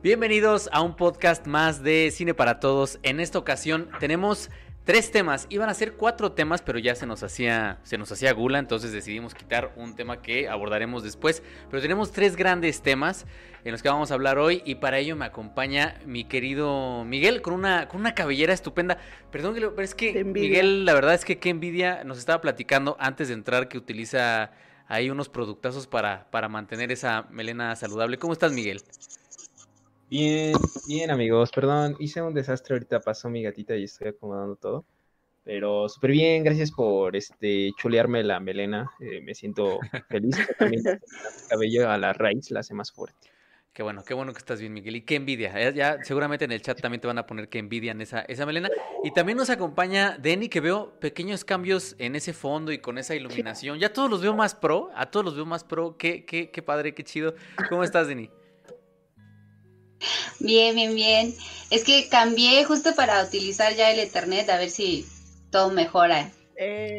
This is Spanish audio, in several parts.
Bienvenidos a un podcast más de Cine para Todos. En esta ocasión tenemos tres temas. Iban a ser cuatro temas, pero ya se nos hacía, se nos hacía gula, entonces decidimos quitar un tema que abordaremos después. Pero tenemos tres grandes temas en los que vamos a hablar hoy y para ello me acompaña mi querido Miguel con una, con una cabellera estupenda. Perdón, pero es que Miguel, la verdad es que qué envidia, nos estaba platicando antes de entrar que utiliza ahí unos productazos para, para mantener esa melena saludable. ¿Cómo estás, Miguel? Bien, bien amigos, perdón, hice un desastre, ahorita pasó mi gatita y estoy acomodando todo. Pero súper bien, gracias por este chulearme la melena, eh, me siento feliz. También el cabello a la raíz la hace más fuerte. Qué bueno, qué bueno que estás bien, Miguel. Y qué envidia. Ya, seguramente en el chat también te van a poner que envidian esa, esa melena. Y también nos acompaña Denny, que veo pequeños cambios en ese fondo y con esa iluminación. Ya todos los veo más pro, a todos los veo más pro. Qué, qué, qué padre, qué chido. ¿Cómo estás, Denny? Bien, bien, bien. Es que cambié justo para utilizar ya el Ethernet, a ver si todo mejora.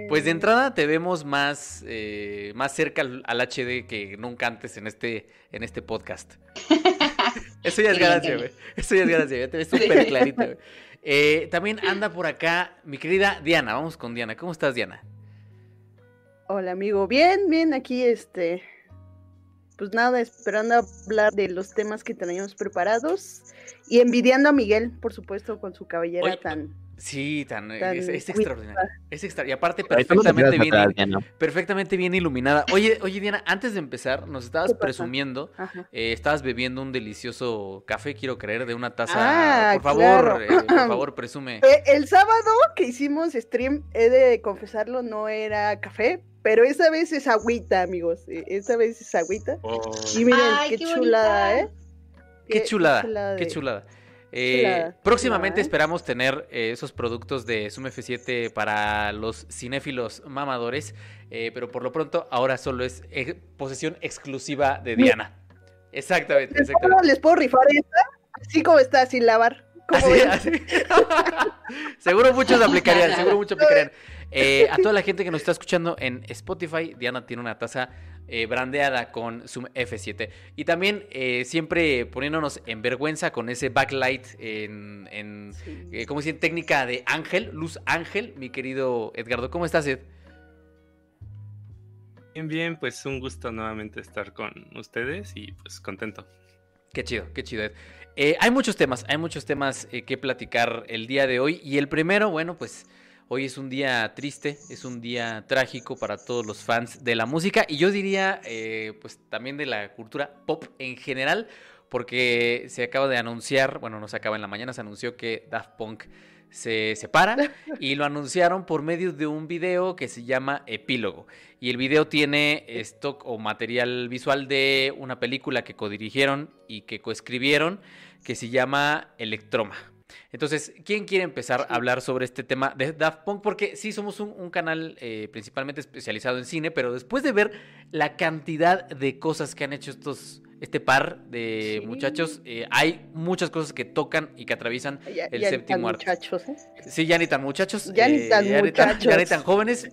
Pues de entrada te vemos más, eh, más cerca al, HD que nunca antes en este, en este podcast. Eso ya es ganancia, güey. Eso ya es ganancia, ya te ves súper clarito, eh, también anda por acá mi querida Diana. Vamos con Diana. ¿Cómo estás, Diana? Hola, amigo. Bien, bien, aquí este pues nada, esperando hablar de los temas que teníamos preparados y envidiando a Miguel, por supuesto, con su cabellera tan... Sí, tan, es, extraordinario. Es extra, y aparte perfectamente bien, perfectamente bien iluminada. Oye, oye Diana, antes de empezar, nos estabas presumiendo, eh, estabas bebiendo un delicioso café, quiero creer, de una taza. Ah, por favor, eh, por favor, presume. Eh, el sábado que hicimos stream, he de confesarlo, no era café, pero esa vez es agüita, amigos. E, esa vez es agüita. Oh. Y miren, qué, chulada, ¿eh? Qué, chulada, qué chulada. Eh, próximamente esperamos tener eh, esos productos de Zoom F7 para los cinéfilos mamadores, eh, pero por lo pronto ahora solo es posesión exclusiva de Diana. Exactamente, exactamente. ¿Les puedo rifar esta? Así como está, sin lavar. seguro muchos aplicarían, seguro muchos aplicarían. Eh, a toda la gente que nos está escuchando en Spotify, Diana tiene una taza eh, brandeada con Zoom F7. Y también eh, siempre poniéndonos en vergüenza con ese backlight en, en ¿cómo se Técnica de Ángel, Luz Ángel, mi querido Edgardo. ¿Cómo estás, Ed? Bien, bien, pues un gusto nuevamente estar con ustedes y pues contento. Qué chido, qué chido. Ed. hay muchos temas, hay muchos temas que platicar el día de hoy. Y el primero, bueno, pues Hoy es un día triste, es un día trágico para todos los fans de la música y yo diría eh, pues también de la cultura pop en general porque se acaba de anunciar, bueno no se acaba en la mañana, se anunció que Daft Punk se separa y lo anunciaron por medio de un video que se llama Epílogo. Y el video tiene stock o material visual de una película que codirigieron y que coescribieron que se llama Electroma. Entonces, ¿quién quiere empezar a hablar sobre este tema de Daft Punk? Porque sí, somos un, canal eh, principalmente especializado en cine, pero después de ver la cantidad de cosas que han hecho estos, este par de muchachos, eh, hay muchas cosas que tocan y que atraviesan el séptimo arte. muchachos, ¿eh? Sí, ya ni tan muchachos. Ya ni tan muchachos. ya ni tan jóvenes,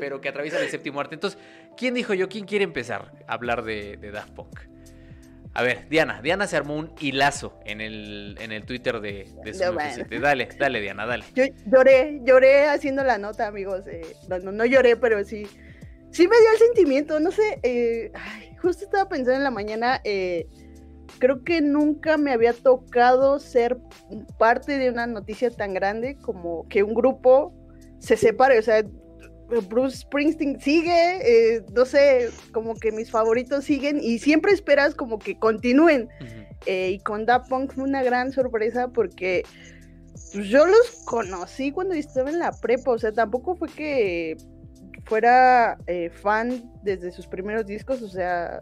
pero que atraviesan el séptimo arte. Entonces, ¿quién dijo yo? ¿Quién quiere empezar a hablar de, de Daft Punk? A ver, Diana, Diana se armó un hilazo en el, en el Twitter de, de Dale, dale, Diana, dale. Yo lloré, lloré haciendo la nota, amigos. Eh, no, no, lloré, pero sí. Sí me dio el sentimiento, no sé. Eh, justo estaba pensando en la mañana. Eh, creo que nunca me había tocado ser parte de una noticia tan grande como que un grupo se separe. O sea, Bruce Springsteen sigue, eh, no sé, como que mis favoritos siguen y siempre esperas como que continúen. Eh, y con Da Punk fue una gran sorpresa porque pues, yo los conocí cuando estaba en la prepa, o sea, tampoco fue que fuera eh, fan desde sus primeros discos, o sea,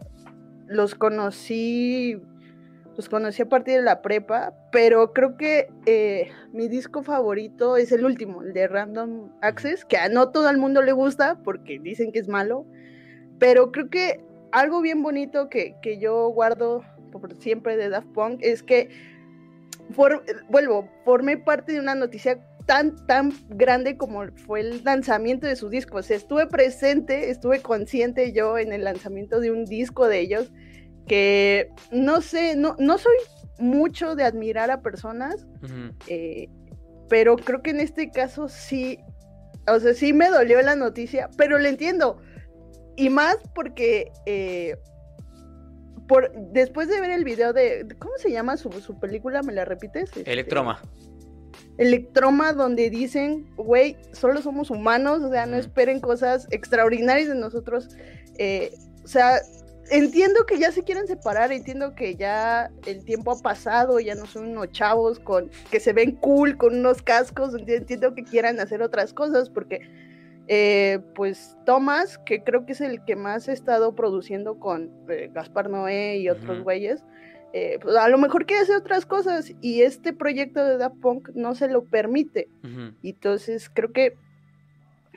los conocí los conocí a partir de la prepa, pero creo que eh, mi disco favorito es el último, el de Random Access, que a no todo el mundo le gusta porque dicen que es malo, pero creo que algo bien bonito que, yo guardo por siempre de Daft Punk es que, vuelvo, formé parte de una noticia tan, tan grande como fue el lanzamiento de su disco. O sea, estuve presente, estuve consciente yo en el lanzamiento de un disco de ellos que no sé, no, no soy mucho de admirar a personas, eh, pero creo que en este caso sí, o sea, sí me dolió la noticia, pero le entiendo. Y más porque eh, por, después de ver el video de, ¿cómo se llama su, su película? ¿Me la repites? Este, Electroma. Electroma, donde dicen, güey, solo somos humanos, o sea, no esperen cosas extraordinarias de nosotros. Eh, o sea, entiendo que ya se quieren separar, entiendo que ya el tiempo ha pasado, ya no son unos chavos con que se ven cool con unos cascos, enti- entiendo que quieran hacer otras cosas, porque eh, pues Thomas, que creo que es el que más ha estado produciendo con eh, Gaspar Noé y otros güeyes, eh, pues a lo mejor quiere hacer otras cosas y este proyecto de Daft Punk no se lo permite. Y Entonces creo que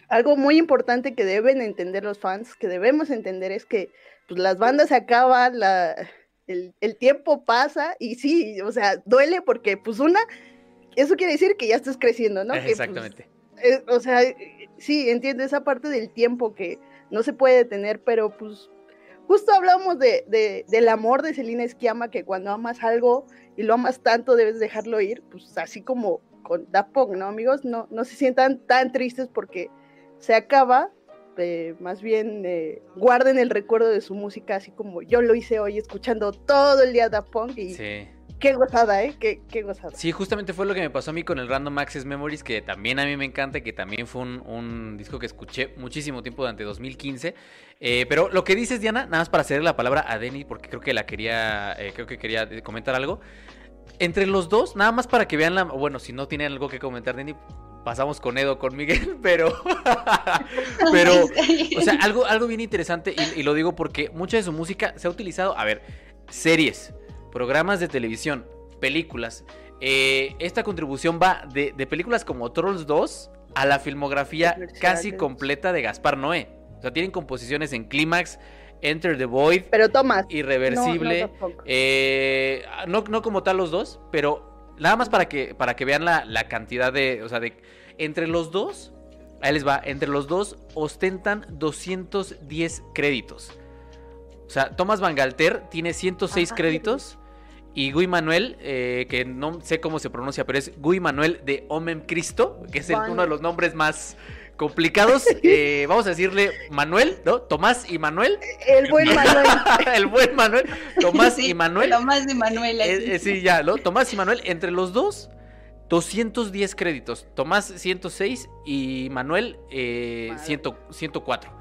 algo muy importante que deben entender los fans, que debemos entender es que pues, las bandas se acaban, la, el, el tiempo pasa y sí, o sea, duele porque pues una, eso quiere decir que ya estás creciendo, ¿no? Que, pues, Exactamente. eh, o sea, eh, sí, entiendo esa parte del tiempo que no se puede detener, pero pues justo hablamos de, de- del amor de Celina Esquiama, que cuando amas algo y lo amas tanto debes dejarlo ir, pues así como con Daft Punk, ¿no, amigos? No, no se sientan tan tristes porque se acaba, eh, más bien eh, guarden el recuerdo de su música, así como yo lo hice hoy escuchando todo el día Daft Punk y Sí. qué gozada, ¿eh? Qué, qué gozada. Sí, justamente fue lo que me pasó a mí con el Random Access Memories, que también a mí me encanta, y que también fue un, un disco que escuché muchísimo tiempo durante 2015. Eh, pero lo que dices, Diana, nada más para ceder la palabra a Denny, porque creo que la quería, eh, creo que quería comentar algo. Entre los dos, nada más para que vean la. Bueno, si no tienen algo que comentar, Denny, pasamos con Edo, con Miguel, pero. pero. O sea, algo, algo bien interesante, y, y lo digo porque mucha de su música se ha utilizado, a ver, series, programas de televisión, películas. Eh, esta contribución va de, de películas como Trolls 2 a la filmografía casi completa de Gaspar Noé. O sea, tienen composiciones en Clímax, Enter the Void, Pero Tomás, Irreversible. no, no. Eh, no, no como tal los dos, pero nada más para que, para que vean la, la cantidad de. O sea, de. Entre los dos. Ahí les va. Entre los dos ostentan 210 créditos. O sea, Thomas Van Galter tiene 106 Ay. créditos. Y Guy Manuel, eh, que no sé cómo se pronuncia, pero es Guy Manuel de Homem Cristo, que es el- uno de los nombres más complicados. Eh, vamos a decirle Manuel, ¿no? Tomás y Manuel. El buen Manuel. el buen Manuel. Tomás Sí, y Manuel. Tomás y Manuel. Eh, eh, sí, ya, ¿no? Tomás y Manuel, entre los dos, 210 créditos. Tomás 106 y Manuel eh, Madre. 100 104.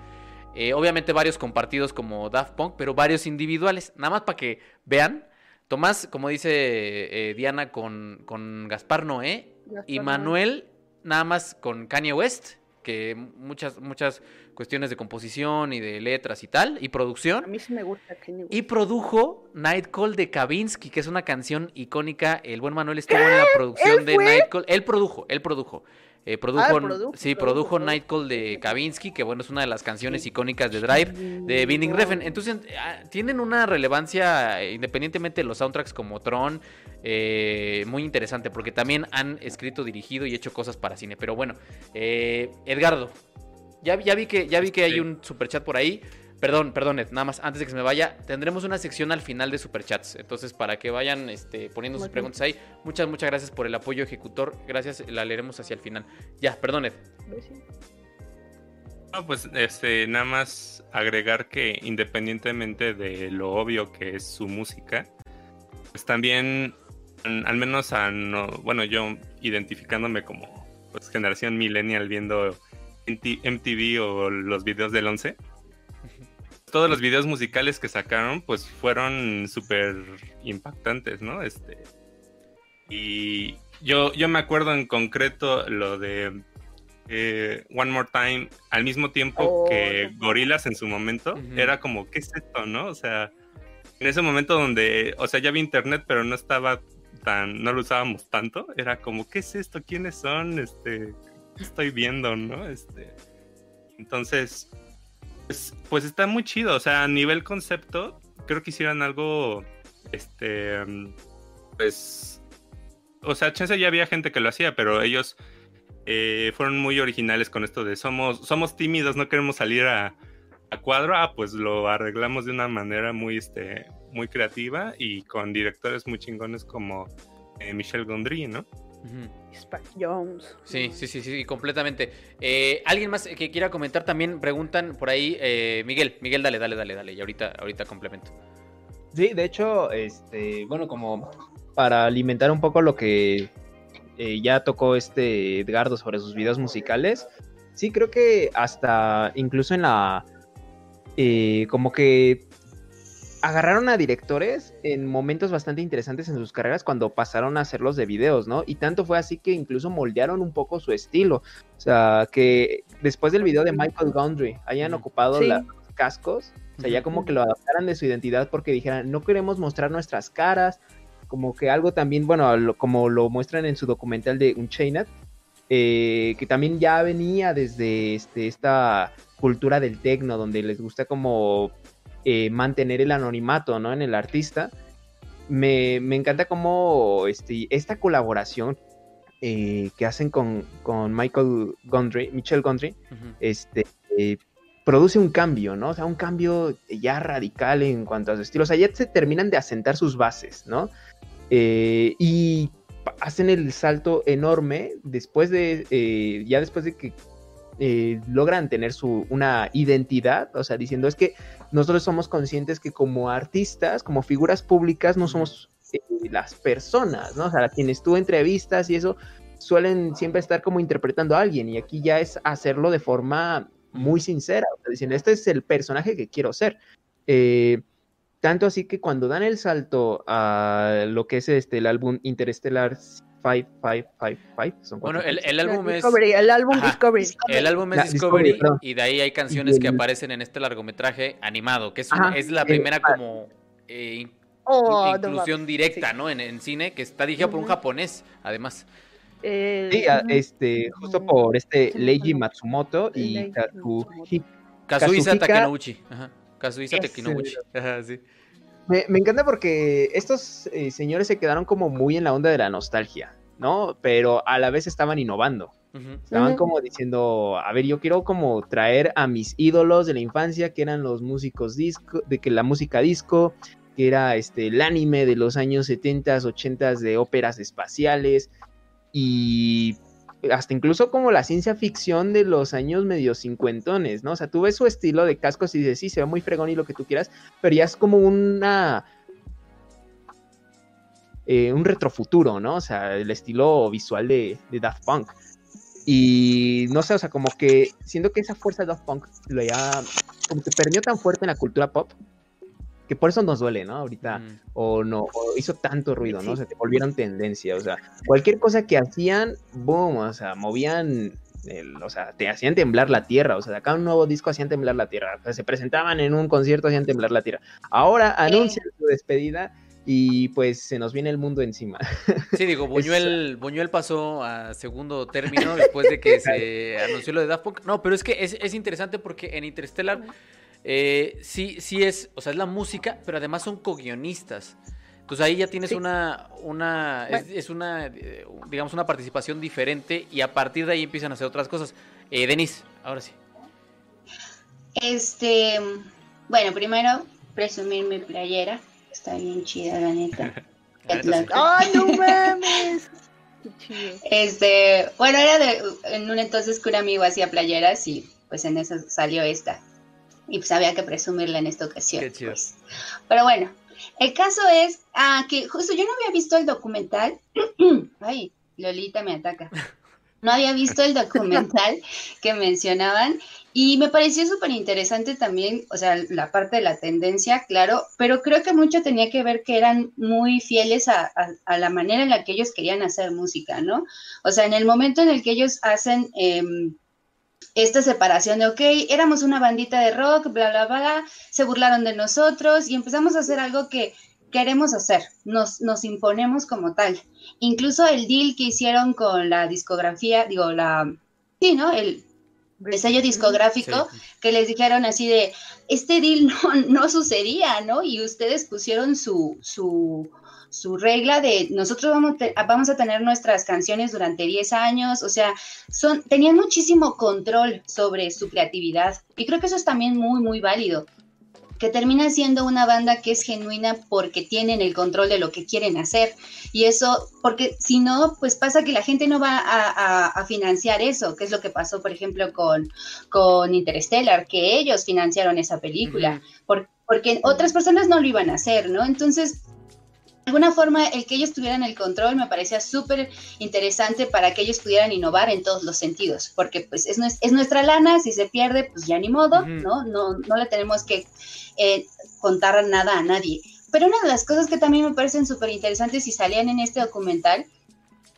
Eh, obviamente varios compartidos como Daft Punk, pero varios individuales. Nada más para que vean. Tomás, como dice Diana, con, con Gaspar Noé. Y Manuel, nada más con Kanye West, que muchas, muchas cuestiones de composición y de letras y tal, y producción. A mí sí me gusta. Y produjo Nightcall de Kavinsky, que es una canción icónica. El buen Manuel estuvo en la producción ¿Él de fue? Nightcall. Él produjo, él produjo. Eh, produjo, Ah, produjo, sí, produjo, produjo produjo. Nightcall de Kavinsky, que bueno, es una de las canciones icónicas de Drive de Binding Refn. Entonces, ah, tienen una relevancia, eh, independientemente de los soundtracks como Tron, eh, muy interesante, porque también han escrito, dirigido y hecho cosas para cine. Pero bueno, eh, Edgardo, ya, ya vi que, ya vi que hay Sí. un superchat por ahí. Perdón, perdón, Ed, nada más, antes de que se me vaya, tendremos una sección al final de superchats. Entonces, para que vayan este, poniendo sus preguntas ahí, muchas, muchas gracias por el apoyo, ejecutor. Gracias, la leeremos hacia el final. Ya, perdón, Ed. No, pues este, nada más agregar que independientemente de lo obvio que es su música, pues también, al al menos a no, bueno, yo identificándome como pues, generación millennial viendo MTV o los videos del 11, todos los videos musicales que sacaron pues fueron súper impactantes, ¿no? Este, y yo, yo me acuerdo en concreto lo de eh, One More Time al mismo tiempo Oh, que. Gorilas en su momento. Era como, ¿qué es esto, no? O sea, en ese momento donde, o sea, ya había internet, pero no estaba tan, no lo usábamos tanto. Era como, ¿qué es esto? ¿Quiénes son? Este, ¿qué estoy viendo, no? Este, entonces, pues, pues está muy chido. O sea, a nivel concepto, creo que hicieron algo, este, pues, o sea, chance ya había gente que lo hacía, pero ellos eh, fueron muy originales con esto de somos, somos tímidos, no queremos salir a, a cuadro, ah, pues lo arreglamos de una manera muy, este, muy creativa y con directores muy chingones como eh, Michel Gondry, ¿no? Spike Jones. Sí, sí, sí, sí, completamente. Eh, ¿Alguien más que quiera comentar? También preguntan por ahí, eh, Miguel, Miguel, dale, dale, dale, dale, y ahorita, ahorita complemento. Sí, de hecho, este, bueno, como para alimentar un poco lo que eh, ya tocó este Edgardo sobre sus videos musicales, sí creo que hasta incluso en la, como que agarraron a directores en momentos bastante interesantes en sus carreras cuando pasaron a hacerlos de videos, ¿no? Y tanto fue así que incluso moldearon un poco su estilo. O sea, que después del video de Michael Gondry hayan ocupado los cascos, o sea, ya como que lo adaptaran de su identidad porque dijeran, no queremos mostrar nuestras caras, como que algo también, bueno, como lo muestran en su documental de Unchained, eh, que también ya venía desde este, esta cultura del tecno, donde les gusta como eh, mantener el anonimato, ¿no? En el artista. Me, encanta cómo este, esta colaboración eh, que hacen con, Michael Gondry, Michelle Gondry, este, eh, produce un cambio, ¿no? O sea, un cambio ya radical en cuanto a su estilo. O sea, ya se terminan de asentar sus bases, ¿no? y hacen el salto enorme después de, ya después de que eh, logran tener su, una identidad, o sea, diciendo es que nosotros somos conscientes que como artistas, como figuras públicas, no somos eh, las personas, ¿no? O sea, quienes tú entrevistas y eso suelen siempre estar como interpretando a alguien y aquí ya es hacerlo de forma muy sincera, o sea, diciendo, este es el personaje que quiero ser. Eh, tanto así que cuando dan el salto a lo que es este el álbum Interstellar 5555. Bueno, el, el, álbum es. el álbum Discovery. El álbum es Discovery, y de ahí hay canciones que aparecen en este largometraje animado, que es, es la primera como eh, oh, inclusión directa, ¿no? En, en, cine, que está dirigida por un japonés, además. sí, este, justo por este Leiji Matsumoto y Kazuhisa Takenouchi. Ajá. Kazuhisa Takenouchi. Ajá, sí. Me, encanta porque estos eh, señores se quedaron como muy en la onda de la nostalgia, ¿no? Pero a la vez estaban innovando. Estaban como diciendo, a ver, yo quiero como traer a mis ídolos de la infancia, que eran los músicos disco, de que la música disco, que era este el anime de los años 70, 80 de óperas espaciales y hasta incluso como la ciencia ficción de los años medio cincuentones, ¿no? O sea, tú ves su estilo de cascos y dices, sí, se ve muy fregón y lo que tú quieras, pero ya es como una... Eh, un retrofuturo, ¿no? O sea, el estilo visual de, de, Daft Punk. Y no sé, o sea, como que siento que esa fuerza de Daft Punk lo ya... como que perdió tan fuerte en la cultura pop que por eso nos duele, ¿no? Ahorita, o no, o hizo tanto ruido, ¿no? O sea, te volvieron tendencia, o sea, cualquier cosa que hacían, boom, o sea, movían, o sea, te hacían temblar la tierra, o sea, de acá un nuevo disco hacían temblar la tierra, o sea, se presentaban en un concierto, hacían temblar la tierra. Ahora anuncian su despedida y pues se nos viene el mundo encima. Sí, digo, Buñuel, Buñuel pasó a segundo término después de que se anunció lo de Daft Punk. No, pero es que es, es interesante porque en Interstellar eh, sí, sí es, o sea, es la música, pero además son co-guionistas. Entonces ahí ya tienes una, una, es, una, eh, digamos, una participación diferente y a partir de ahí empiezan a hacer otras cosas. Eh, Denise, ahora sí. Este, bueno, primero presumir mi playera, está bien chida la neta. ¡Ay, no mames! Este, bueno, era de, en un entonces que un amigo hacía playeras y pues en eso salió esta y pues había que presumirla en esta ocasión. Qué chido. Pues. Pero bueno, el caso es ah, que justo yo no había visto el documental. Ay, Lolita me ataca. No había visto el documental que mencionaban y me pareció súper interesante también, o sea, la parte de la tendencia, claro, pero creo que mucho tenía que ver que eran muy fieles a, la manera en la que ellos querían hacer música, ¿no? O sea, en el momento en el que ellos hacen... Em, esta separación de, ok, éramos una bandita de rock, bla, bla, bla, se burlaron de nosotros y empezamos a hacer algo que queremos hacer, nos, nos imponemos como tal. Incluso el deal que hicieron con la discografía, digo, la, sí, ¿no? El, sello discográfico, que les dijeron así de, este deal no, no sucedía, ¿no? Y ustedes pusieron su, su, su regla de nosotros vamos, vamos a tener nuestras canciones durante 10 años, o sea, son, tenían muchísimo control sobre su creatividad y creo que eso es también muy, muy válido que termina siendo una banda que es genuina porque tienen el control de lo que quieren hacer. Y eso, porque si no, pues pasa que la gente no va a, financiar eso, que es lo que pasó, por ejemplo, con, con Interstellar, que ellos financiaron esa película, porque otras personas no lo iban a hacer, ¿no? Entonces, alguna forma el que ellos tuvieran el control me parecía súper interesante para que ellos pudieran innovar en todos los sentidos, porque pues es, es nuestra lana, si se pierde, pues ya ni modo, ¿no? ¿no? No le tenemos que eh, contar nada a nadie. Pero una de las cosas que también me parecen súper interesantes y salían en este documental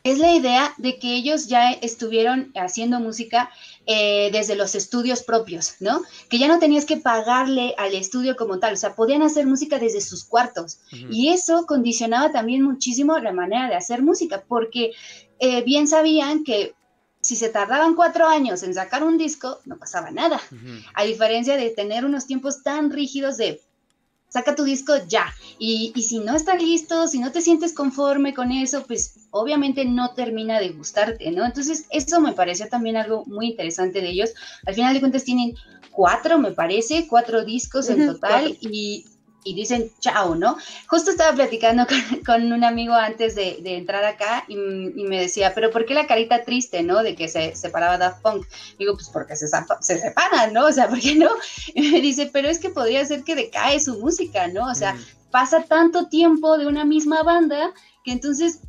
es la idea de que ellos ya estuvieron haciendo música eh, desde los estudios propios, ¿no? Que ya no tenías que pagarle al estudio como tal, o sea, podían hacer música desde sus cuartos. Y eso condicionaba también muchísimo la manera de hacer música, porque eh, bien sabían que si se tardaban cuatro años en sacar un disco, no pasaba nada. A diferencia de tener unos tiempos tan rígidos de saca tu disco ya. Y, si no está listo, si no te sientes conforme con eso, pues obviamente no termina de gustarte, ¿no? Entonces, eso me pareció también algo muy interesante de ellos. Al final de cuentas tienen cuatro, me parece, cuatro discos en total y y dicen chao, ¿no? Justo estaba platicando con, un amigo antes de, entrar acá y, me decía, pero ¿por qué la carita triste, ¿no? De que se separaba Daft Punk. Digo, pues porque se, se separan, ¿no? O sea, ¿por qué no? Y me dice, pero es que podría ser que decae su música, ¿no? O sea, pasa tanto tiempo de una misma banda que entonces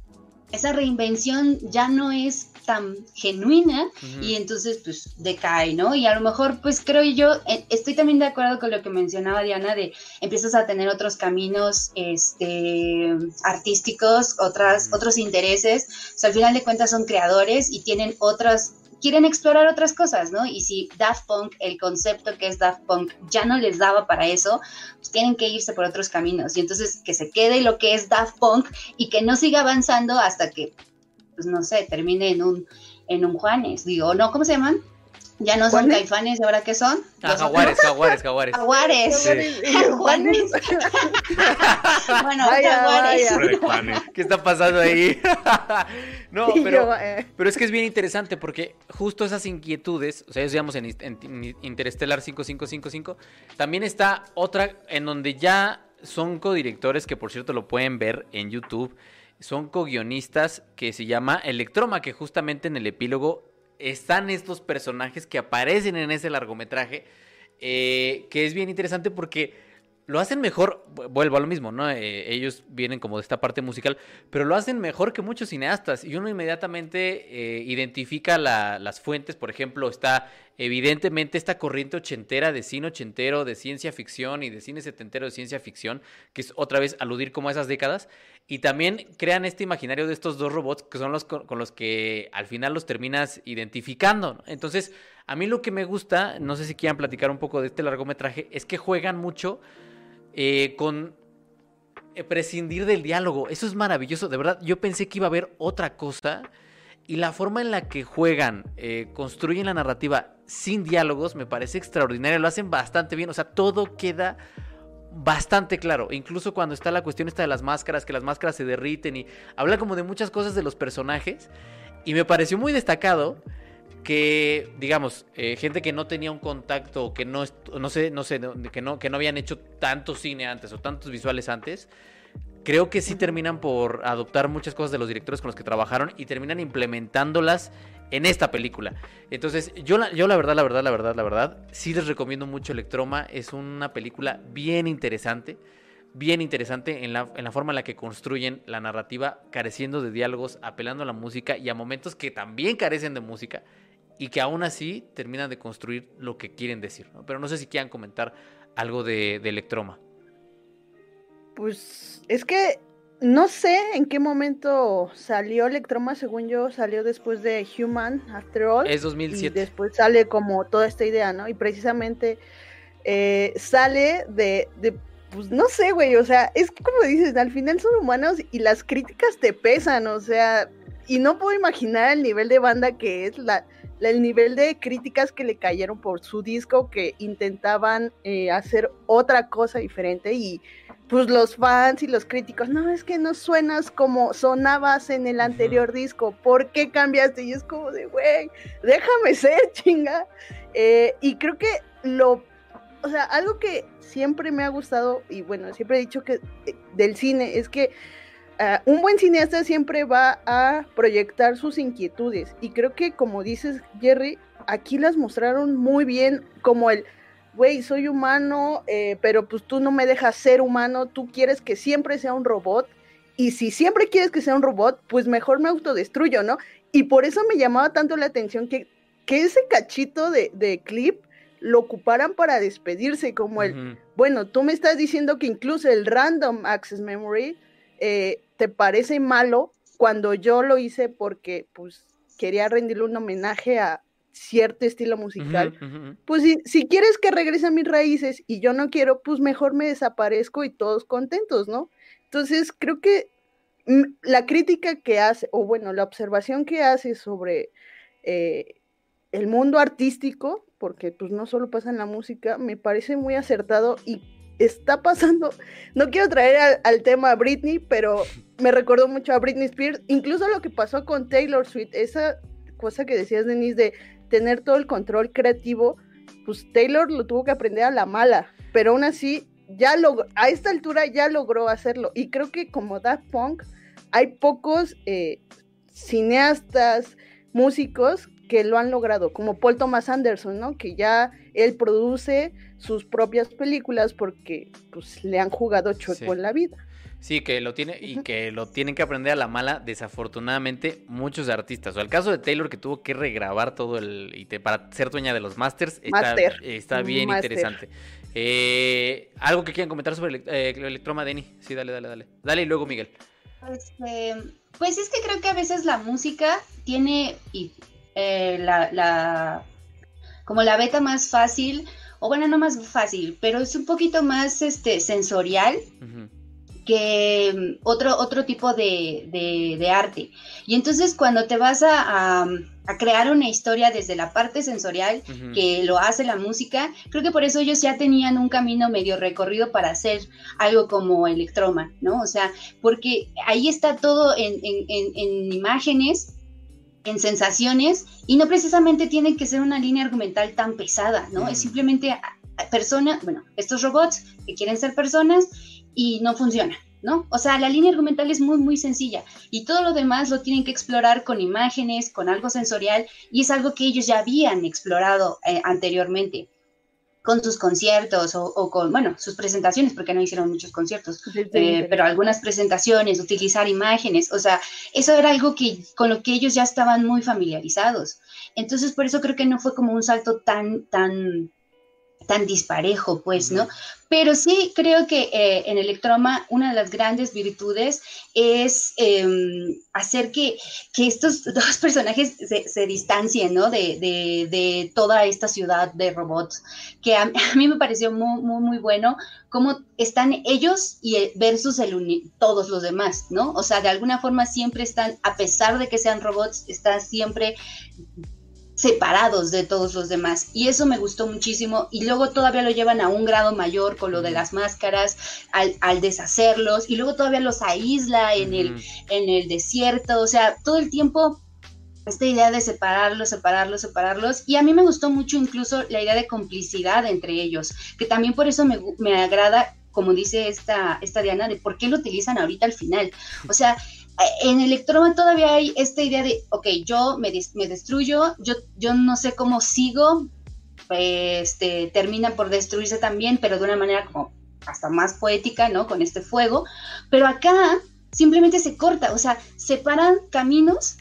esa reinvención ya no es tan genuina y entonces pues decae, ¿no? Y a lo mejor pues creo yo, eh, estoy también de acuerdo con lo que mencionaba Diana de empiezas a tener otros caminos este, artísticos, otras, otros intereses, o sea, al final de cuentas son creadores y tienen otras quieren explorar otras cosas, ¿no? Y si Daft Punk, el concepto que es Daft Punk, ya no les daba para eso, pues tienen que irse por otros caminos. Y entonces que se quede lo que es Daft Punk y que no siga avanzando hasta que pues no sé, termine en un, en un Juanes, digo, ¿no? ¿Cómo se llaman? Ya no son caifanes, ¿ahora qué son? Ah, jaguares, jaguares, jaguares. Jaguares. Juanes. bueno, jaguares. ¿Qué está pasando ahí? no, pero, eh. pero es que es bien interesante porque justo esas inquietudes, o sea, ellos digamos en, en Interestelar 5555, también está otra en donde ya son codirectores que por cierto lo pueden ver en YouTube son co-guionistas que se llama Electroma, que justamente en el epílogo están estos personajes que aparecen en ese largometraje, eh, que es bien interesante porque lo hacen mejor, vuelvo a lo mismo, ¿no? Eh, ellos vienen como de esta parte musical, pero lo hacen mejor que muchos cineastas y uno inmediatamente eh, identifica las fuentes, por ejemplo, está evidentemente esta corriente ochentera de cine ochentero, de ciencia ficción y de cine setentero de ciencia ficción, que es otra vez aludir como a esas décadas, y también crean este imaginario de estos dos robots que son los con, los que al final los terminas identificando. Entonces, a mí lo que me gusta, no sé si quieran platicar un poco de este largometraje, es que juegan mucho eh, con eh, prescindir del diálogo. Eso es maravilloso, de verdad. Yo pensé que iba a haber otra cosa. Y la forma en la que juegan, eh, construyen la narrativa sin diálogos, me parece extraordinaria. Lo hacen bastante bien. O sea, todo queda bastante claro. Incluso cuando está la cuestión esta de las máscaras, que las máscaras se derriten y habla como de muchas cosas de los personajes. Y me pareció muy destacado que, digamos, eh, gente que no tenía un contacto, que no, no sé, no sé, que no, que no habían hecho tanto cine antes o tantos visuales antes, creo que sí terminan por adoptar muchas cosas de los directores con los que trabajaron y terminan implementándolas en esta película. Entonces, yo la, yo la verdad, la verdad, la verdad, la verdad, sí les recomiendo mucho Electroma. Es una película bien interesante bien interesante en la, en la, forma en la que construyen la narrativa, careciendo de diálogos, apelando a la música y a momentos que también carecen de música y que aún así terminan de construir lo que quieren decir. Pero no sé si quieran comentar algo de, Electroma. Pues es que no sé en qué momento salió Electroma, según yo, salió después de Human, After All. Es 2007. Y después sale como toda esta idea, ¿no? Y precisamente eh, sale de, de, pues no sé, güey, o sea, es que como dices, al final son humanos y las críticas te pesan, o sea, y no puedo imaginar el nivel de banda que es la, el nivel de críticas que le cayeron por su disco, que intentaban eh, hacer otra cosa diferente y pues los fans y los críticos, no, es que no suenas como sonabas en el anterior disco, ¿por qué cambiaste? Y es como de, güey, déjame ser, chinga. Eh, y creo que lo, o sea, algo que siempre me ha gustado, y bueno, siempre he dicho que eh, del cine, es que ah, un buen cineasta siempre va a proyectar sus inquietudes. Y creo que, como dices, Jerry, aquí las mostraron muy bien, como el güey, soy humano, eh, pero pues tú no me dejas ser humano, tú quieres que siempre sea un robot, y si siempre quieres que sea un robot, pues mejor me autodestruyo, ¿no? Y por eso me llamaba tanto la atención que, que ese cachito de, clip lo ocuparan para despedirse, como el, bueno, tú me estás diciendo que incluso el random access memory eh, te parece malo cuando yo lo hice porque pues quería rendirle un homenaje a, cierto estilo musical, pues si, si, quieres que regrese a mis raíces y yo no quiero, pues mejor me desaparezco y todos contentos, ¿no? Entonces creo que la crítica que hace, o bueno, la observación que hace sobre eh, el mundo artístico, porque pues no solo pasa en la música, me parece muy acertado y está pasando, no quiero traer al, tema a Britney, pero me recordó mucho a Britney Spears, incluso lo que pasó con Taylor Swift, esa cosa que decías, Denise, de tener todo el control creativo, pues Taylor lo tuvo que aprender a la mala, pero aún así ya logró, a esta altura ya logró hacerlo. Y creo que como Daft Punk hay pocos eh, cineastas, músicos que lo han logrado, como Paul Thomas Anderson, ¿no? Que ya él produce sus propias películas porque pues le han jugado chueco en la vida. Sí, que lo tiene y que lo tienen que aprender a la mala, desafortunadamente, muchos artistas. O el caso de Taylor que tuvo que regrabar todo el y para ser dueña de los masters está, está bien interesante. Eh, algo que quieran comentar sobre el, eh, Electroma, Denny. Sí, dale, dale, dale. Dale y luego Miguel. Este, pues es que creo que a veces la música tiene y, eh, la, como la beta más fácil, o bueno, no más fácil, pero es un poquito más este sensorial que mm, otro, otro tipo de, de, arte. Y entonces cuando te vas a, a, crear una historia desde la parte sensorial, que lo hace la música, creo que por eso ellos ya tenían un camino medio recorrido para hacer algo como Electroma, ¿no? O sea, porque ahí está todo en, en, en, imágenes en sensaciones y no precisamente tiene que ser una línea argumental tan pesada, ¿no? Es simplemente personas, bueno, estos robots que quieren ser personas y no funciona, ¿no? O sea, la línea argumental es muy, muy sencilla y todo lo demás lo tienen que explorar con imágenes, con algo sensorial y es algo que ellos ya habían explorado eh, anteriormente con sus conciertos o, con, bueno, sus presentaciones, porque no hicieron muchos conciertos, eh, pero algunas presentaciones, utilizar imágenes, o sea, eso era algo que con lo que ellos ya estaban muy familiarizados. Entonces, por eso creo que no fue como un salto tan, tan, tan disparejo, pues, ¿no? Pero sí creo que eh, en Electroma una de las grandes virtudes es em, hacer que, estos dos personajes se, distancien, ¿no? De, toda esta ciudad de robots, que a, mí me pareció muy, muy, muy bueno cómo están ellos y eh, versus el todos los demás, ¿no? O sea, de alguna forma siempre están, a pesar de que sean robots, están siempre separados de todos los demás. Y eso me gustó muchísimo. Y luego todavía lo llevan a un grado mayor con lo de las máscaras, al, deshacerlos. Y luego todavía los aísla en, el, en el desierto. O sea, todo el tiempo esta idea de separarlos, separarlos, separarlos. Y a mí me gustó mucho incluso la idea de complicidad entre ellos, que también por eso me, me agrada, como dice esta, esta Diana, de por qué lo utilizan ahorita al final. O sea, en Electroma todavía hay esta idea de, ok, yo me, me destruyo, yo, yo no sé cómo sigo, este, termina por destruirse también, pero de una manera como hasta más poética, ¿no? Con este fuego. Pero acá simplemente se corta, o sea, separan caminos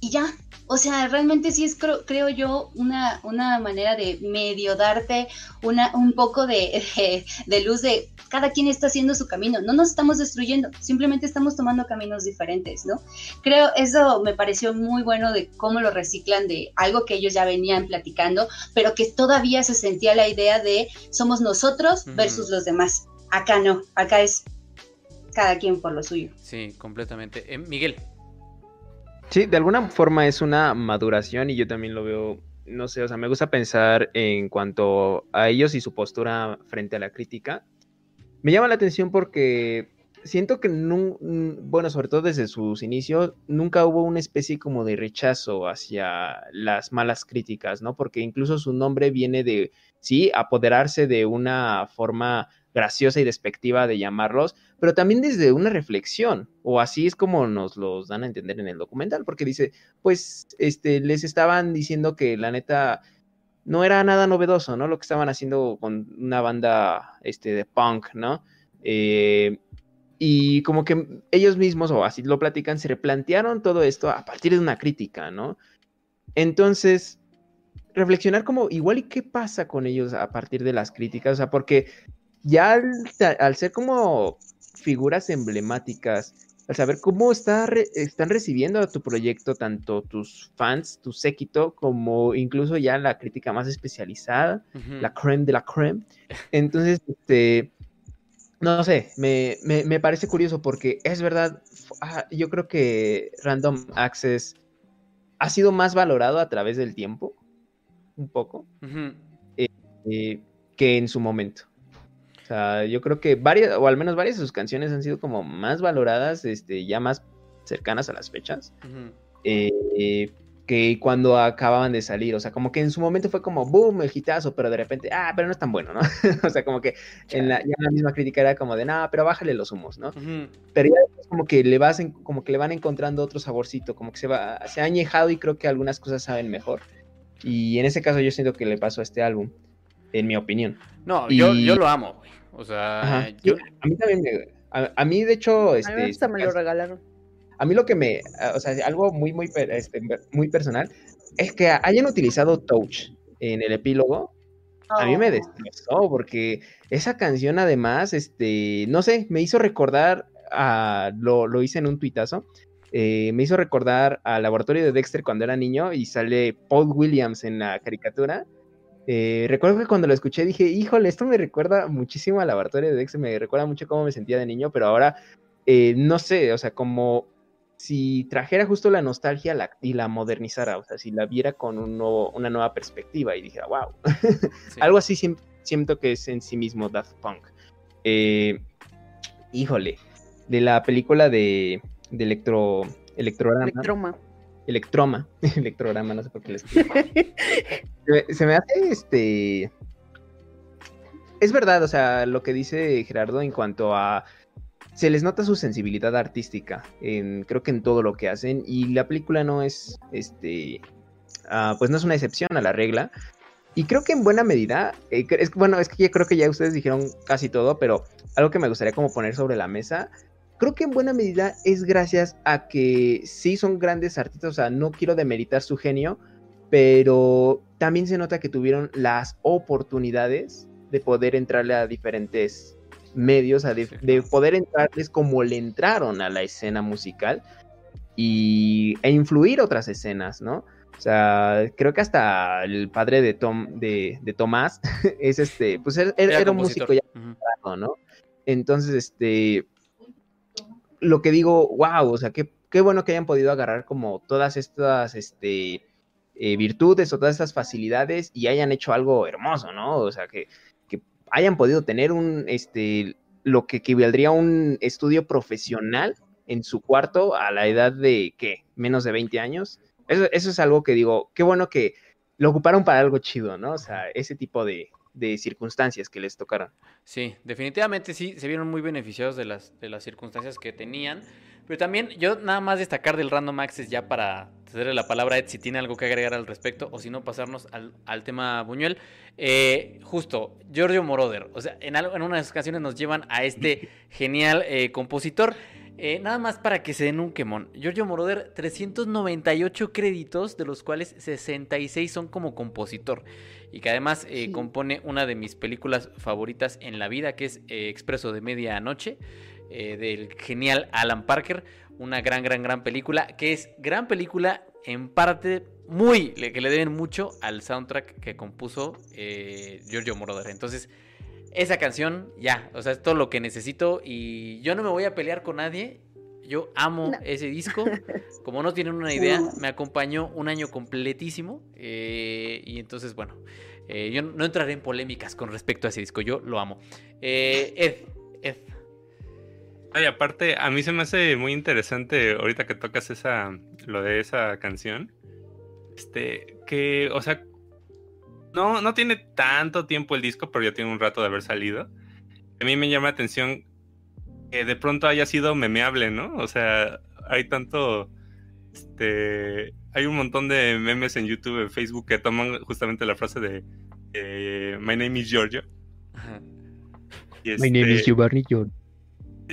y ya. O sea, realmente sí es, creo, yo, una, una manera de medio darte una, un poco de, de luz de cada quien está haciendo su camino, no nos estamos destruyendo, simplemente estamos tomando caminos diferentes, ¿no? Creo, eso me pareció muy bueno de cómo lo reciclan de algo que ellos ya venían platicando, pero que todavía se sentía la idea de somos nosotros versus los demás. Acá no, acá es cada quien por lo suyo. Sí, completamente. Eh, Miguel. Sí, de alguna forma es una maduración y yo también lo veo, no sé, o sea, me gusta pensar en cuanto a ellos y su postura frente a la crítica me llama la atención porque siento que, no, bueno, sobre todo desde sus inicios, nunca hubo una especie como de rechazo hacia las malas críticas, ¿no? Porque incluso su nombre viene de, sí, apoderarse de una forma graciosa y despectiva de llamarlos, pero también desde una reflexión, o así es como nos los dan a entender en el documental, porque dice, pues, este, les estaban diciendo que la neta no era nada novedoso, ¿no? Lo que estaban haciendo con una banda, este, de punk, ¿no? Eh, y como que ellos mismos, o así lo platican, se replantearon todo esto a partir de una crítica, ¿no? Entonces, reflexionar como igual y qué pasa con ellos a partir de las críticas, o sea, porque ya al, ser como figuras emblemáticas, al saber cómo está están recibiendo tu proyecto tanto tus fans, tu séquito, como incluso ya la crítica más especializada, la creme de la creme. Entonces, este, no sé, me, me, parece curioso porque es verdad, ah, yo creo que Random Access ha sido más valorado a través del tiempo, un poco, eh, eh, que en su momento. Sea, yo creo que varias, o al menos varias de sus canciones han sido como más valoradas, este, ya más cercanas a las fechas que cuando acababan de salir. O sea, como que en su momento fue como boom, el hitazo, pero de repente, ah, pero no es tan bueno, ¿no? o sea, como que en la, ya la misma crítica era como de, nada, pero bájale los humos, ¿no? Pero ya es como que le vas como que le van encontrando otro saborcito, como que se va, se ha añejado y creo que algunas cosas saben mejor. Y en ese caso yo siento que le pasó a este álbum, en mi opinión. No, yo, yo lo amo, güey. O sea, yo... a mí también a, mí de hecho, este, a mí hasta me lo regalaron. A mí lo que me, o sea, algo muy, muy, este, muy personal, es que hayan utilizado Touch en el epílogo. A mí me oh. destrozó porque esa canción además, este, no sé, me hizo recordar a, lo, lo hice en un tuitazo, eh, me hizo recordar al laboratorio de Dexter cuando era niño y sale Paul Williams en la caricatura. Eh, recuerdo que cuando lo escuché dije, híjole, esto me recuerda muchísimo al laboratorio de Dexter, me recuerda mucho cómo me sentía de niño, pero ahora, eh, no sé, o sea, como si trajera justo la nostalgia y la modernizara, o sea, si la viera con un una nueva perspectiva y dijera, wow, algo así siento que es en sí mismo Daft Punk. Eh, híjole, de la película de, de Electro, Electrograma. Electroma. Electroma, Electrograma, no sé por qué les se, se me hace este... Es verdad, o sea, lo que dice Gerardo en cuanto a se les nota su sensibilidad artística, creo que en todo lo que hacen, y la película no es, este, ah, pues no es una excepción a la regla. Y creo que en buena medida, eh, es, bueno, es que ya creo que ya ustedes dijeron casi todo, pero algo que me gustaría como poner sobre la mesa, creo que en buena medida es gracias a que sí son grandes artistas, o sea, no quiero demeritar su genio, pero también se nota que tuvieron las oportunidades de poder entrarle a diferentes medios, de, poder entrarles como le entraron a la escena musical y, e influir otras escenas, ¿no? O sea, creo que hasta el padre de Tom, de, de Tomás, es este, pues era, un músico ya, ¿no? Entonces, este, lo que digo, wow, o sea, qué, qué bueno que hayan podido agarrar como todas estas, este, eh, virtudes o todas estas facilidades y hayan hecho algo hermoso, ¿no? O sea, que, hayan podido tener un, este, lo que equivaldría a un estudio profesional en su cuarto a la edad de, ¿qué? Menos de 20 años. Eso, eso es algo que digo, qué bueno que lo ocuparon para algo chido, ¿no? O sea, ese tipo de, de circunstancias que les tocaron. Sí, definitivamente sí, se vieron muy beneficiados de las, de las circunstancias que tenían. Pero también yo nada más destacar del Random Access ya para cederle la palabra a Ed si tiene algo que agregar al respecto o si no pasarnos al, tema Buñuel. Eh, justo, Giorgio Moroder, o sea, en, en unas ocasiones nos llevan a este genial eh, compositor. Eh, nada más para que se den un quemón. Giorgio Moroder, 398 créditos, de los cuales 66 son como compositor. Y que además compone una de mis películas favoritas en la vida, que es Expreso de Medianoche. Eh, del genial Alan Parker. Una gran, gran, gran película, que es gran película en parte muy, que le deben mucho al soundtrack que compuso eh, Giorgio Moroder. Entonces, esa canción, ya, o sea, es todo lo que necesito y yo no me voy a pelear con nadie. Yo amo ese disco. Como no tienen una idea, me acompañó un año completísimo. Eh, y entonces, bueno, yo no entraré en polémicas con respecto a ese disco. Yo lo amo. Ed, Ay, aparte, a mí se me hace muy interesante ahorita que tocas esa, lo de esa canción. Este, que, o sea, no, no tiene tanto tiempo el disco, pero ya tiene un rato de haber salido. A mí me llama la atención que de pronto haya sido memeable, ¿no? O sea, hay tanto, este, hay un montón de memes en YouTube, en Facebook que toman justamente la frase de My name is Giorgio. My name is este, Giovanni Giorgio.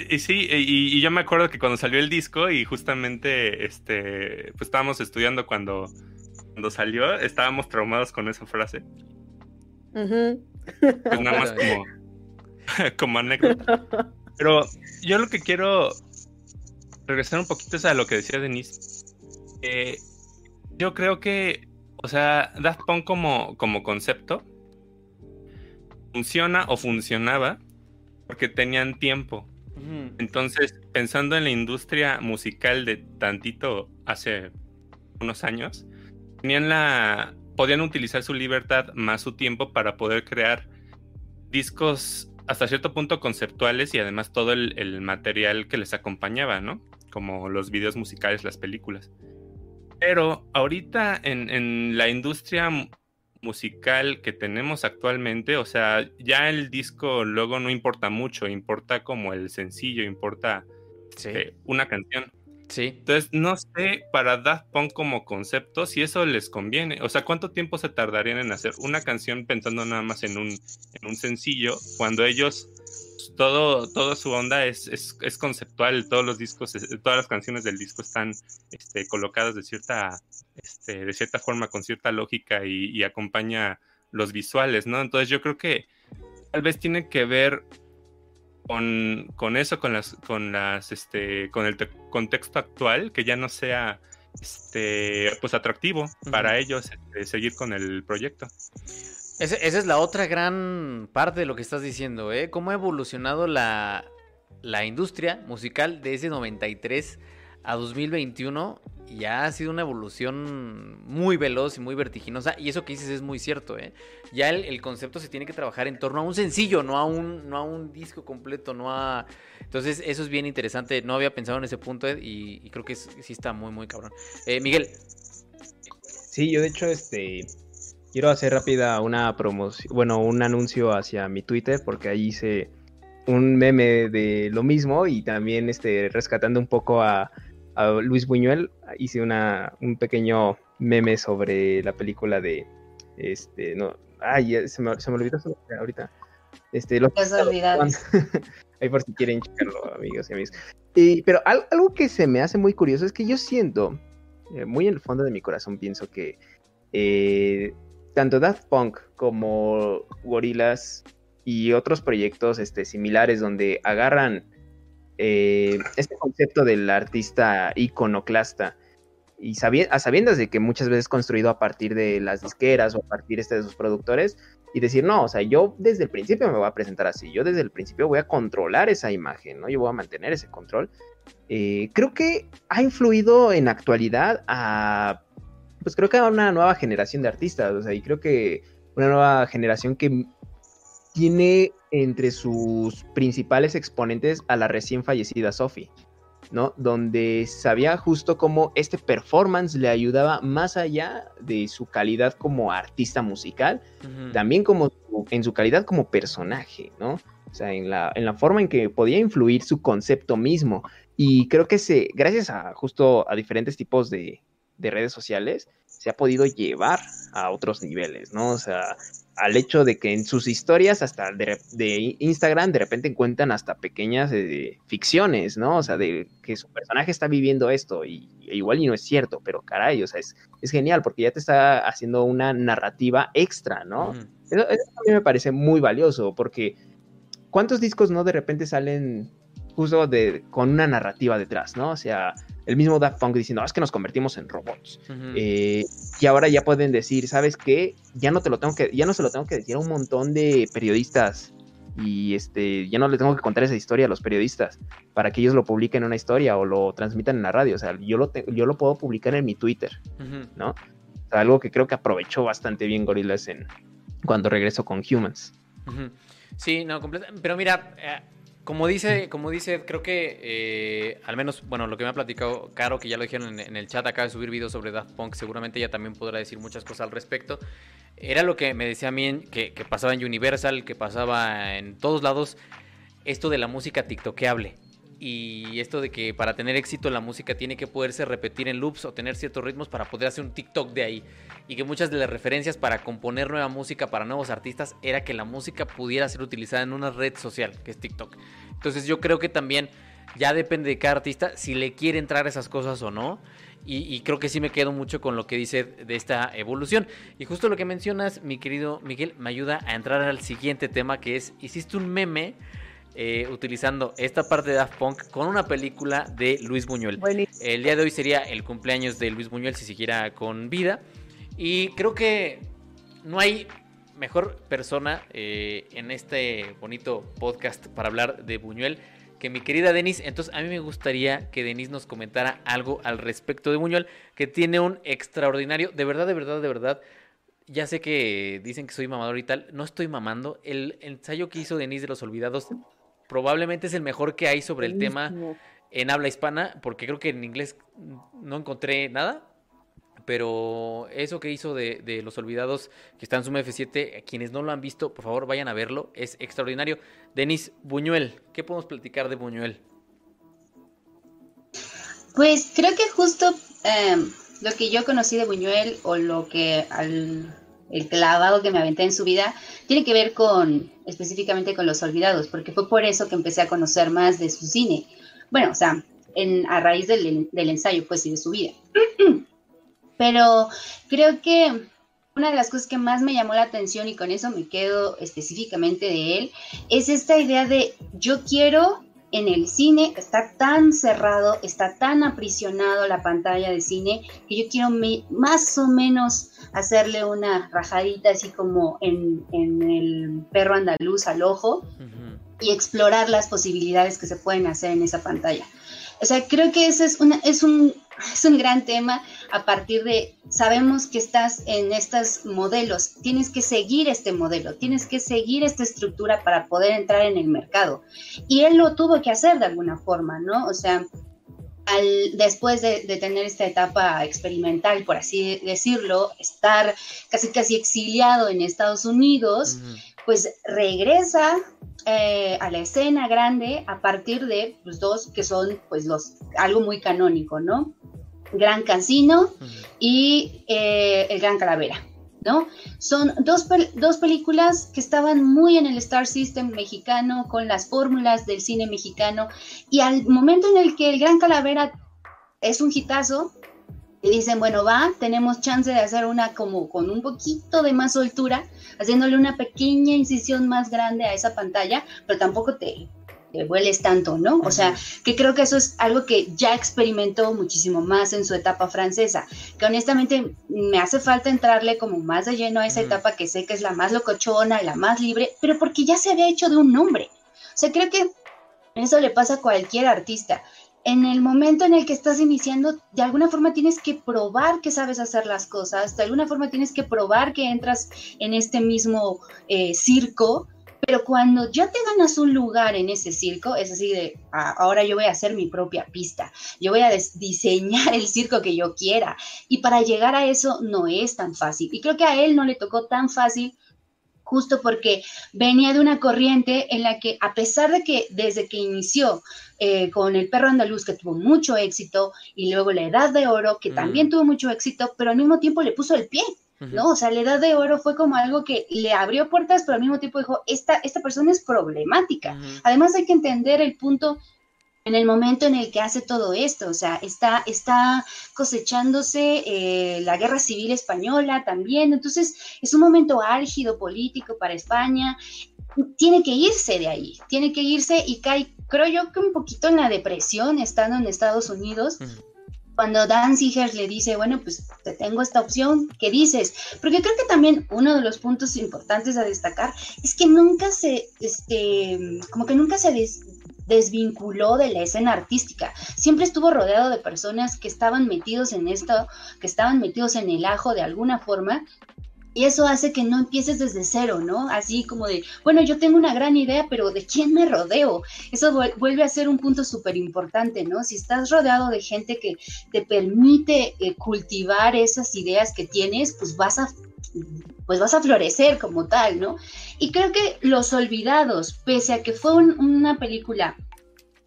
Y sí, y, yo me acuerdo que cuando salió el disco y justamente este, pues estábamos estudiando cuando, cuando salió, estábamos traumados con esa frase. Pues nada más como, como anécdota. Pero yo lo que quiero regresar un poquito es a lo que decía Denise. Eh, yo creo que, o sea, Daft Punk como, como concepto funciona o funcionaba porque tenían tiempo. Entonces, pensando en la industria musical de tantito hace unos años, tenían la podían utilizar su libertad más su tiempo para poder crear discos hasta cierto punto conceptuales y además todo el, material que les acompañaba, ¿no? Como los videos musicales, las películas. Pero ahorita en, en la industria musical que tenemos actualmente, o sea, ya el disco luego no importa mucho, importa como el sencillo, importa eh, una canción. Sí. Entonces, no sé para Daft Punk como concepto si eso les conviene. O sea, ¿cuánto tiempo se tardarían en hacer una canción pensando nada más en un, en un sencillo cuando ellos todo, toda su onda es, es, conceptual, todos los discos, todas las canciones del disco están este, colocadas de cierta, este, de cierta forma, con cierta lógica y, acompaña los visuales, ¿no? Entonces yo creo que tal vez tiene que ver con, con eso, con las, con las, este, con el contexto actual, que ya no sea este, pues atractivo para ellos este, seguir con el proyecto esa es la otra gran parte de lo que estás diciendo, ¿eh? Cómo ha evolucionado la, la industria musical de ese 93 a 2021 ya ha sido una evolución muy veloz y muy vertiginosa. Y eso que dices es muy cierto, ¿eh? Ya el, concepto se tiene que trabajar en torno a un sencillo, no a un, no a un disco completo, no a... Entonces eso es bien interesante. No había pensado en ese punto y, creo que sí está muy, muy cabrón. Eh, Miguel. Sí, yo de hecho, este quiero hacer rápida una promoción, bueno, un anuncio hacia mi Twitter, porque ahí hice un meme de lo mismo y también este, rescatando un poco a, Luis Buñuel, hice una, un pequeño meme sobre la película de, este, no, ay, se me, se me olvidó ahorita. Este, los ahí por si quieren checarlo, amigos y amigos. Y, pero algo que se me hace muy curioso es que yo siento, eh, muy en el fondo de mi corazón pienso que eh, tanto Daft Punk como Gorillaz y otros proyectos este, similares donde agarran eh, este concepto del artista iconoclasta y a sabiendas de que muchas veces construido a partir de las disqueras o a partir este, de sus productores y decir, no, o sea, yo desde el principio me voy a presentar así, yo desde el principio voy a controlar esa imagen, ¿no? Yo voy a mantener ese control. Eh, creo que ha influido en actualidad a pues creo que a una nueva generación de artistas, o sea, y creo que una nueva generación que tiene entre sus principales exponentes a la recién fallecida Sophie, ¿no? Donde sabía justo cómo este performance le ayudaba más allá de su calidad como artista musical, también como en su calidad como personaje, ¿no? O sea, en la, en la forma en que podía influir su concepto mismo. Y creo que se, gracias a justo a diferentes tipos de, de redes sociales se ha podido llevar a otros niveles, ¿no? O sea, al hecho de que en sus historias, hasta de, Instagram, de repente encuentran hasta pequeñas eh, ficciones, ¿no? O sea, de que su personaje está viviendo esto y, igual y no es cierto, pero caray, o sea, es, es, genial porque ya te está haciendo una narrativa extra, ¿no? eso, eso a mí me parece muy valioso porque ¿cuántos discos no de repente salen justo de, con una narrativa detrás, ¿no? O sea, el mismo Daft Punk diciendo, es que nos convertimos en robots. Eh, y ahora ya pueden decir, ¿sabes qué? Ya no te lo tengo que, ya no se lo tengo que decir a un montón de periodistas. Y este, ya no le tengo que contar esa historia a los periodistas para que ellos lo publiquen en una historia o lo transmitan en la radio. O sea, yo lo, yo lo puedo publicar en mi Twitter, ¿no? algo que creo que aprovechó bastante bien Gorillaz en cuando regresó con Humans. Sí, no, pero mira, eh, como dice, como dice, creo que eh, al menos, bueno, lo que me ha platicado Caro, que ya lo dijeron en, el chat, acaba de subir videos sobre Daft Punk, seguramente ella también podrá decir muchas cosas al respecto. Era lo que me decía a mí que, que pasaba en Universal, que pasaba en todos lados, esto de la música tiktokeable y esto de que para tener éxito la música tiene que poderse repetir en loops o tener ciertos ritmos para poder hacer un TikTok de ahí. Y que muchas de las referencias para componer nueva música para nuevos artistas era que la música pudiera ser utilizada en una red social, que es TikTok. Entonces yo creo que también ya depende de cada artista si le quiere entrar a esas cosas o no. Y, y, creo que sí me quedo mucho con lo que dice de esta evolución. Y justo lo que mencionas, mi querido Miguel, me ayuda a entrar al siguiente tema que es, hiciste un meme eh, utilizando esta parte de Daft Punk con una película de Luis Buñuel. El día de hoy sería el cumpleaños de Luis Buñuel si siguiera con vida. Y creo que no hay mejor persona eh, en este bonito podcast para hablar de Buñuel que mi querida Denise. Entonces a mí me gustaría que Denise nos comentara algo al respecto de Buñuel, que tiene un extraordinario, de verdad, de verdad, de verdad. Ya sé que dicen que soy mamador y tal, no estoy mamando. El ensayo que hizo Denise de los Olvidados probablemente es el mejor que hay sobre el tema en habla hispana, porque creo que en inglés no encontré nada. Pero eso que hizo de, Los Olvidados, que está en Suma F7, quienes no lo han visto, por favor vayan a verlo, es extraordinario. Denis Buñuel, ¿qué podemos platicar de Buñuel? Pues creo que justo em, lo que yo conocí de Buñuel o lo que al el clavado que me aventé en su vida, tiene que ver con específicamente con Los Olvidados, porque fue por eso que empecé a conocer más de su cine. Bueno, o sea, en, a raíz del, del ensayo, pues, y de su vida. Pero creo que una de las cosas que más me llamó la atención y con eso me quedo específicamente de él, es esta idea de yo quiero en el cine está tan cerrado, está tan aprisionado la pantalla de cine que yo quiero más o menos hacerle una rajadita así como en, el perro andaluz al ojo y explorar las posibilidades que se pueden hacer en esa pantalla. O sea, creo que ese es, una, es, un, es un gran tema a partir de, sabemos que estás en estos modelos, tienes que seguir este modelo, tienes que seguir esta estructura para poder entrar en el mercado. Y él lo tuvo que hacer de alguna forma, ¿no? O sea, al, después de, tener esta etapa experimental, por así decirlo, estar casi casi exiliado en Estados Unidos, pues regresa eh, a la escena grande a partir de los pues, dos que son pues los algo muy canónico, ¿no? Gran Casino y eh, El Gran Calavera. ¿No? Son dos, dos, películas que estaban muy en el Star System mexicano, con las fórmulas del cine mexicano, y al momento en el que El Gran Calavera es un hitazo, y dicen, bueno, va, tenemos chance de hacer una como con un poquito de más soltura, haciéndole una pequeña incisión más grande a esa pantalla, pero tampoco te, te vueles tanto, ¿no? O sea, que creo que eso es algo que ya experimentó muchísimo más en su etapa francesa, que honestamente me hace falta entrarle como más de lleno a esa etapa que sé que es la más locochona, la más libre, pero porque ya se había hecho de un nombre. O sea, creo que eso le pasa a cualquier artista en el momento en el que estás iniciando, de alguna forma tienes que probar que sabes hacer las cosas, de alguna forma tienes que probar que entras en este mismo eh, circo, pero cuando ya te ganas un lugar en ese circo, es así de, ah, ahora yo voy a hacer mi propia pista, yo voy a diseñar el circo que yo quiera, y para llegar a eso no es tan fácil, y creo que a él no le tocó tan fácil justo porque venía de una corriente en la que a pesar de que desde que inició eh, con el perro andaluz, que tuvo mucho éxito, y luego la edad de oro, que también tuvo mucho éxito, pero al mismo tiempo le puso el pie. ¿no? O sea, la edad de oro fue como algo que le abrió puertas, pero al mismo tiempo dijo, esta, esta persona es problemática. Además hay que entender el punto en el momento en el que hace todo esto, o sea, está, está cosechándose eh, la guerra civil española también, entonces es un momento álgido político para España, tiene que irse de ahí, tiene que irse y cae, creo yo que un poquito en la depresión estando en Estados Unidos. Cuando Dan Ziegler le dice, bueno, pues te tengo esta opción, ¿qué dices? Porque creo que también uno de los puntos importantes a destacar es que nunca se, este, como que nunca se des, desvinculó de la escena artística. Siempre estuvo rodeado de personas que estaban metidos en esto, que estaban metidos en el ajo de alguna forma. Y eso hace que no empieces desde cero, ¿no? Así como de, bueno, yo tengo una gran idea, pero ¿de quién me rodeo? Eso vuelve a ser un punto súper importante, ¿no? Si estás rodeado de gente que te permite eh, cultivar esas ideas que tienes, pues vas a pues vas a florecer como tal, ¿no? Y creo que Los Olvidados, pese a que fue una película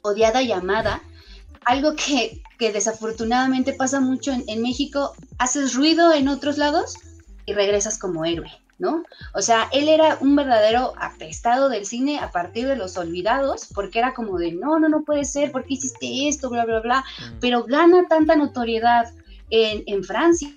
odiada y amada, algo que, desafortunadamente pasa mucho en, México, haces ruido en otros lados y regresas como héroe, ¿no? O sea, él era un verdadero apestado del cine a partir de los olvidados, porque era como de, no, no, no puede ser, ¿por qué hiciste esto? Bla, bla, bla. Mm. Pero gana tanta notoriedad en, en Francia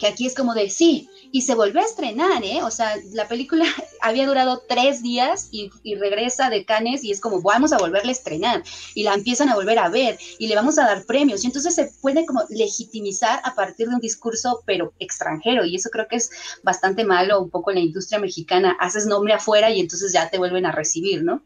que aquí es como de sí, y se volvió a estrenar, ¿eh? O sea, la película había durado tres días y, regresa de Cannes y es como, vamos a volverla a estrenar y la empiezan a volver a ver y le vamos a dar premios y entonces se puede como legitimizar a partir de un discurso pero extranjero y eso creo que es bastante malo un poco en la industria mexicana, haces nombre afuera y entonces ya te vuelven a recibir, ¿no?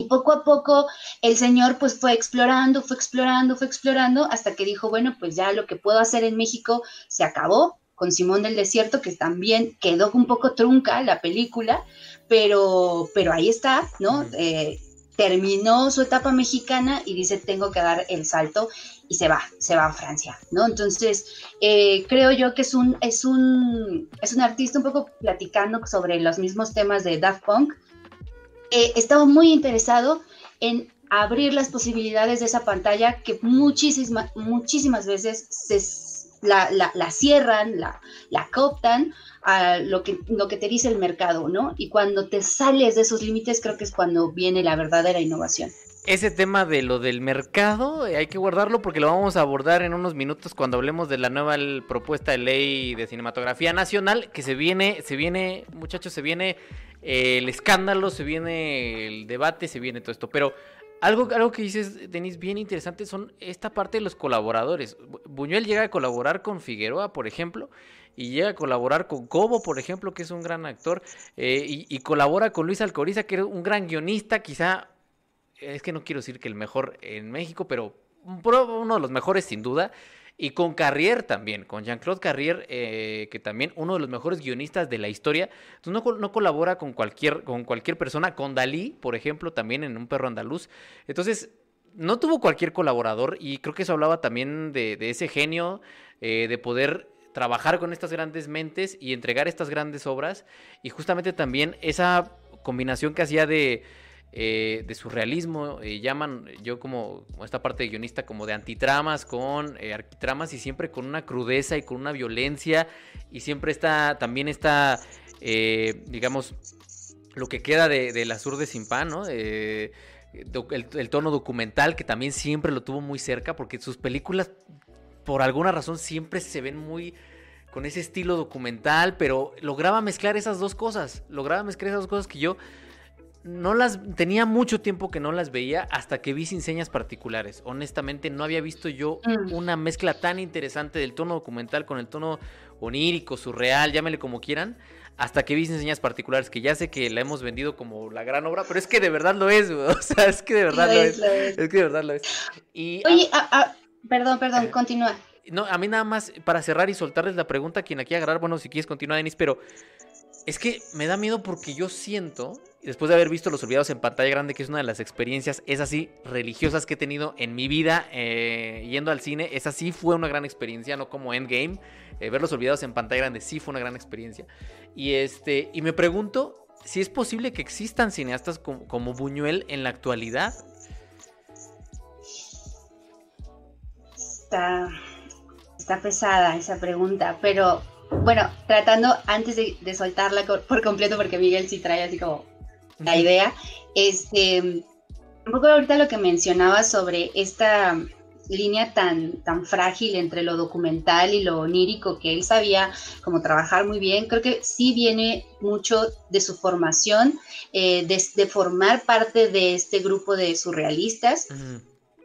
Y poco a poco el señor pues fue explorando, fue explorando, fue explorando hasta que dijo, bueno, pues ya lo que puedo hacer en México se acabó con Simón del Desierto, que también quedó un poco trunca la película, pero, pero ahí está, ¿no? Eh, terminó su etapa mexicana y dice, tengo que dar el salto y se va, se va a Francia, ¿no? Entonces, eh, creo yo que es un, es, un, es un artista un poco platicando sobre los mismos temas de Daft Punk. Eh, estaba muy interesado en abrir las posibilidades de esa pantalla que muchísimas, muchísimas veces se la, cierran, la, la cooptan a lo que, lo que te dice el mercado, ¿no? Y cuando te sales de esos límites, creo que es cuando viene la verdadera innovación. Ese tema de lo del mercado eh, hay que guardarlo porque lo vamos a abordar en unos minutos cuando hablemos de la nueva propuesta de ley de cinematografía nacional que se viene, se viene, muchachos, se viene el escándalo, se viene el debate, se viene todo esto. Pero algo, algo que dices, Denis, bien interesante son esta parte de los colaboradores. Buñuel llega a colaborar con Figueroa, por ejemplo, y llega a colaborar con Cobo, por ejemplo, que es un gran actor, eh, y, colabora con Luis Alcoriza, que es un gran guionista, quizá, es que no quiero decir que el mejor en México, pero uno de los mejores sin duda. Y con Carrier también, con Jean-Claude Carrier, eh, que también uno de los mejores guionistas de la historia. Entonces no, no, colabora con cualquier, con cualquier persona, con Dalí, por ejemplo, también en Un perro andaluz. Entonces, no tuvo cualquier colaborador y creo que eso hablaba también de, ese genio, eh, de poder trabajar con estas grandes mentes y entregar estas grandes obras. Y justamente también esa combinación que hacía de eh, de surrealismo, eh, llaman yo como, esta parte de guionista como de antitramas con eh, arquitramas y siempre con una crudeza y con una violencia y siempre está, también está, digamos, lo que queda de, la sur de Simpan, ¿no? el, tono documental que también siempre lo tuvo muy cerca porque sus películas por alguna razón siempre se ven muy con ese estilo documental, pero lograba mezclar esas dos cosas, lograba mezclar esas dos cosas que yo no las tenía mucho tiempo que no las veía hasta que vi sin señas particulares. Honestamente no había visto yo mm. una mezcla tan interesante del tono documental con el tono onírico, surreal, llámele como quieran, hasta que vi sin señas particulares, que ya sé que la hemos vendido como la gran obra, pero es que de verdad lo es, o sea, es que de verdad lo, es, es. que de verdad lo es. Y, Oye, ah, ah, perdón, perdón, continúa. No, a mí nada más para cerrar y soltarles la pregunta a quien aquí agarrar, bueno, si quieres continuar, Denis, pero es que me da miedo porque yo siento, después de haber visto Los Olvidados en pantalla grande, que es una de las experiencias, es así, religiosas que he tenido en mi vida eh, yendo al cine, esa sí fue una gran experiencia, no como Endgame. Eh, ver Los Olvidados en pantalla grande sí fue una gran experiencia. Y, este, y me pregunto si es posible que existan cineastas como, como Buñuel en la actualidad. Está, está pesada esa pregunta, pero bueno, tratando antes de, soltarla por completo, porque Miguel sí trae así como la idea, este, un poco ahorita lo que mencionaba sobre esta línea tan, tan frágil entre lo documental y lo onírico, que él sabía como trabajar muy bien, creo que sí viene mucho de su formación, eh, de, formar parte de este grupo de surrealistas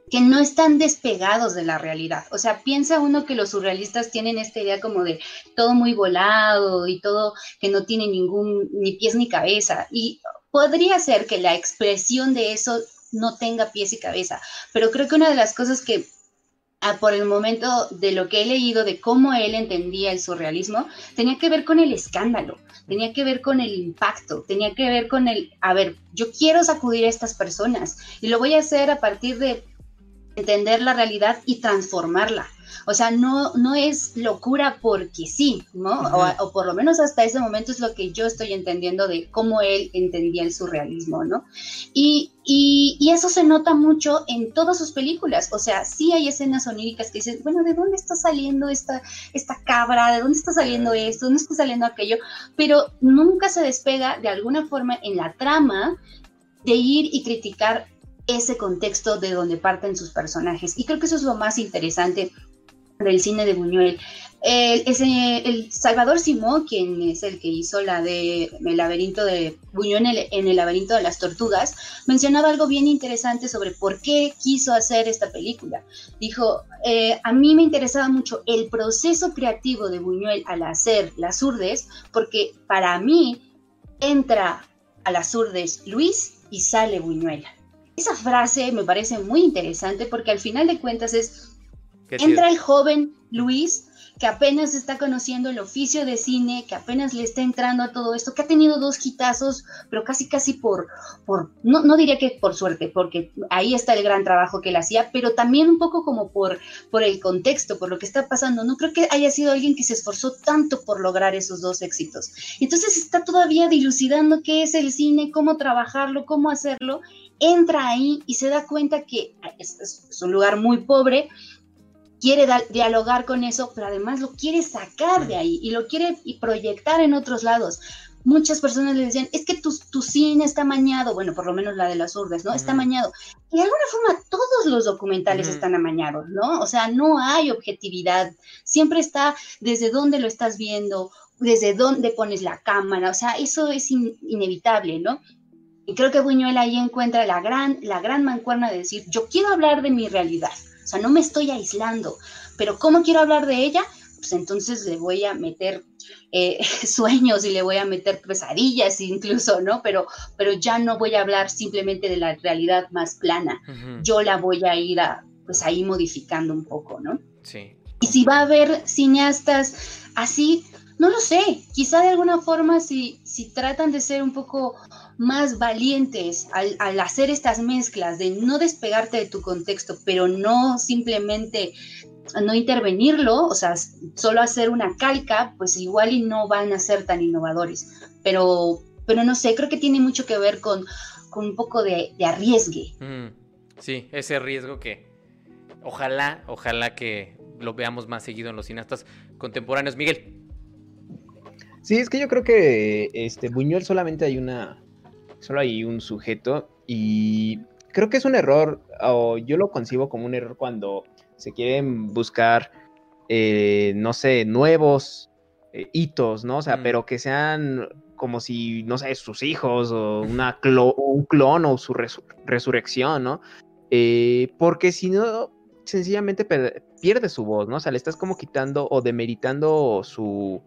que no están despegados de la realidad. O sea, piensa uno que los surrealistas tienen esta idea como de todo muy volado y todo que no tiene ningún ni pies ni cabeza. Y podría ser que la expresión de eso no tenga pies y cabeza, pero creo que una de las cosas que por el momento de lo que he leído de cómo él entendía el surrealismo, tenía que ver con el escándalo, tenía que ver con el impacto, tenía que ver con el, a ver, yo quiero sacudir a estas personas y lo voy a hacer a partir de entender la realidad y transformarla. O sea, no, no es locura porque sí, ¿no? o, por lo menos hasta ese momento es lo que yo estoy entendiendo de cómo él entendía el surrealismo, ¿no? Y, y, eso se nota mucho en todas sus películas. O sea, sí hay escenas oníricas que dicen, bueno, ¿de dónde está saliendo esta, esta cabra? ¿De dónde está saliendo esto? ¿De dónde está saliendo aquello? Pero nunca se despega de alguna forma en la trama de ir y criticar ese contexto de donde parten sus personajes. Y creo que eso es lo más interesante del cine de Buñuel. El, Salvador Simón, quien es el que hizo la de El laberinto de Buñuel en el, laberinto de las tortugas, mencionaba algo bien interesante sobre por qué quiso hacer esta película. Dijo, eh, a mí me interesaba mucho el proceso creativo de Buñuel al hacer Las Urdes, porque para mí entra a Las Urdes Luis y sale Buñuel. Esa frase me parece muy interesante porque al final de cuentas es Entra el joven Luis, que apenas está conociendo el oficio de cine, que apenas le está entrando a todo esto, que ha tenido dos quitazos, pero casi casi por, por no, no diría que por suerte, porque ahí está el gran trabajo que él hacía, pero también un poco como por, por el contexto, por lo que está pasando. No creo que haya sido alguien que se esforzó tanto por lograr esos dos éxitos. Entonces está todavía dilucidando qué es el cine, cómo trabajarlo, cómo hacerlo. Entra ahí y se da cuenta que es, es un lugar muy pobre, quiere dialogar con eso, pero además lo quiere sacar de ahí y lo quiere y proyectar en otros lados. Muchas personas le decían, es que tu, tu cine está mañado, bueno, por lo menos la de las urdes, ¿no? Está mañado. Y de alguna forma todos los documentales están amañados, ¿no? O sea, no hay objetividad. Siempre está desde dónde lo estás viendo, desde dónde pones la cámara, o sea, eso es inevitable, ¿no? Y creo que Buñuel ahí encuentra la gran, la gran mancuerna de decir, yo quiero hablar de mi realidad, o sea, no me estoy aislando, pero ¿cómo quiero hablar de ella? Pues entonces le voy a meter eh, sueños y le voy a meter pesadillas incluso, ¿no? Pero, pero ya no voy a hablar simplemente de la realidad más plana. Yo la voy a ir a, pues ahí modificando un poco, ¿no? Sí. Y si va a haber cineastas así, no lo sé, quizá de alguna forma si, si tratan de ser un poco más valientes al, hacer estas mezclas, de no despegarte de tu contexto, pero no simplemente no intervenirlo, o sea, solo hacer una calca, pues igual y no van a ser tan innovadores. Pero, pero no sé, creo que tiene mucho que ver con, con un poco de, arriesgue. sí, ese riesgo que ojalá, ojalá que lo veamos más seguido en los cineastas contemporáneos. Miguel. Sí, es que yo creo que este Buñuel solamente hay una solo hay un sujeto y creo que es un error, o yo lo concibo como un error cuando se quieren buscar, eh, no sé, nuevos eh, hitos, ¿no? O sea, mm. pero que sean como si, no sé, sus hijos o una un clon o su resurrección, ¿no? Eh, porque si no, sencillamente pierde su voz, ¿no? O sea, le estás como quitando o demeritando su,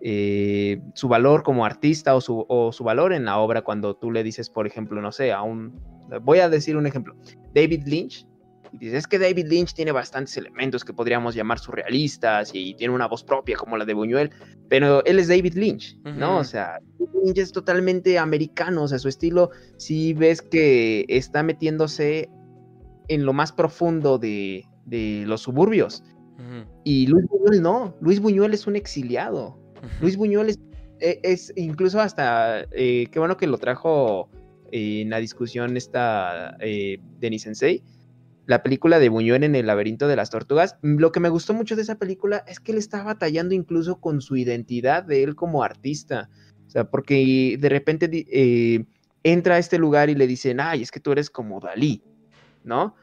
eh, su valor como artista o su, valor en la obra cuando tú le dices, por ejemplo, no sé, a un... Voy a decir un ejemplo. David Lynch. Y dices, es que David Lynch tiene bastantes elementos que podríamos llamar surrealistas y tiene una voz propia como la de Buñuel, pero él es David Lynch, ¿no? O sea, Lynch es totalmente americano, o sea, su estilo, si ves que está metiéndose en lo más profundo de, los suburbios. Y Luis Buñuel no, Luis Buñuel es un exiliado, Luis Buñuel e, es, incluso hasta, eh, qué bueno que lo trajo en la discusión esta eh, Denis Sensei, la película de Buñuel en el laberinto de las tortugas. Lo que me gustó mucho de esa película es que él está batallando incluso con su identidad de él como artista. O sea, porque de repente eh, entra a este lugar y le dicen, ay, es que tú eres como Dalí, ¿no?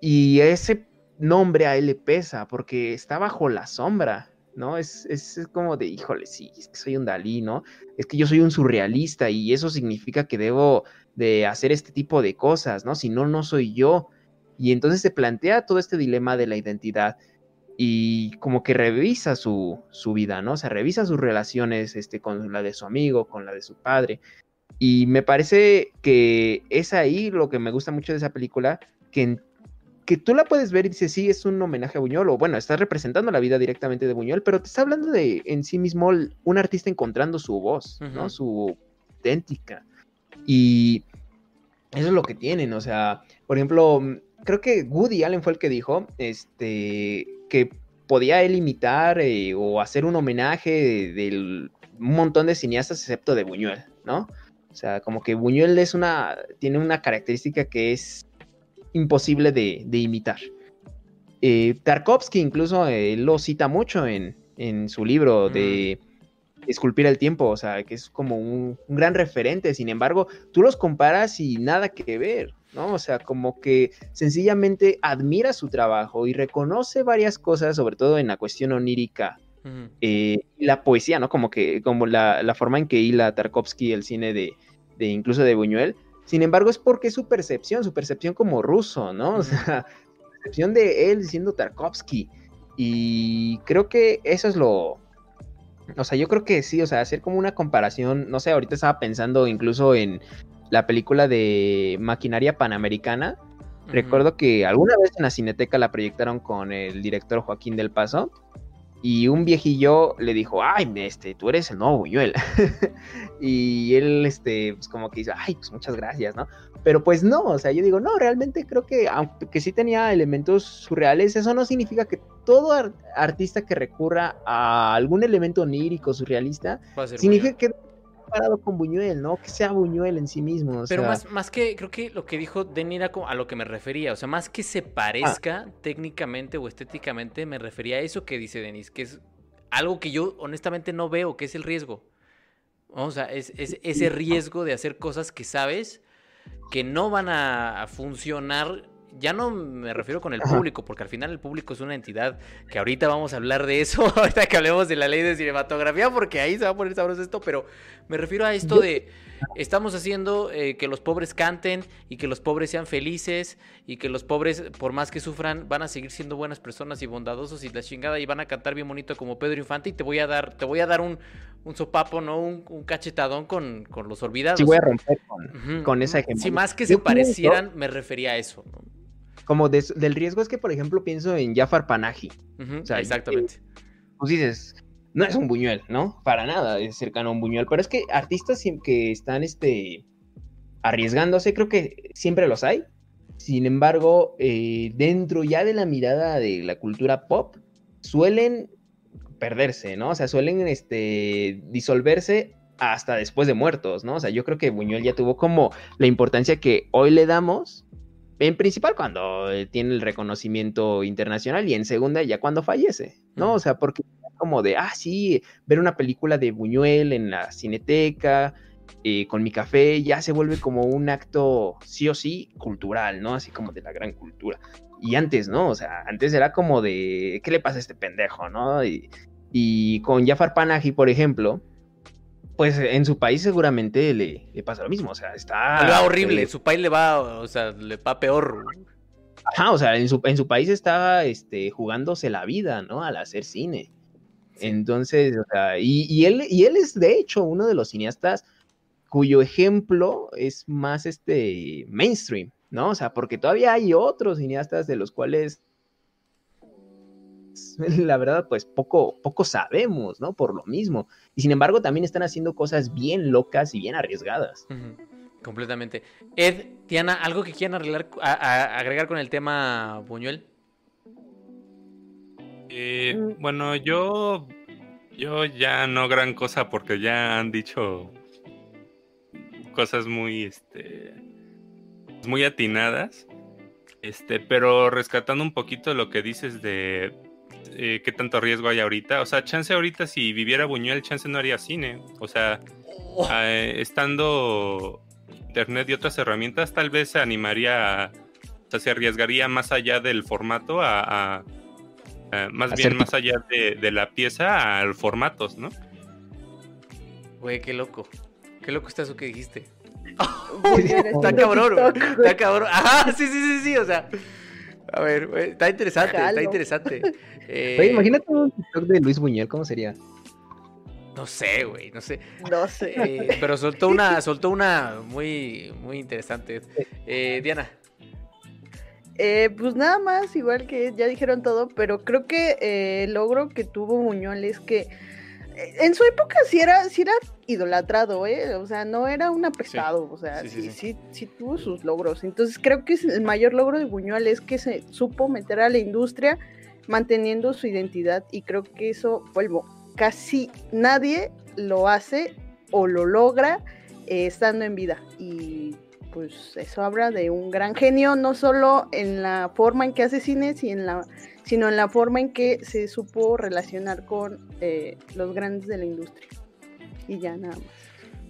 Y ese nombre a él le pesa porque está bajo la sombra ¿no? Es, es, como de, híjole, sí, es que soy un Dalí, ¿no? Es que yo soy un surrealista y eso significa que debo de hacer este tipo de cosas, ¿no? Si no, no soy yo. Y entonces se plantea todo este dilema de la identidad y como que revisa su, su vida, ¿no? O revisa sus relaciones este, con la de su amigo, con la de su padre. Y me parece que es ahí lo que me gusta mucho de esa película, que, que tú la puedes ver y dices, sí, es un homenaje a Buñuel, o bueno, estás representando la vida directamente de Buñuel, pero te está hablando de en sí mismo un artista encontrando su voz, ¿no? Su auténtica. Y eso es lo que tienen, o sea, por ejemplo, creo que Woody Allen fue el que dijo, este, que podía él imitar eh, o hacer un homenaje del un montón de cineastas excepto de Buñuel, ¿no? O sea, como que Buñuel es una, tiene una característica que es imposible de, imitar. Eh, Tarkovsky incluso eh, lo cita mucho en, su libro de mm. Esculpir el Tiempo, o sea, que es como un, gran referente, sin embargo, tú los comparas y nada que ver, ¿no? O sea, como que sencillamente admira su trabajo y reconoce varias cosas, sobre todo en la cuestión onírica eh, la poesía, ¿no? Como que, como la, forma en que hila Tarkovsky el cine de, de, incluso de Buñuel. Sin embargo, es porque es su percepción, su percepción como ruso, ¿no? O sea, percepción de él siendo Tarkovsky. Y creo que eso es lo. O sea, yo creo que sí, o sea, hacer como una comparación, no sé, ahorita estaba pensando incluso en la película de Maquinaria Panamericana. Recuerdo que alguna vez en la Cineteca la proyectaron con el director Joaquín del Paso y un viejillo le dijo, ay, este, tú eres el nuevo Buñuel. y él, este, pues como que dice, ay, pues muchas gracias, ¿no? Pero pues no, o sea, yo digo, no, realmente creo que, aunque sí tenía elementos surreales, eso no significa que todo artista que recurra a algún elemento onírico, surrealista, significa que comparado con Buñuel, ¿no? Que sea Buñuel en sí mismo. Pero más, más que, creo que lo que dijo Denny era a lo que me refería. O sea, más que se parezca ah. técnicamente o estéticamente, me refería a eso que dice Denis, que es algo que yo honestamente no veo, que es el riesgo. O sea, es, ese riesgo de hacer cosas que sabes que no van a funcionar ya no me refiero con el público, porque al final el público es una entidad que ahorita vamos a hablar de eso, ahorita que hablemos de la ley de cinematografía, porque ahí se va a poner sabroso esto, pero me refiero a esto de estamos haciendo eh, que los pobres canten y que los pobres sean felices y que los pobres, por más que sufran, van a seguir siendo buenas personas y bondadosos y la chingada y van a cantar bien bonito como Pedro Infante y te voy a dar, te voy a dar un, un sopapo, ¿no? Un, cachetadón con, los olvidados. Sí, voy a romper con, esa ejemplo. Si más que se parecieran, me refería a eso, ¿no? Como del riesgo es que, por ejemplo, pienso en Jafar Panahi. exactamente. pues dices, no es un buñuel, ¿no? Para nada es cercano a un buñuel, pero es que artistas que están este, arriesgándose, creo que siempre los hay. Sin embargo, eh, dentro ya de la mirada de la cultura pop, suelen perderse, ¿no? O sea, suelen este, disolverse hasta después de muertos, ¿no? O sea, yo creo que Buñuel ya tuvo como la importancia que hoy le damos en principal cuando eh, tiene el reconocimiento internacional y en segunda ya cuando fallece, ¿no? O sea, porque como de, ah, sí, ver una película de Buñuel en la cineteca, eh, con mi café, ya se vuelve como un acto sí o sí cultural, ¿no? Así como de la gran cultura. Y antes, ¿no? O sea, antes era como de, ¿qué le pasa a este pendejo, no? Y, y con Jafar Panahi, por ejemplo, pues en su país seguramente le, pasa lo mismo, o sea, está... Le va horrible, en su país le va, o sea, le va peor. Ajá, o sea, en su, en su país está este, jugándose la vida, ¿no? Al hacer cine. Entonces, o sea, y, él, y él es de hecho uno de los cineastas cuyo ejemplo es más este mainstream, ¿no? O sea, porque todavía hay otros cineastas de los cuales la verdad, pues poco, poco sabemos, ¿no? Por lo mismo. Y sin embargo, también están haciendo cosas bien locas y bien arriesgadas. Completamente. Ed, Tiana, ¿algo que quieran agregar con el tema Buñuel? Eh, bueno, yo, yo ya no gran cosa porque ya han dicho cosas muy, este, muy atinadas. Este, pero rescatando un poquito lo que dices de eh, qué tanto riesgo hay ahorita. O sea, chance ahorita si viviera Buñuel, chance no haría cine. O sea, oh. eh, estando internet y otras herramientas, tal vez se animaría, o sea, se arriesgaría más allá del formato a, más bien más allá de, la pieza al formatos, ¿no? Güey, qué loco. Qué loco está eso que dijiste. está cabrón, está cabrón. Ajá, sí, sí, sí, sí, o sea. A ver, está interesante, está interesante. Eh, imagínate un TikTok de Luis Buñuel, ¿cómo sería? No sé, güey, no sé. No sé. Eh, pero soltó una, soltó una muy, muy interesante. Eh, Diana. Eh, pues nada más, igual que ya dijeron todo, pero creo que eh, el logro que tuvo Buñuel es que eh, en su época sí era, sí era idolatrado, ¿eh? O sea, no era un apestado, o sea, sí sí, sí tuvo sus logros. Entonces creo que el mayor logro de Buñuel es que se supo meter a la industria manteniendo su identidad y creo que eso, vuelvo, casi nadie lo hace o lo logra estando en vida. Y pues eso habla de un gran genio, no solo en la forma en que hace cine, sino en la, sino en la forma en que se supo relacionar con eh, los grandes de la industria. Y ya nada más.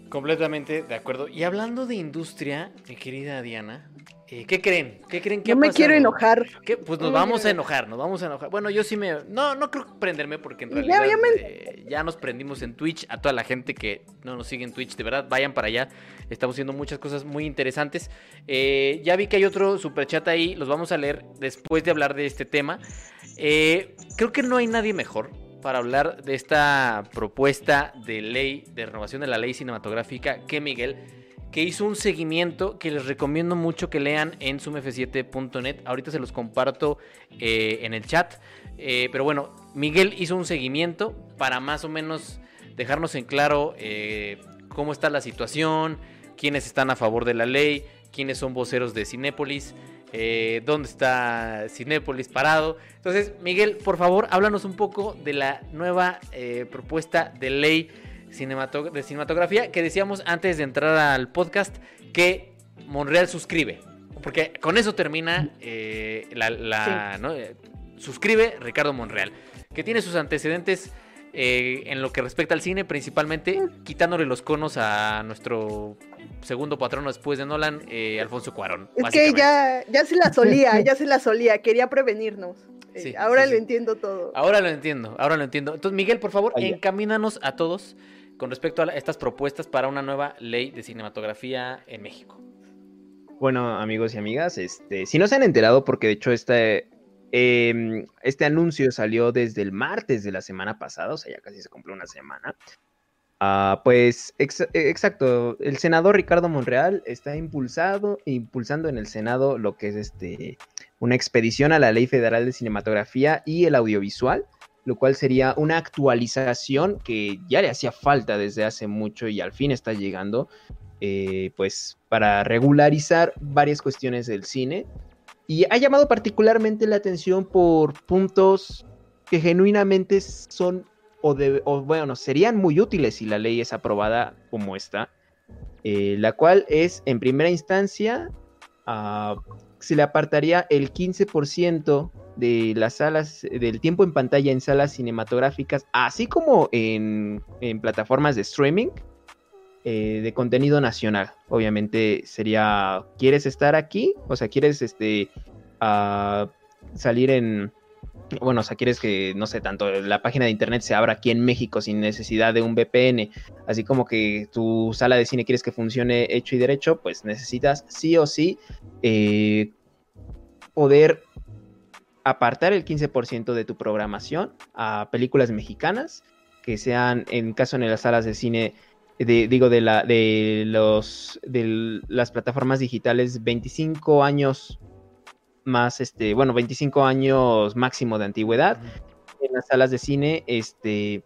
Completamente de acuerdo. Y hablando de industria, mi querida Diana, eh, ¿Qué creen? ¿Qué creen que No me quiero enojar. Pues nos vamos a enojar, nos vamos a enojar. Bueno, yo sí me... No, no creo prenderme porque en realidad eh, ya, nos prendimos en Twitch. A toda la gente que no nos sigue en Twitch, de verdad, vayan para allá. Estamos haciendo muchas cosas muy interesantes. Eh, ya vi que hay otro superchat ahí, los vamos a leer después de hablar de este tema. creo que no hay nadie mejor para hablar de esta propuesta de ley, de renovación de la ley cinematográfica que Miguel que hizo un seguimiento que les recomiendo mucho que lean en sumf7.net. Ahorita se los comparto eh, en el chat. Eh, pero bueno, Miguel hizo un seguimiento para más o menos dejarnos en claro eh, cómo está la situación, quiénes están a favor de la ley, quiénes son voceros de Cinépolis, dónde está Cinépolis parado. Entonces, Miguel, por favor, háblanos un poco de la nueva propuesta de ley de cinematografía que decíamos antes de entrar al podcast que Monreal suscribe. Porque con eso termina eh, la... Eh, suscribe Ricardo Monreal, que tiene sus antecedentes eh, en lo que respecta al cine, principalmente quitándole los conos a nuestro segundo patrono después de Nolan, Alfonso Cuarón. Es que ya, ya se la solía, ya se la solía, quería prevenirnos. ahora lo entiendo todo. Ahora lo entiendo, ahora lo entiendo. Entonces, Miguel, por favor, encamínanos a todos con respecto a estas propuestas para una nueva ley de cinematografía en México. Bueno, amigos y amigas, este, si no se han enterado, porque de hecho este, em, este anuncio salió desde el martes de la semana pasada, o sea, ya casi se cumplió una semana. Ah, pues exacto, el senador Ricardo Monreal está impulsado, impulsando en el Senado lo que es este, una expedición a la Ley Federal de Cinematografía y el Audiovisual, lo cual sería una actualización que ya le hacía falta desde hace mucho y al fin está llegando, eh, pues para regularizar varias cuestiones del cine. Y ha llamado particularmente la atención por puntos que genuinamente son o, de, bueno, serían muy útiles si la ley es aprobada como está, eh, la cual es en primera instancia, uh, se le apartaría el 15% de las salas, del tiempo en pantalla en salas cinematográficas, así como en, plataformas de streaming eh, de contenido nacional. Obviamente sería, ¿quieres estar aquí? O sea, ¿quieres este, salir en... Bueno, o sea, quieres que, no sé, tanto la página de internet se abra aquí en México sin necesidad de un VPN, así como que tu sala de cine quieres que funcione hecho y derecho, pues necesitas sí o sí eh, poder apartar el 15% de tu programación a películas mexicanas que sean, en caso de las salas de cine, digo, de, la, de, los, de las plataformas digitales, 25 años más, este, bueno, 25 años máximo de antigüedad. En las salas de cine, este,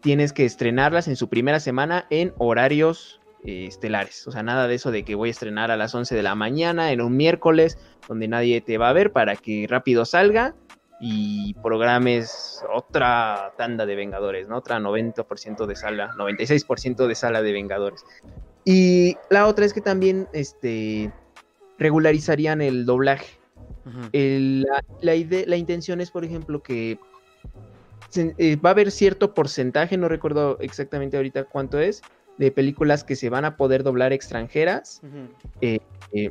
tienes que estrenarlas en su primera semana en horarios eh, estelares. O sea, nada de eso de que voy a estrenar a las 11 de la mañana en un miércoles donde nadie te va a ver para que rápido salga y programes otra tanda de Vengadores, ¿no? Otra 90% de sala, 96% de sala de Vengadores. Y la otra es que también este, regularizarían el doblaje. la, la, intención es, por ejemplo, que eh, va a haber cierto porcentaje, no recuerdo exactamente ahorita cuánto es, de películas que se van a poder doblar extranjeras. Eh, eh,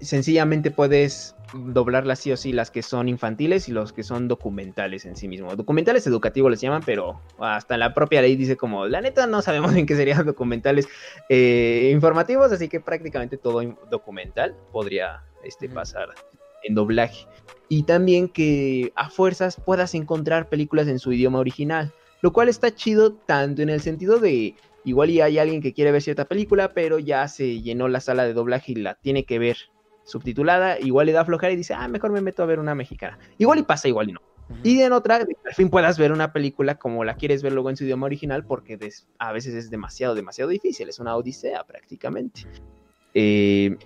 sencillamente puedes doblarlas sí o sí, las que son infantiles y los que son documentales en sí mismo. Documentales educativos les llaman, pero hasta la propia ley dice como, la neta no sabemos en qué serían documentales eh, informativos, así que prácticamente todo documental podría este, pasar en doblaje. Y también que a fuerzas puedas encontrar películas en su idioma original, lo cual está chido tanto en el sentido de igual y hay alguien que quiere ver cierta película, pero ya se llenó la sala de doblaje y la tiene que ver subtitulada, igual le da flojera y dice, ah, mejor me meto a ver una mexicana. Igual y pasa, igual y no. Y en otra, al fin puedas ver una película como la quieres ver luego en su idioma original, porque a veces es demasiado, demasiado difícil, es una odisea prácticamente. Eh,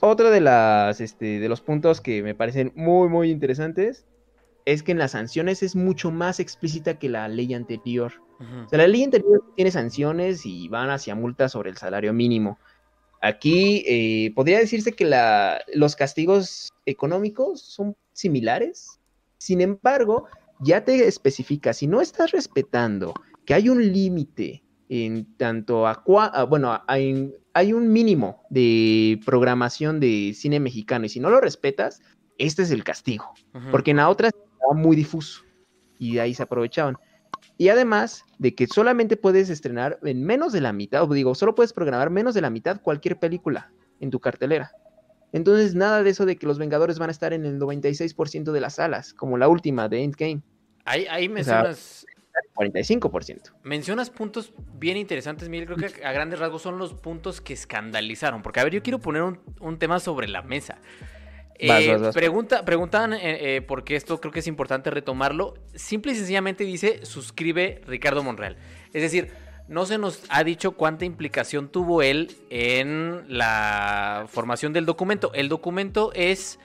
otro de, las, este, de los puntos que me parecen muy, muy interesantes es que en las sanciones es mucho más explícita que la ley anterior. O sea, la ley anterior tiene sanciones y van hacia multas sobre el salario mínimo. Aquí eh, podría decirse que la, los castigos económicos son similares. Sin embargo, ya te especifica, si no estás respetando que hay un límite en tanto a, bueno, hay, hay un mínimo de programación de cine mexicano y si no lo respetas, este es el castigo. Porque en la otra estaba muy difuso y de ahí se aprovechaban. Y además de que solamente puedes estrenar en menos de la mitad, o digo, solo puedes programar menos de la mitad cualquier película en tu cartelera. Entonces, nada de eso de que los Vengadores van a estar en el 96% de las salas, como la última de Endgame. Ahí, ahí mencionas. 45%. Mencionas puntos bien interesantes, Miguel. Creo que a grandes rasgos son los puntos que escandalizaron. Porque, a ver, yo quiero poner un, un tema sobre la mesa. Eh, pregunta, preguntan, eh, eh, porque esto creo que es importante retomarlo. Simple y sencillamente dice, suscribe Ricardo Monreal. Es decir, no se nos ha dicho cuánta implicación tuvo él en la formación del documento. El documento es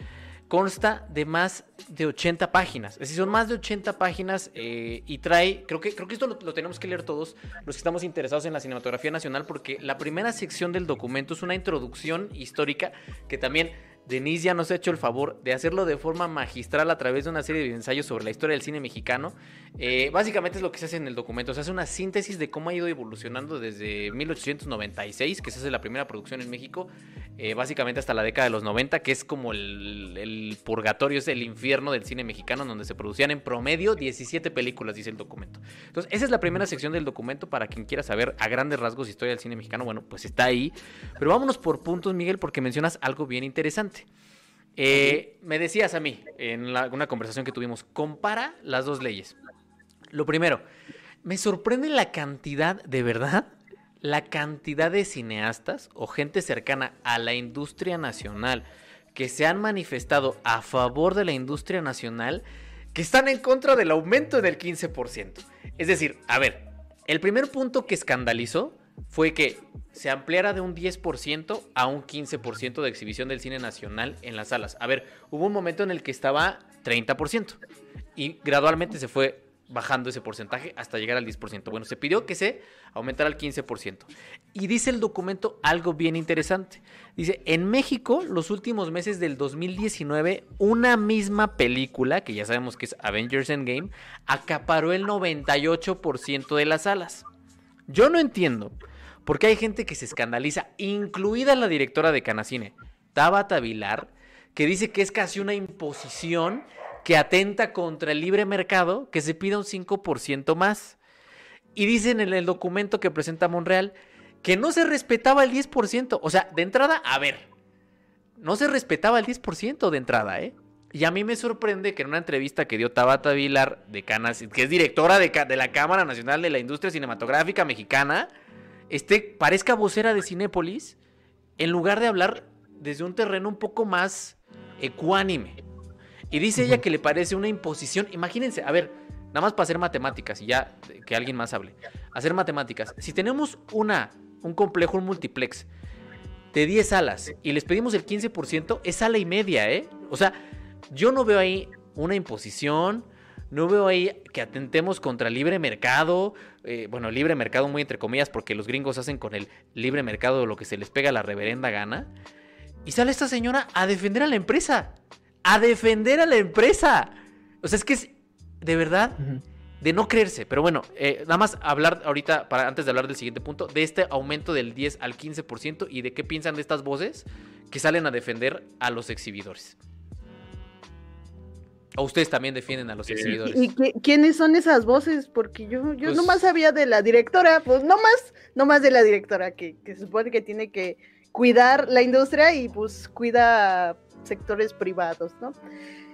consta de más de 80 páginas. Es decir, son más de 80 páginas y trae, creo que, creo que esto lo, lo, tenemos que leer todos los que estamos interesados en la cinematografía nacional, porque la primera sección del documento es una introducción histórica que también Denise ya nos ha hecho el favor de hacerlo de forma magistral a través de una serie de ensayos sobre la historia del cine mexicano. Eh, básicamente es lo que se hace en el documento, se hace una síntesis de cómo ha ido evolucionando desde 1896, que se hace la primera producción en México, eh, básicamente hasta la década de los 90, que es como el, purgatorio, es el infierno del cine mexicano, donde se producían en promedio 17 películas, dice el documento. Entonces, esa es la primera sección del documento para quien quiera saber a grandes rasgos historia del cine mexicano. Bueno, pues está ahí. Pero vámonos por puntos, Miguel, porque mencionas algo bien interesante. Eh, me decías a mí, en una conversación que tuvimos, compara las dos leyes. Lo primero, me sorprende la cantidad, de verdad, la cantidad de cineastas o gente cercana a la industria nacional que se han manifestado a favor de la industria nacional que están en contra del aumento del 15%. Es decir, a ver, el primer punto que escandalizó fue que se ampliara de un 10% a un 15% de exhibición del cine nacional en las salas. A ver, hubo un momento en el que estaba 30% y gradualmente se fue bajando ese porcentaje hasta llegar al 10%. Bueno, se pidió que se aumentara al 15%. Y dice el documento algo bien interesante. Dice, en México, los últimos meses del 2019, una misma película, que ya sabemos que es Avengers Endgame, acaparó el 98% de las salas. Yo no entiendo porque hay gente que se escandaliza, incluida la directora de Canacine, Tabata Vilar, que dice que es casi una imposición que atenta contra el libre mercado que se pida un 5% más. Y dicen en el documento que presenta Monreal que no se respetaba el 10%. O sea, de entrada, a ver, no se respetaba el 10% de entrada, ¿eh? Y a mí me sorprende que en una entrevista que dio Tabata Vilar, de Canas, que es directora de, de la Cámara Nacional de la Industria Cinematográfica Mexicana, este, parezca vocera de Cinépolis en lugar de hablar desde un terreno un poco más ecuánime. Y dice ella que le parece una imposición. Imagínense, a ver, nada más para hacer matemáticas y ya que alguien más hable. Hacer matemáticas. Si tenemos una, un complejo, un multiplex de 10 salas y les pedimos el 15%, es sala y media, ¿eh? O sea, yo no veo ahí una imposición, no veo ahí que atentemos contra el libre mercado. Eh, bueno, libre mercado muy entre comillas porque los gringos hacen con el libre mercado lo que se les pega a la reverenda gana. Y sale esta señora a defender a la empresa. A defender a la empresa. O sea, es que es de verdad de no creerse. Pero bueno, eh, nada más hablar ahorita, para, antes de hablar del siguiente punto, de este aumento del 10 al 15% y de qué piensan de estas voces que salen a defender a los exhibidores. ¿O ustedes también defienden a los exhibidores? ¿Y quiénes son esas voces? Porque yo, yo pues nomás sabía de la directora, pues nomás, nomás de la directora, que, se supone que tiene que cuidar la industria y pues cuida sectores privados, ¿no?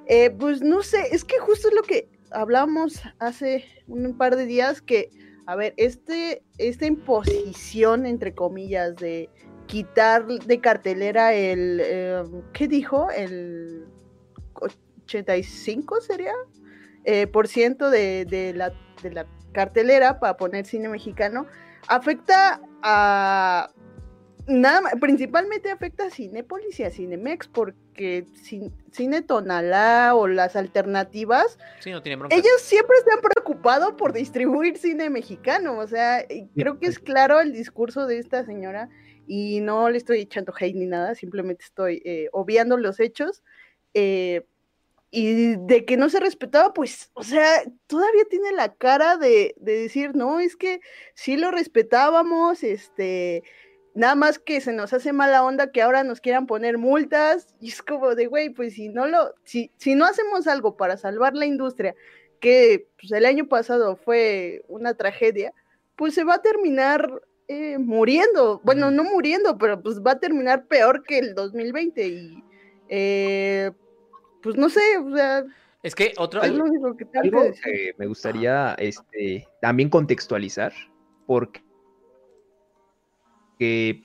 Eh, pues no sé, es que justo es lo que hablamos hace un par de días, que, a ver, este, esta imposición, entre comillas, de quitar de cartelera el, eh, ¿qué dijo? El 85 sería, eh, por ciento de, de, la, de la cartelera para poner cine mexicano, afecta a nada principalmente afecta a Cinepolis y a Cinemex porque Cine Tonalá o las alternativas, ellos siempre se han preocupado por distribuir cine mexicano, o sea, creo que es claro el discurso de esta señora y no le estoy echando hate ni nada, simplemente estoy eh, obviando los hechos. Eh, y de que no se respetaba, pues, o sea, todavía tiene la cara de, de decir, no, es que sí lo respetábamos, este, Nada más que se nos hace mala onda que ahora nos quieran poner multas. Y es como de, güey, pues si no lo, si, si no hacemos algo para salvar la industria, que pues, el año pasado fue una tragedia, pues se va a terminar eh, muriendo. Bueno, no muriendo, pero pues va a terminar peor que el 2020. Y eh, pues no sé, o sea. Es que otro. algo que, me gustaría este, también contextualizar, porque que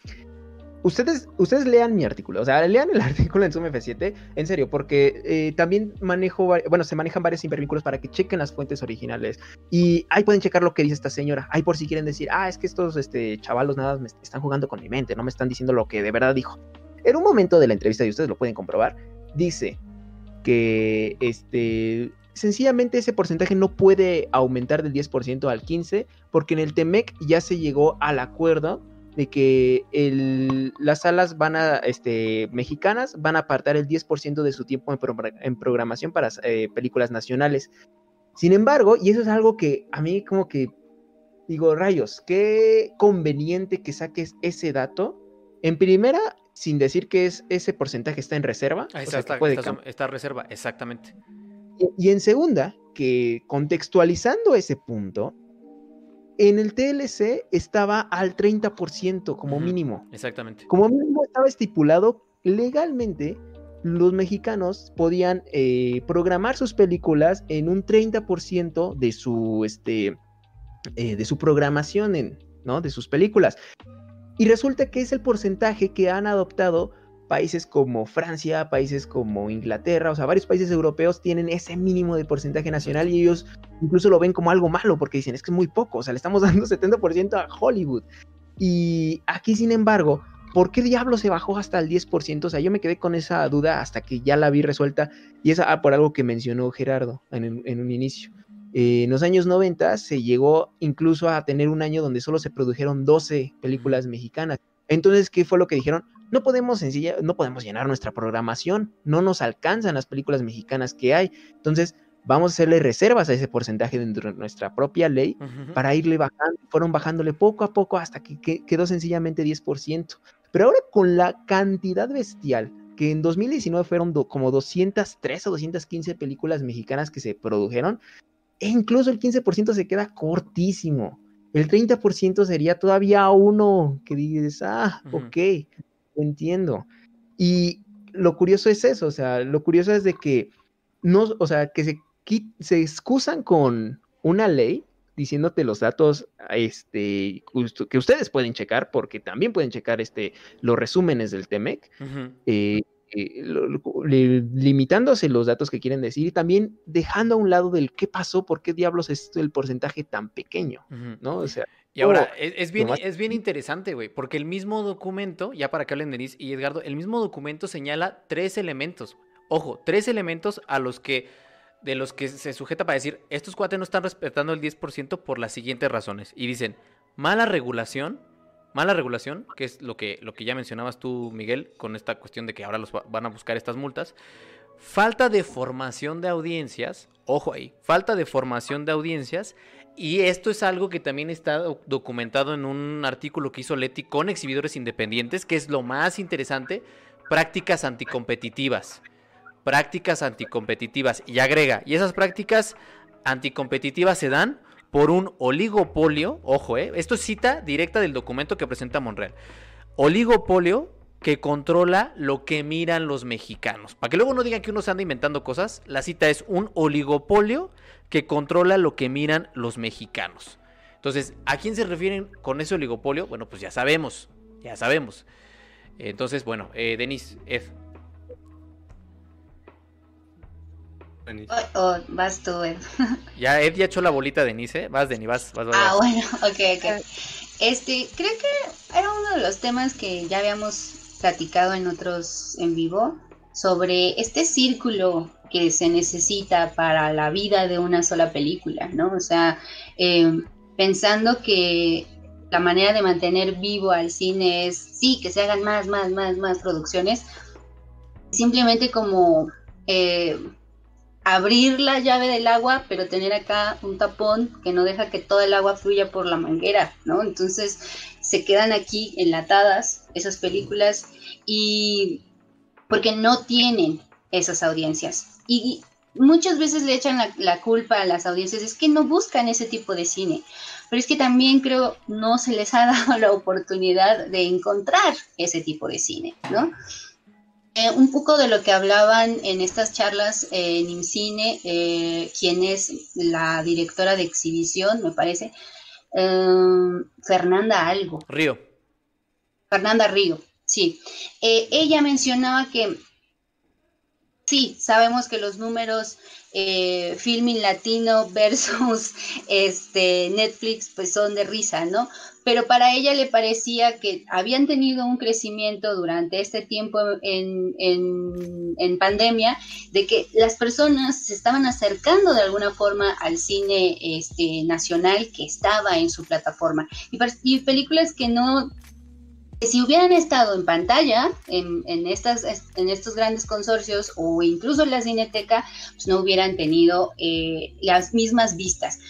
ustedes, ustedes lean mi artículo, o sea, lean el artículo en Zoom F7, en serio, porque eh, también manejo, bueno, se manejan varios hipervínculos para que chequen las fuentes originales y ahí pueden checar lo que dice esta señora, ahí por si quieren decir, ah, es que estos este, chavalos nada me están jugando con mi mente, no me están diciendo lo que de verdad dijo. En un momento de la entrevista, y ustedes lo pueden comprobar, dice que este, sencillamente ese porcentaje no puede aumentar del 10% al 15% porque en el TEMEC ya se llegó al acuerdo de que las salas van a, este, mexicanas van a apartar el 10% de su tiempo en, programación para eh, películas nacionales. Sin embargo, y eso es algo que a mí como que digo, rayos, qué conveniente que saques ese dato. En primera, sin decir que es, ese porcentaje está en reserva. está, está, reserva, exactamente. y en segunda, que contextualizando ese punto, en el TLC estaba al 30% como mínimo. Exactamente. Como mínimo estaba estipulado legalmente, los mexicanos podían eh, programar sus películas en un 30% de su, este, eh, de su programación, en, ¿no? De sus películas. Y resulta que es el porcentaje que han adoptado países como Francia, países como Inglaterra, o sea, varios países europeos tienen ese mínimo de porcentaje nacional y ellos incluso lo ven como algo malo porque dicen, es que es muy poco, o sea, le estamos dando 70% a Hollywood. Y aquí, sin embargo, ¿por qué diablo se bajó hasta el 10%? O sea, yo me quedé con esa duda hasta que ya la vi resuelta y es por algo que mencionó Gerardo en un inicio. Eh, en los años 90 se llegó incluso a tener un año donde solo se produjeron 12 películas mexicanas. Entonces, ¿qué fue lo que dijeron? No podemos sencilla, no podemos llenar nuestra programación, no nos alcanzan las películas mexicanas que hay. Entonces, vamos a hacerle reservas a ese porcentaje dentro de nuestra propia ley para irle bajando. Fueron bajándole poco a poco hasta que quedó sencillamente 10%. Pero ahora con la cantidad bestial que en 2019 fueron como 203 o 215 películas mexicanas que se produjeron, e incluso el 15% se queda cortísimo. El 30% sería todavía uno que dices, ah, ok, lo entiendo. Y lo curioso es eso, o sea, lo curioso es de que no, o sea, que se, se excusan con una ley diciéndote los datos este, que ustedes pueden checar, porque también pueden checar este, los resúmenes del TEMEC, eh, limitándose los datos que quieren decir y también dejando a un lado del qué pasó, por qué diablos es el porcentaje tan pequeño, ¿no? O sea. Y ahora, es, bien, es bien interesante, güey, porque el mismo documento, ya para que hablen Denise y Edgardo, el mismo documento señala tres elementos. Ojo, tres elementos a los que, de los que se sujeta para decir, estos cuates no están respetando el 10% por las siguientes razones. Y dicen, mala regulación, Mala regulación, que es lo que, lo que ya mencionabas tú, Miguel, con esta cuestión de que ahora los van a buscar estas multas. Falta de formación de audiencias, ojo ahí, falta de formación de audiencias. Y esto es algo que también está documentado en un artículo que hizo Leti con exhibidores independientes, que es lo más interesante, prácticas anticompetitivas. Prácticas anticompetitivas. Y agrega, y esas prácticas anticompetitivas se dan por un oligopolio, ojo, eh, esto es cita directa del documento que presenta Monreal, oligopolio que controla lo que miran los mexicanos. Para que luego no digan que uno se anda inventando cosas, la cita es un oligopolio que controla lo que miran los mexicanos. Entonces, ¿a quién se refieren con ese oligopolio? Bueno, pues ya sabemos, ya sabemos. Entonces, bueno, eh, Denis, Ed. Oh, oh, vas tú, Ed. ya, Ed ya echó la bolita, Denis, ¿eh? Vas, Denis, vas, vas, Ah, bueno, ok, ok. Este, creo que era uno de los temas que ya habíamos platicado en otros en vivo sobre este círculo que se necesita para la vida de una sola película, ¿no? O sea, eh, pensando que la manera de mantener vivo al cine es, sí, que se hagan más, más, más, más producciones, simplemente como eh, abrir la llave del agua, pero tener acá un tapón que no deja que toda el agua fluya por la manguera, ¿no? Entonces se quedan aquí enlatadas esas películas y porque no tienen esas audiencias. Y muchas veces le echan la, culpa a las audiencias, es que no buscan ese tipo de cine, pero es que también creo no se les ha dado la oportunidad de encontrar ese tipo de cine, ¿no? Eh, un poco de lo que hablaban en estas charlas en IMCINE, eh, quien es la directora de exhibición, me parece, eh, Fernanda Algo. Río. Fernanda Río, sí. ella mencionaba que sí, sabemos que los números eh, filming latino versus este Netflix pues son de risa, ¿no? Pero para ella le parecía que habían tenido un crecimiento durante este tiempo en, en, pandemia, de que las personas se estaban acercando de alguna forma al cine este, nacional que estaba en su plataforma. y películas que no si hubieran estado en pantalla en, estas, en estos grandes consorcios o incluso en la cineteca, pues no hubieran tenido eh, las mismas vistas.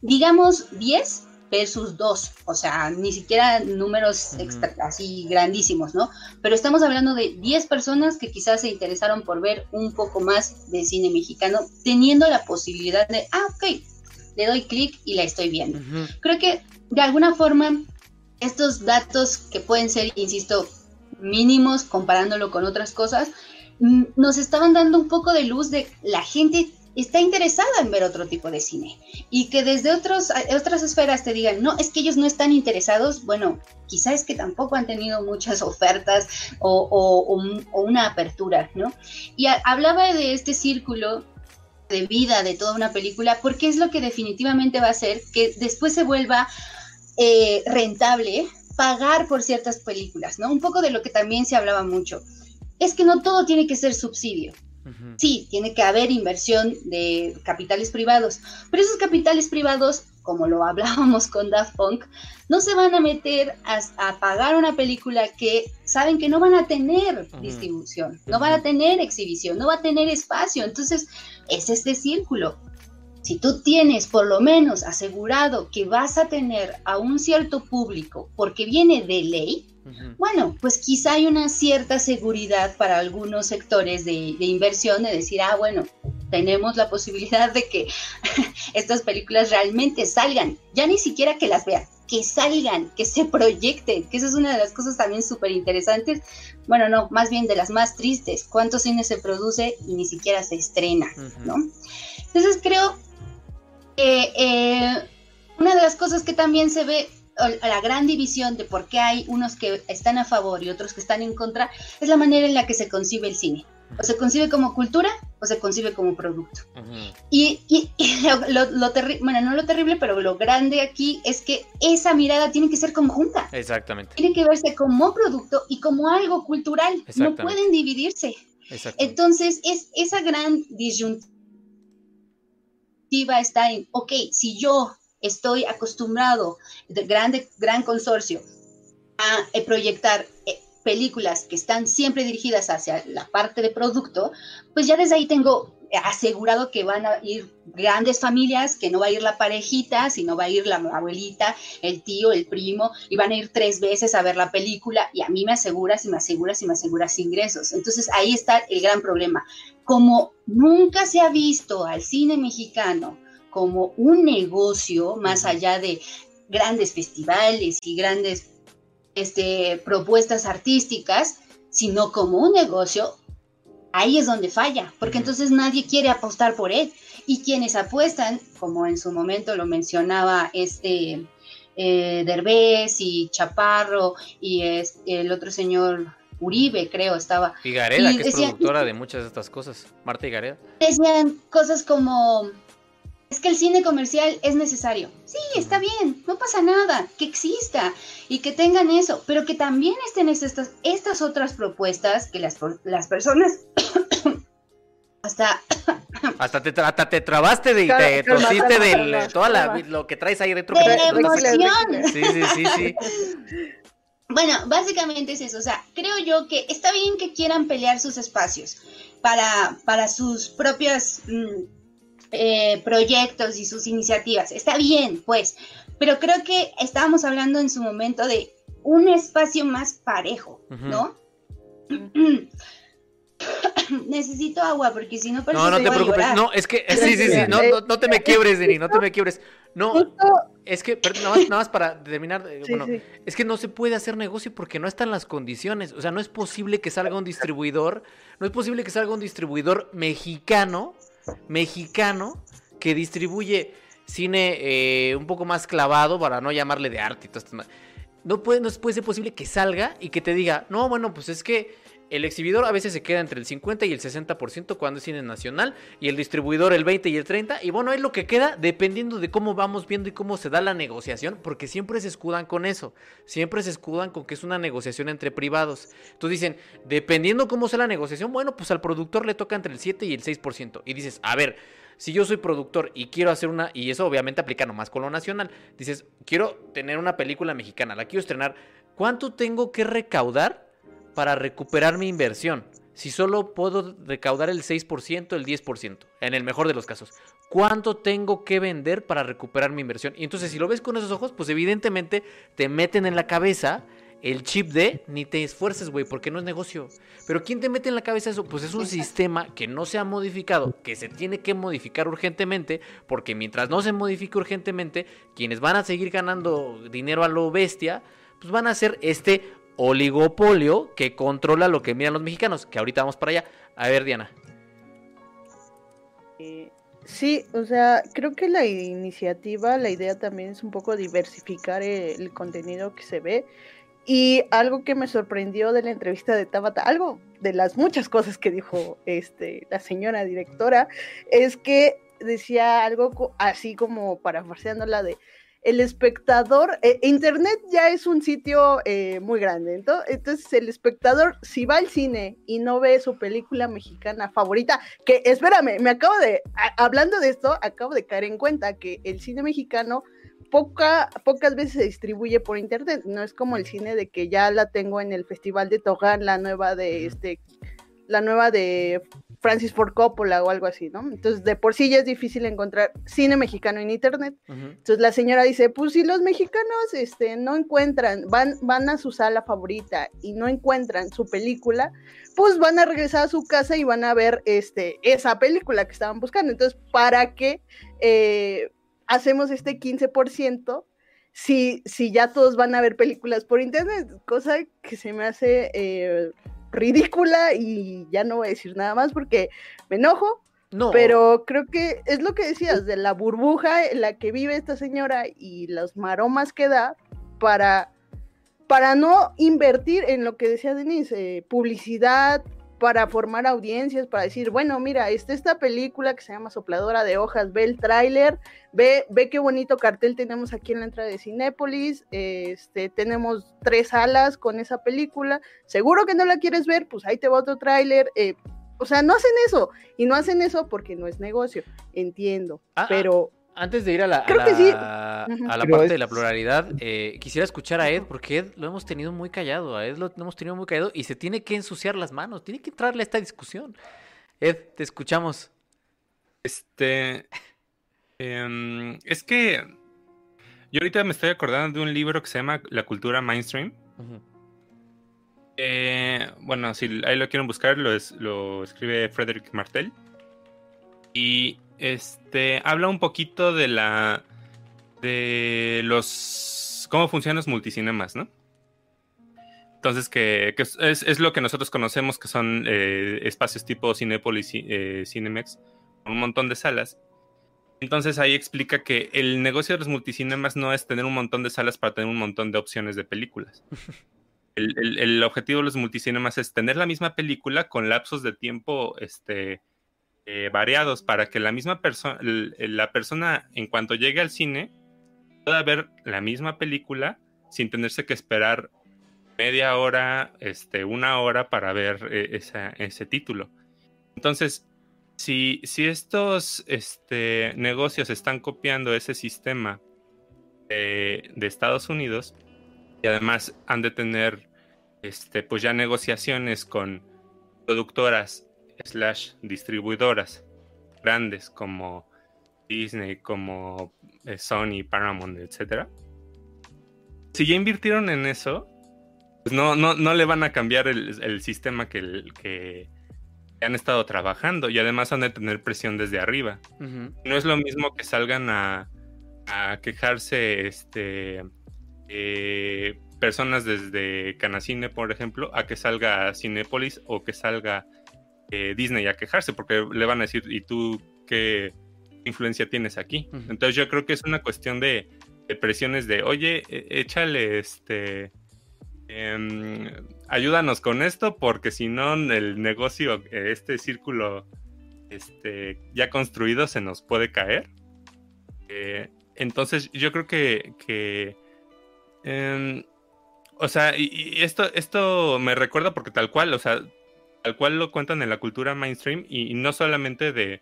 Digamos 10 versus 2, o sea, ni siquiera números así grandísimos, ¿no? Pero estamos hablando de 10 personas que quizás se interesaron por ver un poco más de cine mexicano, teniendo la posibilidad de, ah, ok, le doy clic y la estoy viendo. Creo que de alguna forma estos datos que pueden ser, insisto, mínimos comparándolo con otras cosas, mm, nos estaban dando un poco de luz de la gente está interesada en ver otro tipo de cine y que desde otros, otras esferas te digan, no, es que ellos no están interesados, bueno, quizás es que tampoco han tenido muchas ofertas o, una apertura, ¿no? Y hablaba de este círculo de vida de toda una película porque es lo que definitivamente va a hacer que después se vuelva eh, rentable pagar por ciertas películas, ¿no? Un poco de lo que también se hablaba mucho. Es que no todo tiene que ser subsidio. Sí, tiene que haber inversión de capitales privados, pero esos capitales privados, como lo hablábamos con Daft Punk, no se van a meter a, pagar una película que saben que no van a tener distribución, no van a tener exhibición, no va a tener espacio. Entonces, es este círculo si tú tienes por lo menos asegurado que vas a tener a un cierto público porque viene de ley, bueno, pues quizá hay una cierta seguridad para algunos sectores de, inversión de decir, ah, bueno, tenemos la posibilidad de que estas películas realmente salgan, ya ni siquiera que las vean, que salgan, que se proyecten, que eso es una de las cosas también súper interesantes, bueno, no, más bien de las más tristes, cuántos cines se produce y ni siquiera se estrena, ¿no? Entonces creo eh, una de las cosas que también se ve, la gran división de por qué hay unos que están a favor y otros que están en contra, es la manera en la que se concibe el cine. O se concibe como cultura o se concibe como producto. Y, lo, terrible, bueno, no lo terrible, pero lo grande aquí es que esa mirada tiene que ser conjunta. Exactamente. Tiene que verse como producto y como algo cultural. No pueden dividirse. Entonces, es esa gran disyuntiva está en, ok, si yo estoy acostumbrado, de grande, gran consorcio, a eh, proyectar eh, películas que están siempre dirigidas hacia la parte de producto, pues ya desde ahí tengo asegurado que van a ir grandes familias, que no va a ir la parejita, sino va a ir la abuelita, el tío, el primo, y van a ir tres veces a ver la película y a mí me aseguras y me aseguras y me aseguras ingresos. Entonces ahí está el gran problema. Como nunca se ha visto al cine mexicano como un negocio más allá de grandes festivales y grandes este, propuestas artísticas, sino como un negocio, ahí es donde falla, porque entonces nadie quiere apostar por él. Y quienes apuestan, como en su momento lo mencionaba este eh, Derbez y Chaparro y el otro señor Uribe, creo, estaba. Y Gareda, que es productora de muchas de estas cosas. Marta y Gareda. Decían cosas como, es que el cine comercial es necesario. Sí, está bien, no pasa nada, que exista y que tengan eso, pero que también estén estas, estas otras propuestas que las, las personas hasta hasta te, te trabaste de, te torciste de toda la, lo que traes ahí dentro. De emoción. Sí, sí, sí, sí. Bueno, básicamente es eso. O sea, creo yo que está bien que quieran pelear sus espacios para, para sus propios mm, eh, proyectos y sus iniciativas. Está bien, pues. Pero creo que estábamos hablando en su momento de un espacio más parejo, ¿no? Necesito agua porque si no No, no te preocupes. No, es que sí, sí, sí, no, no, te me quiebres, Deni, no te me quiebres. No, es que nada, más, nada más para terminar, eh, bueno, es que no se puede hacer negocio porque no están las condiciones, o sea, no es posible que salga un distribuidor, no es posible que salga un distribuidor mexicano, mexicano que distribuye cine eh, un poco más clavado para no llamarle de arte y todo esto. No puede, no puede ser posible que salga y que te diga, no, bueno, pues es que el exhibidor a veces se queda entre el 50 y el 60% cuando es cine nacional y el distribuidor el 20 y el 30 y bueno, es lo que queda dependiendo de cómo vamos viendo y cómo se da la negociación, porque siempre se escudan con eso, siempre se escudan con que es una negociación entre privados. Entonces dicen, dependiendo cómo sea la negociación, bueno, pues al productor le toca entre el 7 y el 6% y dices, a ver, si yo soy productor y quiero hacer una, y eso obviamente aplica nomás con lo nacional, dices, quiero tener una película mexicana, la quiero estrenar, ¿cuánto tengo que recaudar? Para recuperar mi inversión. Si solo puedo recaudar el 6%, el 10%, en el mejor de los casos. ¿Cuánto tengo que vender para recuperar mi inversión? Y entonces si lo ves con esos ojos, pues evidentemente te meten en la cabeza el chip de ni te esfuerces, güey, porque no es negocio. Pero ¿quién te mete en la cabeza eso? Pues es un sistema que no se ha modificado, que se tiene que modificar urgentemente, porque mientras no se modifique urgentemente, quienes van a seguir ganando dinero a lo bestia, pues van a ser este oligopolio que controla lo que miran los mexicanos, que ahorita vamos para allá. A ver, Diana. Eh, sí, o sea, creo que la iniciativa, la idea también es un poco diversificar el, contenido que se ve. Y algo que me sorprendió de la entrevista de Tabata, algo de las muchas cosas que dijo este, la señora directora, es que decía algo así como parafraseándola de el espectador, eh, Internet ya es un sitio eh, muy grande, entonces, el espectador, si va al cine y no ve su película mexicana favorita, que espérame, me acabo de, hablando de esto, acabo de caer en cuenta que el cine mexicano poca, pocas veces se distribuye por internet, no es como el cine de que ya la tengo en el Festival de Togán, la nueva de este, la nueva de Francis Ford Coppola o algo así, ¿no? Entonces, de por sí ya es difícil encontrar cine mexicano en internet. Entonces, la señora dice, pues si los mexicanos este, no encuentran, van, van a su sala favorita y no encuentran su película, pues van a regresar a su casa y van a ver este, esa película que estaban buscando. Entonces, ¿para qué eh, hacemos este 15%? Si, si ya todos van a ver películas por internet, cosa que se me hace eh, ridícula y ya no voy a decir nada más porque me enojo. No. Pero creo que es lo que decías, de la burbuja en la que vive esta señora y las maromas que da para, para no invertir en lo que decía Denise, eh, publicidad, para formar audiencias, para decir, bueno, mira, está esta película que se llama Sopladora de Hojas, ve el tráiler, ve, ve qué bonito cartel tenemos aquí en la entrada de Cinépolis, este, tenemos tres salas con esa película, seguro que no la quieres ver, pues ahí te va otro tráiler, eh, o sea, no hacen eso, y no hacen eso porque no es negocio, entiendo, ah, ah, pero antes de ir a la, a la, parte de la pluralidad, eh, quisiera escuchar a Ed, porque Ed lo hemos tenido muy callado, a Ed lo hemos tenido muy callado y se tiene que ensuciar las manos, tiene que entrarle a esta discusión. Ed, te escuchamos. Este. Em, es que. Yo ahorita me estoy acordando de un libro que se llama La cultura mainstream. Eh, bueno, si ahí lo quieren buscar, lo, lo escribe Frederick Martel. Y este habla un poquito de la de los cómo funcionan los multicinemas, ¿no? Entonces, que, es, lo que nosotros conocemos que son eh, espacios tipo Cinepolis, eh, Cinemex, con un montón de salas. Entonces ahí explica que el negocio de los multicinemas no es tener un montón de salas para tener un montón de opciones de películas. el, objetivo de los multicinemas es tener la misma película con lapsos de tiempo este, eh, variados para que la misma persona, la persona en cuanto llegue al cine pueda ver la misma película sin tenerse que esperar media hora, este, una hora para ver eh, ese título. Entonces, si, si estos este, negocios están copiando ese sistema de, Estados Unidos y además han de tener este, pues ya negociaciones con productoras slash distribuidoras grandes como Disney, como eh, Sony, Paramount, etcétera. Si ya invirtieron en eso, pues no, no, no le van a cambiar el, sistema que, que, han estado trabajando y además han de tener presión desde arriba. No es lo mismo que salgan a, a quejarse este, eh, personas desde Canacine, por ejemplo, a que salga Cinepolis o que salga eh, Disney a quejarse, porque le van a decir, ¿y tú qué influencia tienes aquí? Entonces yo creo que es una cuestión de, presiones de, oye, e, échale este... Em, ayúdanos con esto porque si no el negocio, este círculo este, ya construido se nos puede caer. Eh, entonces yo creo que, em, o sea, y, esto, esto me recuerda porque tal cual, o sea, tal cual lo cuentan en la cultura mainstream y, no solamente de,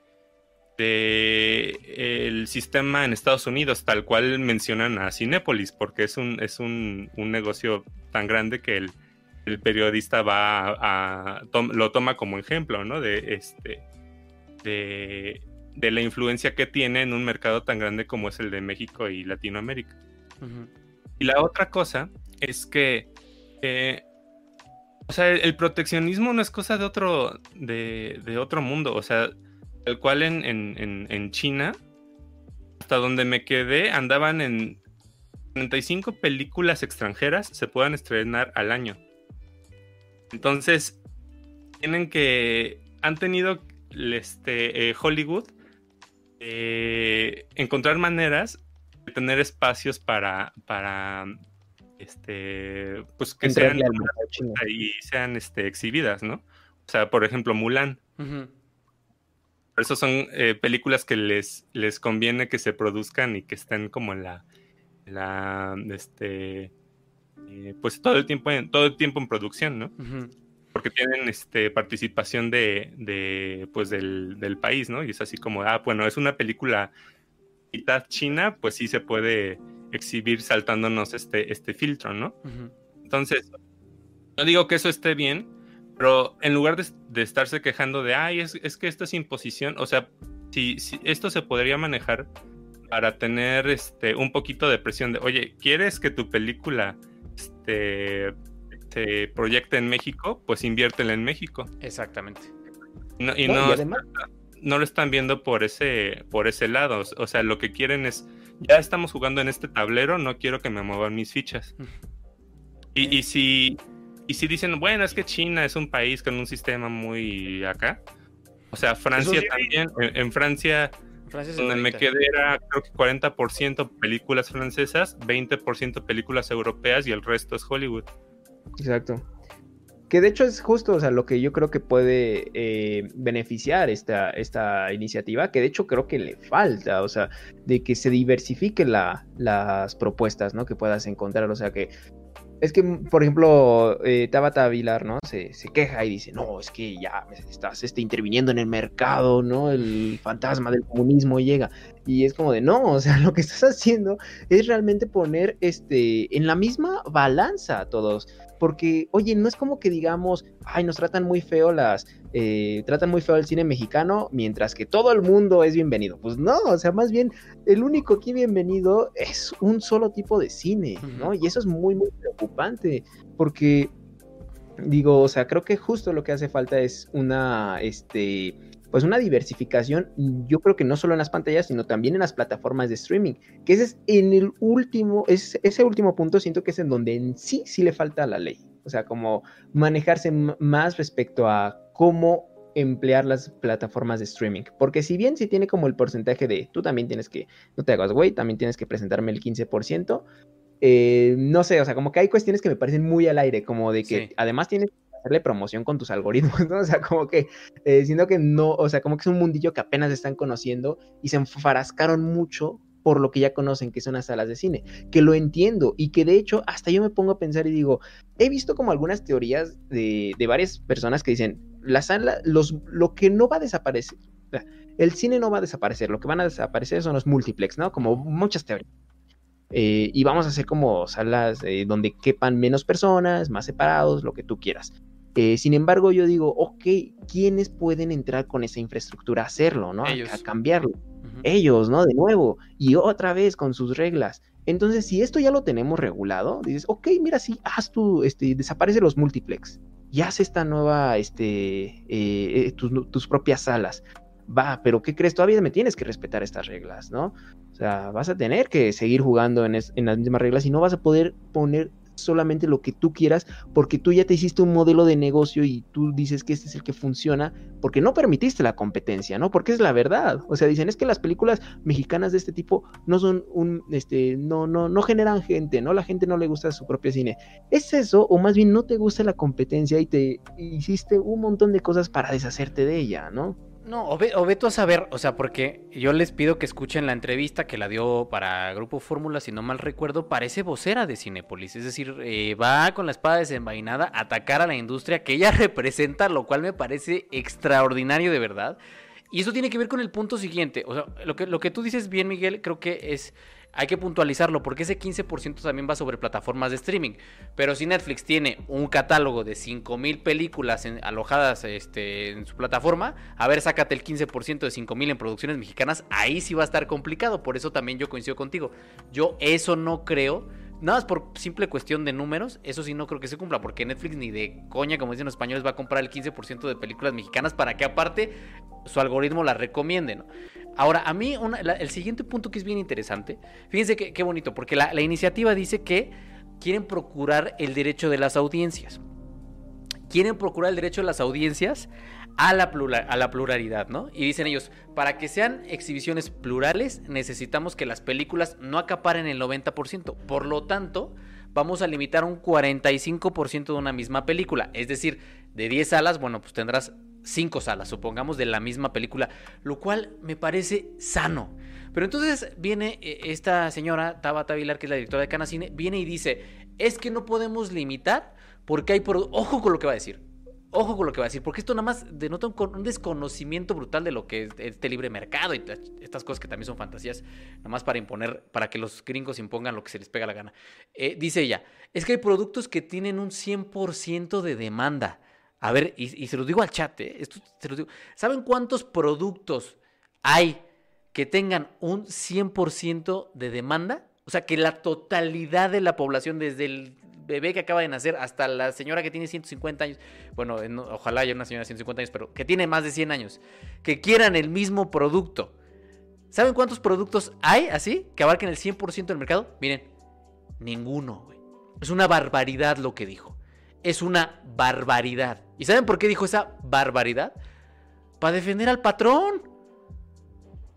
de, el sistema en Estados Unidos, tal cual mencionan a Cinépolis, porque es un, es un, negocio tan grande que el, periodista va a, lo toma como ejemplo, ¿no? De este de de la influencia que tiene en un mercado tan grande como es el de México y Latinoamérica. Y la otra cosa es que, eh, o sea, el, proteccionismo no es cosa de otro, de, otro mundo, o sea, el cual en, en, China, hasta donde me quedé, andaban en 35 películas extranjeras se puedan estrenar al año. Entonces, tienen que, han tenido este, eh, Hollywood eh, encontrar maneras de tener espacios para, para este, pues que sean y sean este, exhibidas, ¿no? O sea, por ejemplo, Mulan. Por eso son eh, películas que les, les conviene que se produzcan y que estén como en la, la este, eh, pues todo el tiempo en, todo el tiempo en producción, ¿no? porque tienen este, participación de, pues del, país, ¿no? Y es así como, ah, bueno, es una película mitad china, pues sí se puede exhibir saltándonos este, este filtro, ¿no? Entonces, no digo que eso esté bien, pero en lugar de, estarse quejando de, ay, es, que esto es imposición, o sea, si, si, esto se podría manejar para tener este, un poquito de presión de, oye, ¿quieres que tu película este, se proyecta en México, pues inviértela en México. Exactamente. y, no, no lo están viendo por ese, por ese lado. O sea, lo que quieren es, ya estamos jugando en este tablero, no quiero que me muevan mis fichas. Y, si, y si dicen, bueno, es que China es un país con un sistema muy acá. O sea, Francia también, en, Francia, donde me quedé era creo que 40% películas francesas, 20% películas europeas y el resto es Hollywood. Exacto. Que de hecho es justo, o sea, lo que yo creo que puede eh, beneficiar esta, esta iniciativa, que de hecho creo que le falta, o sea, de que se diversifique las propuestas, ¿no? Que puedas encontrar, o sea, que es que, por ejemplo, eh, Tabata Vilar, ¿no? Se, queja y dice, no, es que ya estás este, interviniendo en el mercado, ¿no? El fantasma del comunismo llega. Y es como de, no, o sea, lo que estás haciendo es realmente poner este, en la misma balanza a todos. Porque, oye, no es como que digamos, ay, nos tratan muy feo las, eh, tratan muy feo el cine mexicano, mientras que todo el mundo es bienvenido. Pues no, o sea, más bien, el único aquí bienvenido es un solo tipo de cine, ¿no? Y eso es muy, muy preocupante, porque, digo, o sea, creo que justo lo que hace falta es una, este, pues una diversificación, yo creo que no solo en las pantallas, sino también en las plataformas de streaming, que ese es en el último, es, ese último punto siento que es en donde en sí sí le falta a la ley, o sea, como manejarse más respecto a cómo emplear las plataformas de streaming, porque si bien sí tiene como el porcentaje de, tú también tienes que, no te hagas güey, también tienes que presentarme el 15%, eh, no sé, o sea, como que hay cuestiones que me parecen muy al aire, como de que además tienes hacerle promoción con tus algoritmos, ¿no? O sea, como que, eh, que no, o sea, como que es un mundillo que apenas están conociendo y se enfrascaron mucho por lo que ya conocen que son las salas de cine, que lo entiendo y que de hecho hasta yo me pongo a pensar y digo, he visto como algunas teorías de, de varias personas que dicen, la sala, los, lo que no va a desaparecer, el cine no va a desaparecer, lo que van a desaparecer son los multiplex, ¿no? Como muchas teorías. Eh, y vamos a hacer como salas eh, donde quepan menos personas, más separados, lo que tú quieras. Eh, sin embargo, yo digo, ok, ¿quiénes pueden entrar con esa infraestructura a hacerlo, ¿no? A, cambiarlo. Ellos, ¿no? De nuevo, y otra vez con sus reglas. Entonces, si esto ya lo tenemos regulado, dices, ok, mira, sí, haz tu, este, desaparece los multiplex y haz esta nueva, este, tus, tus, propias salas va, pero ¿qué crees? Todavía me tienes que respetar estas reglas, ¿no? O sea, vas a tener que seguir jugando en, las mismas reglas y no vas a poder poner solamente lo que tú quieras porque tú ya te hiciste un modelo de negocio y tú dices que este es el que funciona porque no permitiste la competencia, ¿no? Porque es la verdad. O sea, dicen es que las películas mexicanas de este tipo no son un, este, no, no, no generan gente, ¿no? La gente no le gusta su propio cine. ¿Es eso o más bien no te gusta la competencia y te hiciste un montón de cosas para deshacerte de ella, ¿no? No, o, ve, a saber, o sea, porque yo les pido que escuchen la entrevista que la dio para Grupo Fórmula, si no mal recuerdo, parece vocera de Cinepolis. Es decir, eh, va con la espada desenvainada a atacar a la industria que ella representa, lo cual me parece extraordinario de verdad. Y eso tiene que ver con el punto siguiente. O sea, lo que, lo que tú dices bien, Miguel, creo que es hay que puntualizarlo porque ese 15% también va sobre plataformas de streaming. Pero si Netflix tiene un catálogo de 5.000 películas alojadas este, en su plataforma, a ver, sácate el 15% de 5.000 en producciones mexicanas, ahí sí va a estar complicado. Por eso también yo coincido contigo. Yo eso no creo Nada más por simple cuestión de números, eso sí no creo que se cumpla, porque Netflix ni de coña, como dicen los españoles, va a comprar el 15% de películas mexicanas para que aparte su algoritmo las recomiende, ¿no? Ahora, a mí el siguiente punto que es bien interesante, fíjense qué bonito, porque la, la iniciativa dice que quieren procurar el derecho de las audiencias. Quieren procurar el derecho de las audiencias a la, pluralidad, ¿no? Y dicen ellos, para que sean exhibiciones plurales, necesitamos que las películas no acaparen el 90%. Por lo tanto, vamos a limitar un 45% de una misma película. Es decir, de 10 salas, bueno, pues tendrás 5 salas, supongamos, de la misma película, lo cual me parece sano. Pero entonces viene eh, esta señora, Tabata Vilar, que es la directora de Canacine, viene y dice, es que no podemos limitar porque hay... Ojo con lo que va a decir ojo con lo que va a decir, porque esto nada más denota un, desconocimiento brutal de lo que es este libre mercado y estas cosas que también son fantasías, nada más para imponer, para que los gringos impongan lo que se les pega la gana. Eh, dice ella, es que hay productos que tienen un 100% de demanda. A ver, y, se los digo al chat, eh, esto se los digo. ¿Saben cuántos productos hay que tengan un 100% de demanda? O sea, que la totalidad de la población, desde el bebé que acaba de nacer hasta la señora que tiene 150 años, bueno, ojalá haya una señora de 150 años, pero que tiene más de 100 años, que quieran el mismo producto. ¿Saben cuántos productos hay así que abarquen el 100% del mercado? Miren, ninguno. Es una barbaridad lo que dijo. Es una barbaridad. ¿Y saben por qué dijo esa barbaridad? Para defender al patrón.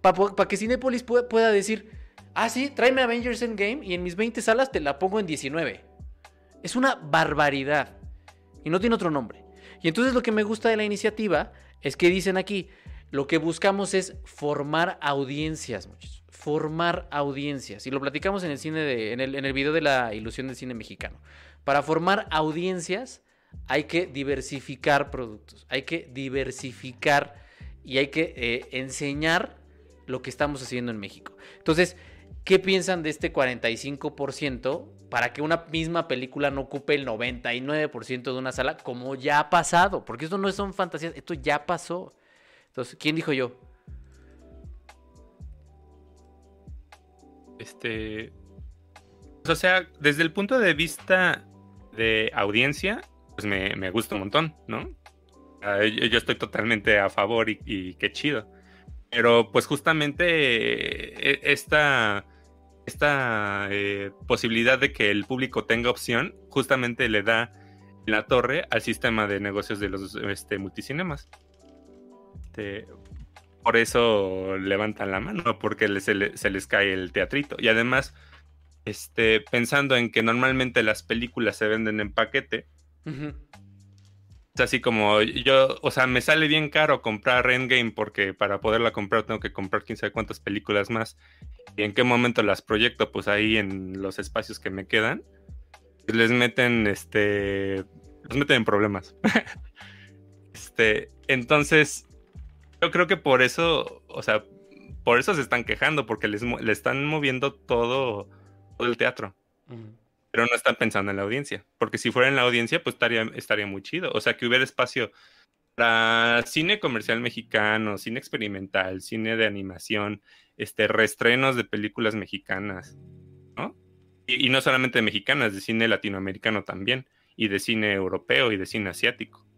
Para que Cinepolis pueda, decir, ah, sí, tráeme Avengers Endgame y en mis 20 salas te la pongo en 19. Es una barbaridad. Y no tiene otro nombre. Y entonces lo que me gusta de la iniciativa es que dicen aquí, lo que buscamos es formar audiencias, muchachos. Formar audiencias. Y lo platicamos en el cine de, en el, en el video de la ilusión del cine mexicano. Para formar audiencias hay que diversificar productos. Hay que diversificar y hay que eh, enseñar lo que estamos haciendo en México. Entonces, ¿qué piensan de este 45%? Para que una misma película no ocupe el 99% de una sala, como ya ha pasado, porque esto no son fantasías, esto ya pasó. Entonces, ¿quién dijo yo? Este. O sea, desde el punto de vista de audiencia, pues me, gusta un montón, ¿no? Yo estoy totalmente a favor y, qué chido. Pero pues justamente e, esta esta eh, posibilidad de que el público tenga opción justamente le da la torre al sistema de negocios de los este, multicinemas. Este, por eso levantan la mano, porque se, les cae el teatrito. Y además, este, pensando en que normalmente las películas se venden en paquete. Es así como yo, o sea, me sale bien caro comprar Endgame porque para poderla comprar tengo que comprar quién sabe cuántas películas más. ¿Y en qué momento las proyecto? Pues ahí en los espacios que me quedan. Les meten, este, les meten en problemas. este, entonces, yo creo que por eso, o sea, por eso se están quejando, porque les, le están moviendo todo, todo el teatro. Pero no están pensando en la audiencia. Porque si fuera en la audiencia, pues estaría, estaría muy chido. O sea, que hubiera espacio para cine comercial mexicano, cine experimental, cine de animación, este, reestrenos de películas mexicanas, ¿no? Y, y no solamente mexicanas, de cine latinoamericano también, y de cine europeo y de cine asiático.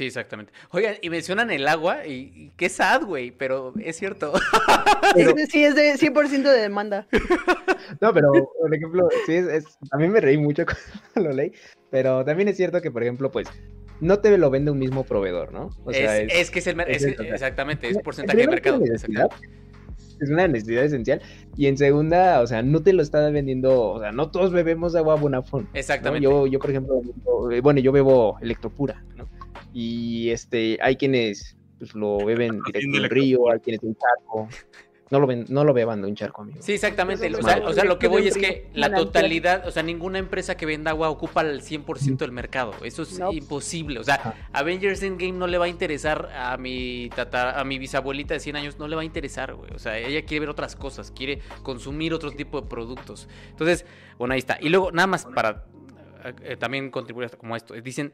Sí, exactamente. Oigan, y mencionan el agua, y, qué sad, güey, pero es cierto. Sí, es de 100% de demanda. No, pero, por ejemplo, sí, es, a mí me reí mucho cuando lo leí, pero también es cierto que, por ejemplo, pues, no te lo vende un mismo proveedor, ¿no? O sea, es, que es el mercado, exactamente, es porcentaje de mercado. Es una necesidad esencial. Y en segunda, o sea, no te lo está vendiendo, o sea, no todos bebemos agua Bonafont. Exactamente. Yo, yo, por ejemplo, bueno, yo bebo electropura, ¿no? Y este hay quienes pues, lo beben directo del río, hay quienes de un charco. No lo, ven, no lo beban de un charco, amigo. Sí, exactamente. O sea, o sea, lo que voy es que la totalidad, o sea, ninguna empresa que venda agua ocupa el 100% del mercado. Eso es imposible. O sea, Avengers Endgame no le va a interesar a mi tata, a mi bisabuelita de 100 años, no le va a interesar, güey. O sea, ella quiere ver otras cosas, quiere consumir otro tipo de productos. Entonces, bueno, ahí está. Y luego, nada más para eh, también contribuir como esto. Dicen,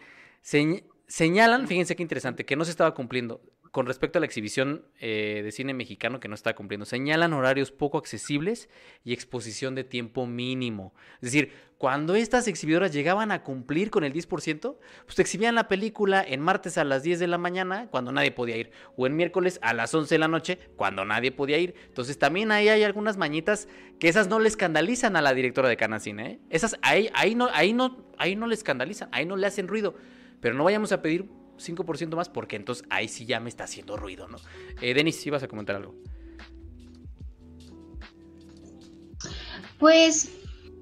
señalan, fíjense qué interesante, que no se estaba cumpliendo con respecto a la exhibición eh, de cine mexicano que no estaba cumpliendo. Señalan horarios poco accesibles y exposición de tiempo mínimo. Es decir, cuando estas exhibidoras llegaban a cumplir con el 10%, pues exhibían la película en martes a las 10 de la mañana, cuando nadie podía ir, o en miércoles a las 11 de la noche, cuando nadie podía ir. Entonces también ahí hay algunas mañitas que esas no le escandalizan a la directora de Canacine. ¿eh? Esas ahí, ahí, no, ahí, no, ahí no le escandalizan, ahí no le hacen ruido. Pero no vayamos a pedir 5% más porque entonces ahí sí ya me está haciendo ruido, ¿no? Eh, Denis, ¿sí vas a comentar algo? Pues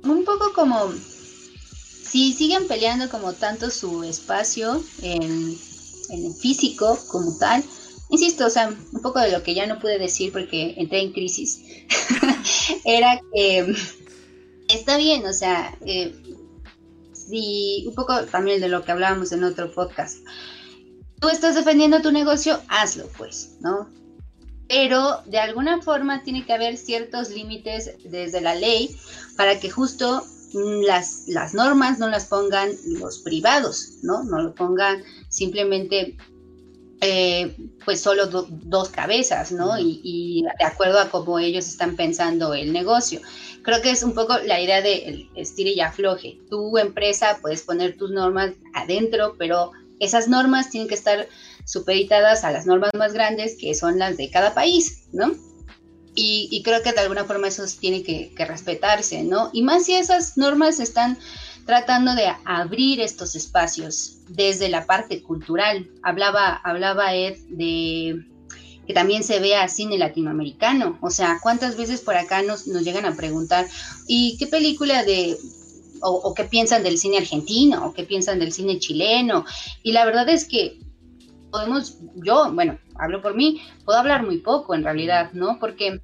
un poco como si siguen peleando como tanto su espacio en, en el físico como tal, insisto, o sea, un poco de lo que ya no pude decir porque entré en crisis, era que está bien, o sea, eh, y un poco también de lo que hablábamos en otro podcast. Tú estás defendiendo tu negocio, hazlo pues, ¿no? Pero de alguna forma tiene que haber ciertos límites desde la ley para que justo las, las normas no las pongan los privados, ¿no? No lo pongan simplemente eh, pues solo dos cabezas, ¿no? Y, y, de acuerdo a cómo ellos están pensando el negocio creo que es un poco la idea de estire y afloje. Tu empresa puedes poner tus normas adentro, pero esas normas tienen que estar supeditadas a las normas más grandes que son las de cada país, ¿no? Y, creo que de alguna forma eso tiene que, respetarse, ¿no? Y más si esas normas están tratando de abrir estos espacios desde la parte cultural. Hablaba, hablaba Ed de que también se vea cine latinoamericano. O sea, ¿cuántas veces por acá nos, nos llegan a preguntar, ¿y qué película de o, qué piensan del cine argentino, o qué piensan del cine chileno. Y la verdad es que podemos, yo, bueno, hablo por mí, puedo hablar muy poco en realidad, ¿no? Porque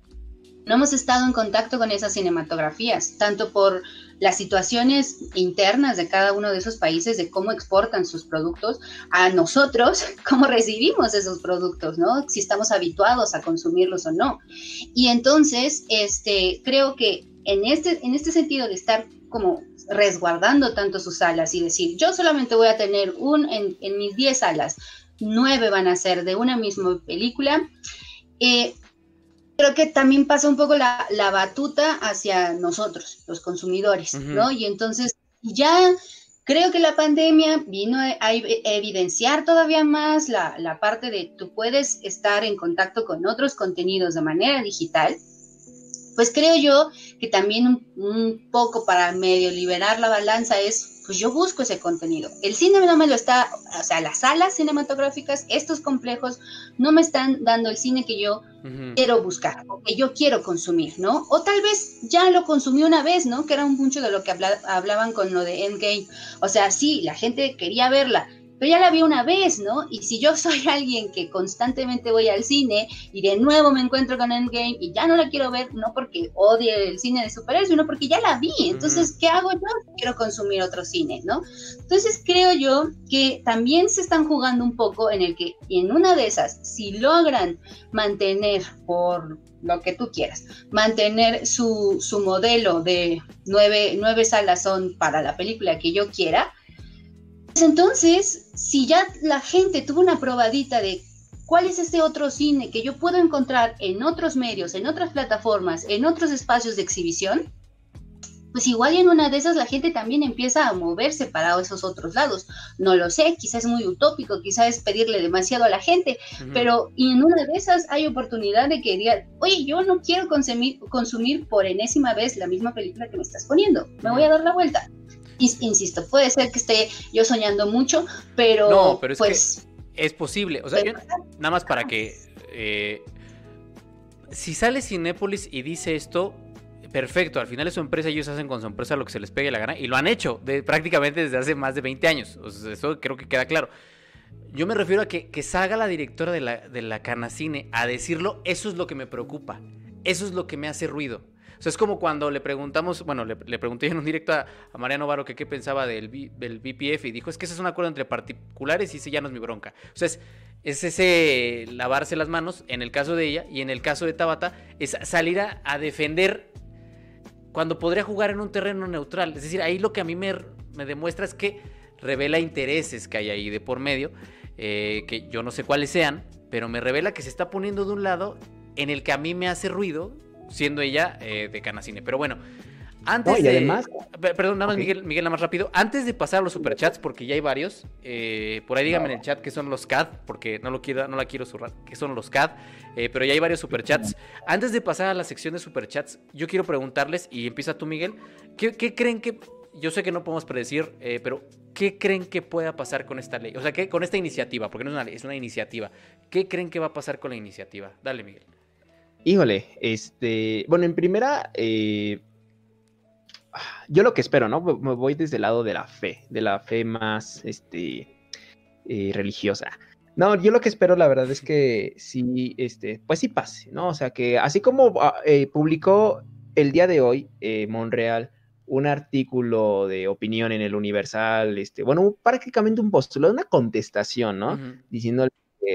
no hemos estado en contacto con esas cinematografías, tanto por las situaciones internas de cada uno de esos países, de cómo exportan sus productos, a nosotros, cómo recibimos esos productos, ¿no? Si estamos habituados a consumirlos o no. Y entonces, este, creo que en este, en este sentido de estar como resguardando tanto sus alas y decir, yo solamente voy a tener un, en, en mis 10 alas, nueve van a ser de una misma película, eh, creo que también pasa un poco la, batuta hacia nosotros, los consumidores, ¿no? Y entonces ya creo que la pandemia vino a evidenciar todavía más la, parte de tú puedes estar en contacto con otros contenidos de manera digital. Pues creo yo que también un, poco para medio liberar la balanza es pues yo busco ese contenido. El cine no me lo está, o sea, las salas cinematográficas, estos complejos, no me están dando el cine que yo quiero buscar, o que yo quiero consumir, ¿no? O tal vez ya lo consumí una vez, ¿no? Que era un mucho de lo que hablaban con lo de Endgame. O sea, sí, la gente quería verla, pero ya la vi una vez, ¿no? Y si yo soy alguien que constantemente voy al cine y de nuevo me encuentro con Endgame y ya no la quiero ver, no porque odie el cine de superhéroes, sino porque ya la vi. Entonces, ¿qué hago yo? Quiero consumir otro cine, ¿no? Entonces, creo yo que también se están jugando un poco en el que en una de esas, si logran mantener por lo que tú quieras, mantener su, su modelo de nueve, nueve salas son para la película que yo quiera, entonces, si ya la gente tuvo una probadita de cuál es este otro cine que yo puedo encontrar en otros medios, en otras plataformas, en otros espacios de exhibición, pues igual en una de esas la gente también empieza a moverse para esos otros lados. No lo sé, quizás es muy utópico, quizás es pedirle demasiado a la gente, pero en una de esas hay oportunidad de que digan, oye, yo no quiero consumir, consumir por enésima vez la misma película que me estás poniendo, me voy a dar la vuelta insisto, puede ser que esté yo soñando mucho, pero, no, pero es pues... es posible, o sea, nada más para que... Eh, si sale Cinépolis y dice esto, perfecto, al final es su empresa, ellos hacen con su empresa lo que se les pegue la gana y lo han hecho de, prácticamente desde hace más de 20 años, eso creo que queda claro. Yo me refiero a que, que salga la directora de la, de la Canacine a decirlo, eso es lo que me preocupa, eso es lo que me hace ruido. O sea, es como cuando le preguntamos, bueno, le, pregunté en un directo a, Mariano Varo que qué pensaba del, del BPF y dijo, es que ese es un acuerdo entre particulares y ese ya no es mi bronca. O sea, es, ese lavarse las manos en el caso de ella y en el caso de Tabata es salir a, defender cuando podría jugar en un terreno neutral. Es decir, ahí lo que a mí me, demuestra es que revela intereses que hay ahí de por medio, eh, que yo no sé cuáles sean, pero me revela que se está poniendo de un lado en el que a mí me hace ruido siendo ella eh, de Canacine. Pero bueno, antes de... además... Perdón, nada más, Miguel, Miguel, nada más rápido. Antes de pasar a los superchats, porque ya hay varios, eh, por ahí díganme en el chat qué son los CAD, porque no, lo quiero, no la quiero zurrar, qué son los CAD, eh, pero ya hay varios superchats. Antes de pasar a la sección de superchats, yo quiero preguntarles, y empieza tú, Miguel, ¿qué, creen que... Yo sé que no podemos predecir, pero ¿qué creen que pueda pasar con esta ley? O sea, ¿qué, con esta iniciativa, porque no es una ley, es una iniciativa. ¿Qué creen que va a pasar con la iniciativa? Dale, Miguel. Híjole, este, bueno, en primera, eh, yo lo que espero, ¿no? Me voy desde el lado de la fe, de la fe más, este, eh, religiosa. No, yo lo que espero, la verdad, es que sí, este, pues sí pase, ¿no? O sea, que así como ah, eh, publicó el día de hoy Monreal un artículo de opinión en el Universal, este, bueno, prácticamente un postulado, una contestación, ¿no? Diciéndole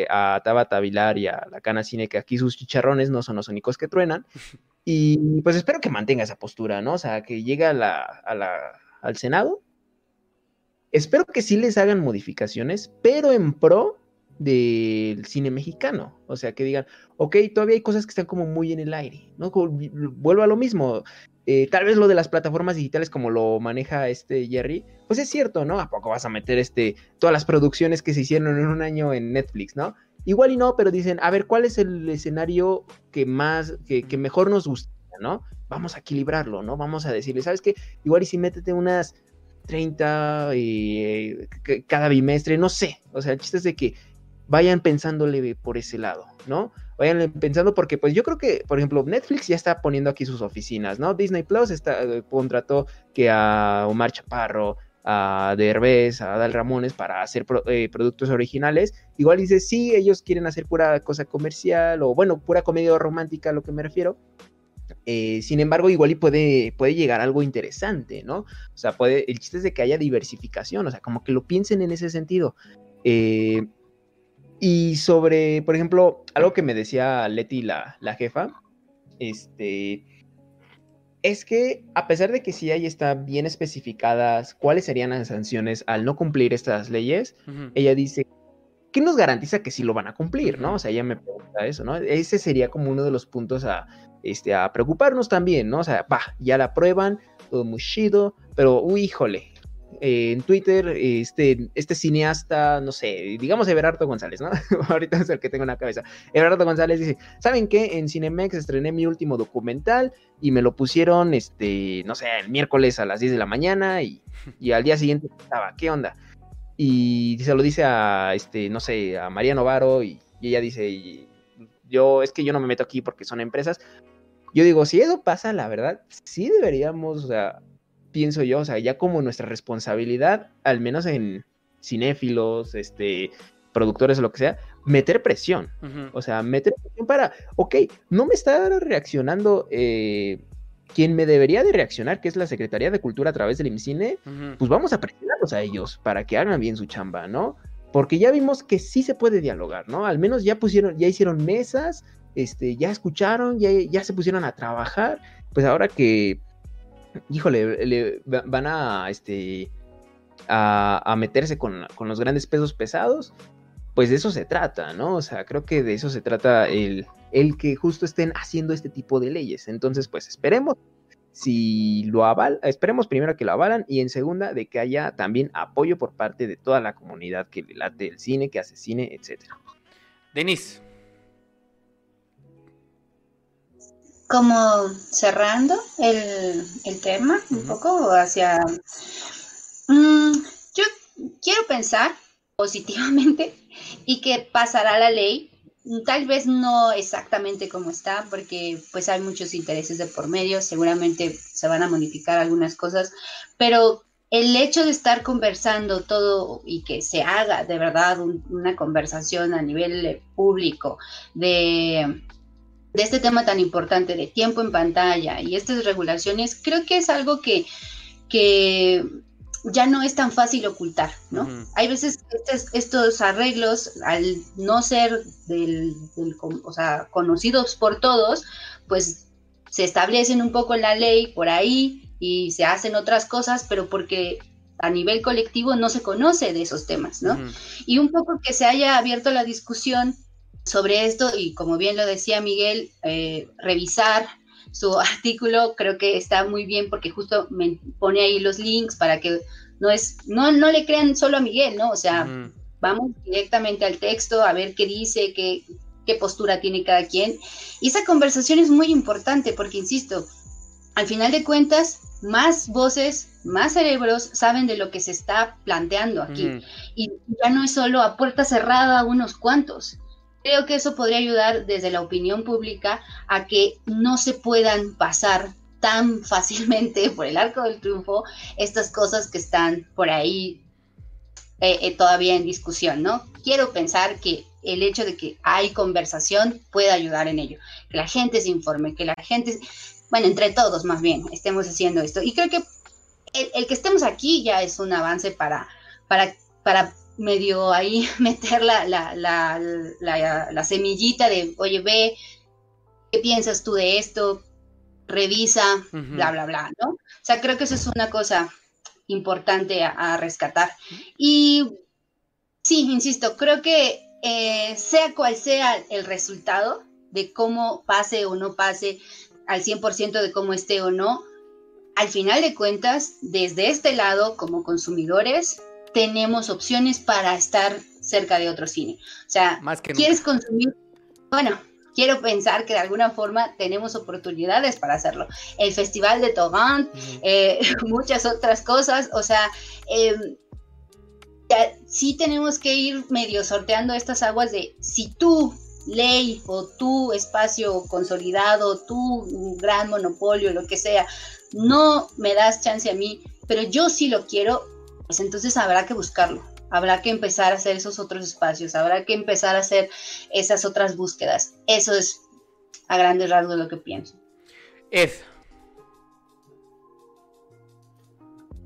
a Tabata Vilar y a la Cana Cine que aquí sus chicharrones no son los únicos que truenan. Y pues espero que mantenga esa postura, ¿no? O sea, que llegue a la, al Senado. Espero que sí les hagan modificaciones, pero en pro del cine mexicano. O sea, que digan, ok, todavía hay cosas que están como muy en el aire, ¿no? Vuelvo a lo mismo. Eh, tal vez lo de las plataformas digitales como lo maneja este Jerry, pues es cierto, ¿no? ¿A poco vas a meter este, todas las producciones que se hicieron en un año en Netflix, ¿no? Igual y no, pero dicen, a ver, ¿cuál es el escenario que más, que, mejor nos gusta, ¿no? Vamos a equilibrarlo, ¿no? Vamos a decirle, ¿sabes qué? Igual y si métete unas 30 eh, cada bimestre, no sé. O sea, el chiste es de que vayan pensándole por ese lado, ¿no? Vayan pensando porque pues yo creo que, por ejemplo, Netflix ya está poniendo aquí sus oficinas, ¿no? Disney Plus está, eh, contrató que a Omar Chaparro, a Derbez, a Adal Ramones para hacer eh, productos originales. Igual dice, sí, ellos quieren hacer pura cosa comercial o bueno, pura comedia romántica a lo que me refiero. Eh, sin embargo, igual y puede, puede llegar algo interesante, ¿no? O sea, puede, el chiste es de que haya diversificación, o sea, como que lo piensen en ese sentido. Eh, y sobre, por ejemplo, algo que me decía Leti, la, la jefa, este, es que a pesar de que sí ahí está bien especificadas cuáles serían las sanciones al no cumplir estas leyes, ella dice, ¿qué nos garantiza que sí lo van a cumplir? ¿no? O sea, ella me pregunta eso, ¿no? Ese sería como uno de los puntos a, este, a preocuparnos también, ¿no? O sea, va, ya la prueban, todo muy chido, pero, uy, híjole, eh, en Twitter, este, este cineasta, no sé, digamos Everardo González, ¿no? Ahorita es el que tengo en la cabeza. Everardo González dice, ¿saben qué? En Cinemex estrené mi último documental y me lo pusieron, este, no sé, el miércoles a las 10 de la mañana y, y al día siguiente estaba, ¿qué onda? Y se lo dice a, este, no sé, a María Novaro y, y ella dice, yo, es que yo no me meto aquí porque son empresas. Yo digo, si eso pasa, la verdad, sí deberíamos, o sea, pienso yo, o sea, ya como nuestra responsabilidad, al menos en cinéfilos, este, productores o lo que sea, meter presión. O sea, meter presión para, ok, no me está reaccionando eh, quien me debería de reaccionar, que es la Secretaría de Cultura a través del IMCINE, pues vamos a presionarlos a ellos para que hagan bien su chamba, ¿no? Porque ya vimos que sí se puede dialogar, ¿no? Al menos ya pusieron, ya hicieron mesas, este, ya escucharon, ya, ya se pusieron a trabajar, pues ahora que híjole, le, van a, este, a, meterse con, los grandes pesos pesados, pues de eso se trata, ¿no? O sea, creo que de eso se trata el, el que justo estén haciendo este tipo de leyes. Entonces, pues esperemos si lo avalan, esperemos primero que lo avalan y en segunda de que haya también apoyo por parte de toda la comunidad que late el cine, que hace cine, etcétera. Denis. Como cerrando el, tema un poco hacia... Mm, yo quiero pensar positivamente y que pasará la ley, tal vez no exactamente como está, porque pues hay muchos intereses de por medio, seguramente se van a modificar algunas cosas, pero el hecho de estar conversando todo y que se haga de verdad una conversación a nivel público de de este tema tan importante de tiempo en pantalla y estas regulaciones, creo que es algo que, que ya no es tan fácil ocultar, ¿no? Hay veces estos, arreglos, al no ser del, o sea, conocidos por todos, pues se establecen un poco en la ley por ahí y se hacen otras cosas, pero porque a nivel colectivo no se conoce de esos temas, ¿no? Y un poco que se haya abierto la discusión sobre esto y como bien lo decía Miguel, eh, revisar su artículo creo que está muy bien porque justo me pone ahí los links para que no es no no le crean solo a Miguel, ¿no? O sea, vamos directamente al texto a ver qué dice, qué qué postura tiene cada quien. Y esa conversación es muy importante porque insisto, al final de cuentas más voces, más cerebros saben de lo que se está planteando aquí. Y ya no es solo a puerta cerrada unos cuantos. Creo que eso podría ayudar desde la opinión pública a que no se puedan pasar tan fácilmente por el arco del triunfo estas cosas que están por ahí eh, eh, todavía en discusión, ¿no? Quiero pensar que el hecho de que hay conversación puede ayudar en ello, que la gente se informe, que la gente, bueno, entre todos más bien, estemos haciendo esto. Y creo que el, el que estemos aquí ya es un avance para, para, para medio ahí meter la, la, la, la, semillita de, oye, ve, ¿qué piensas tú de esto? Revisa, bla, bla, bla, ¿no? O sea, creo que eso es una cosa importante a, rescatar. Y sí, insisto, creo que eh, sea cual sea el resultado de cómo pase o no pase al 100% de cómo esté o no, al final de cuentas, desde este lado, como consumidores, tenemos opciones para estar cerca de otro cine. O sea, quieres consumir, bueno, quiero pensar que de alguna forma tenemos oportunidades para hacerlo. El Festival de Togán, eh, muchas otras cosas, o sea, em, sí tenemos que ir medio sorteando estas aguas de si tú ley o tu espacio consolidado, tu gran monopolio, lo que sea, no me das chance a mí, pero yo sí lo quiero, pues entonces habrá que buscarlo, habrá que empezar a hacer esos otros espacios, habrá que empezar a hacer esas otras búsquedas. Eso es a grandes rasgos lo que pienso. Ed.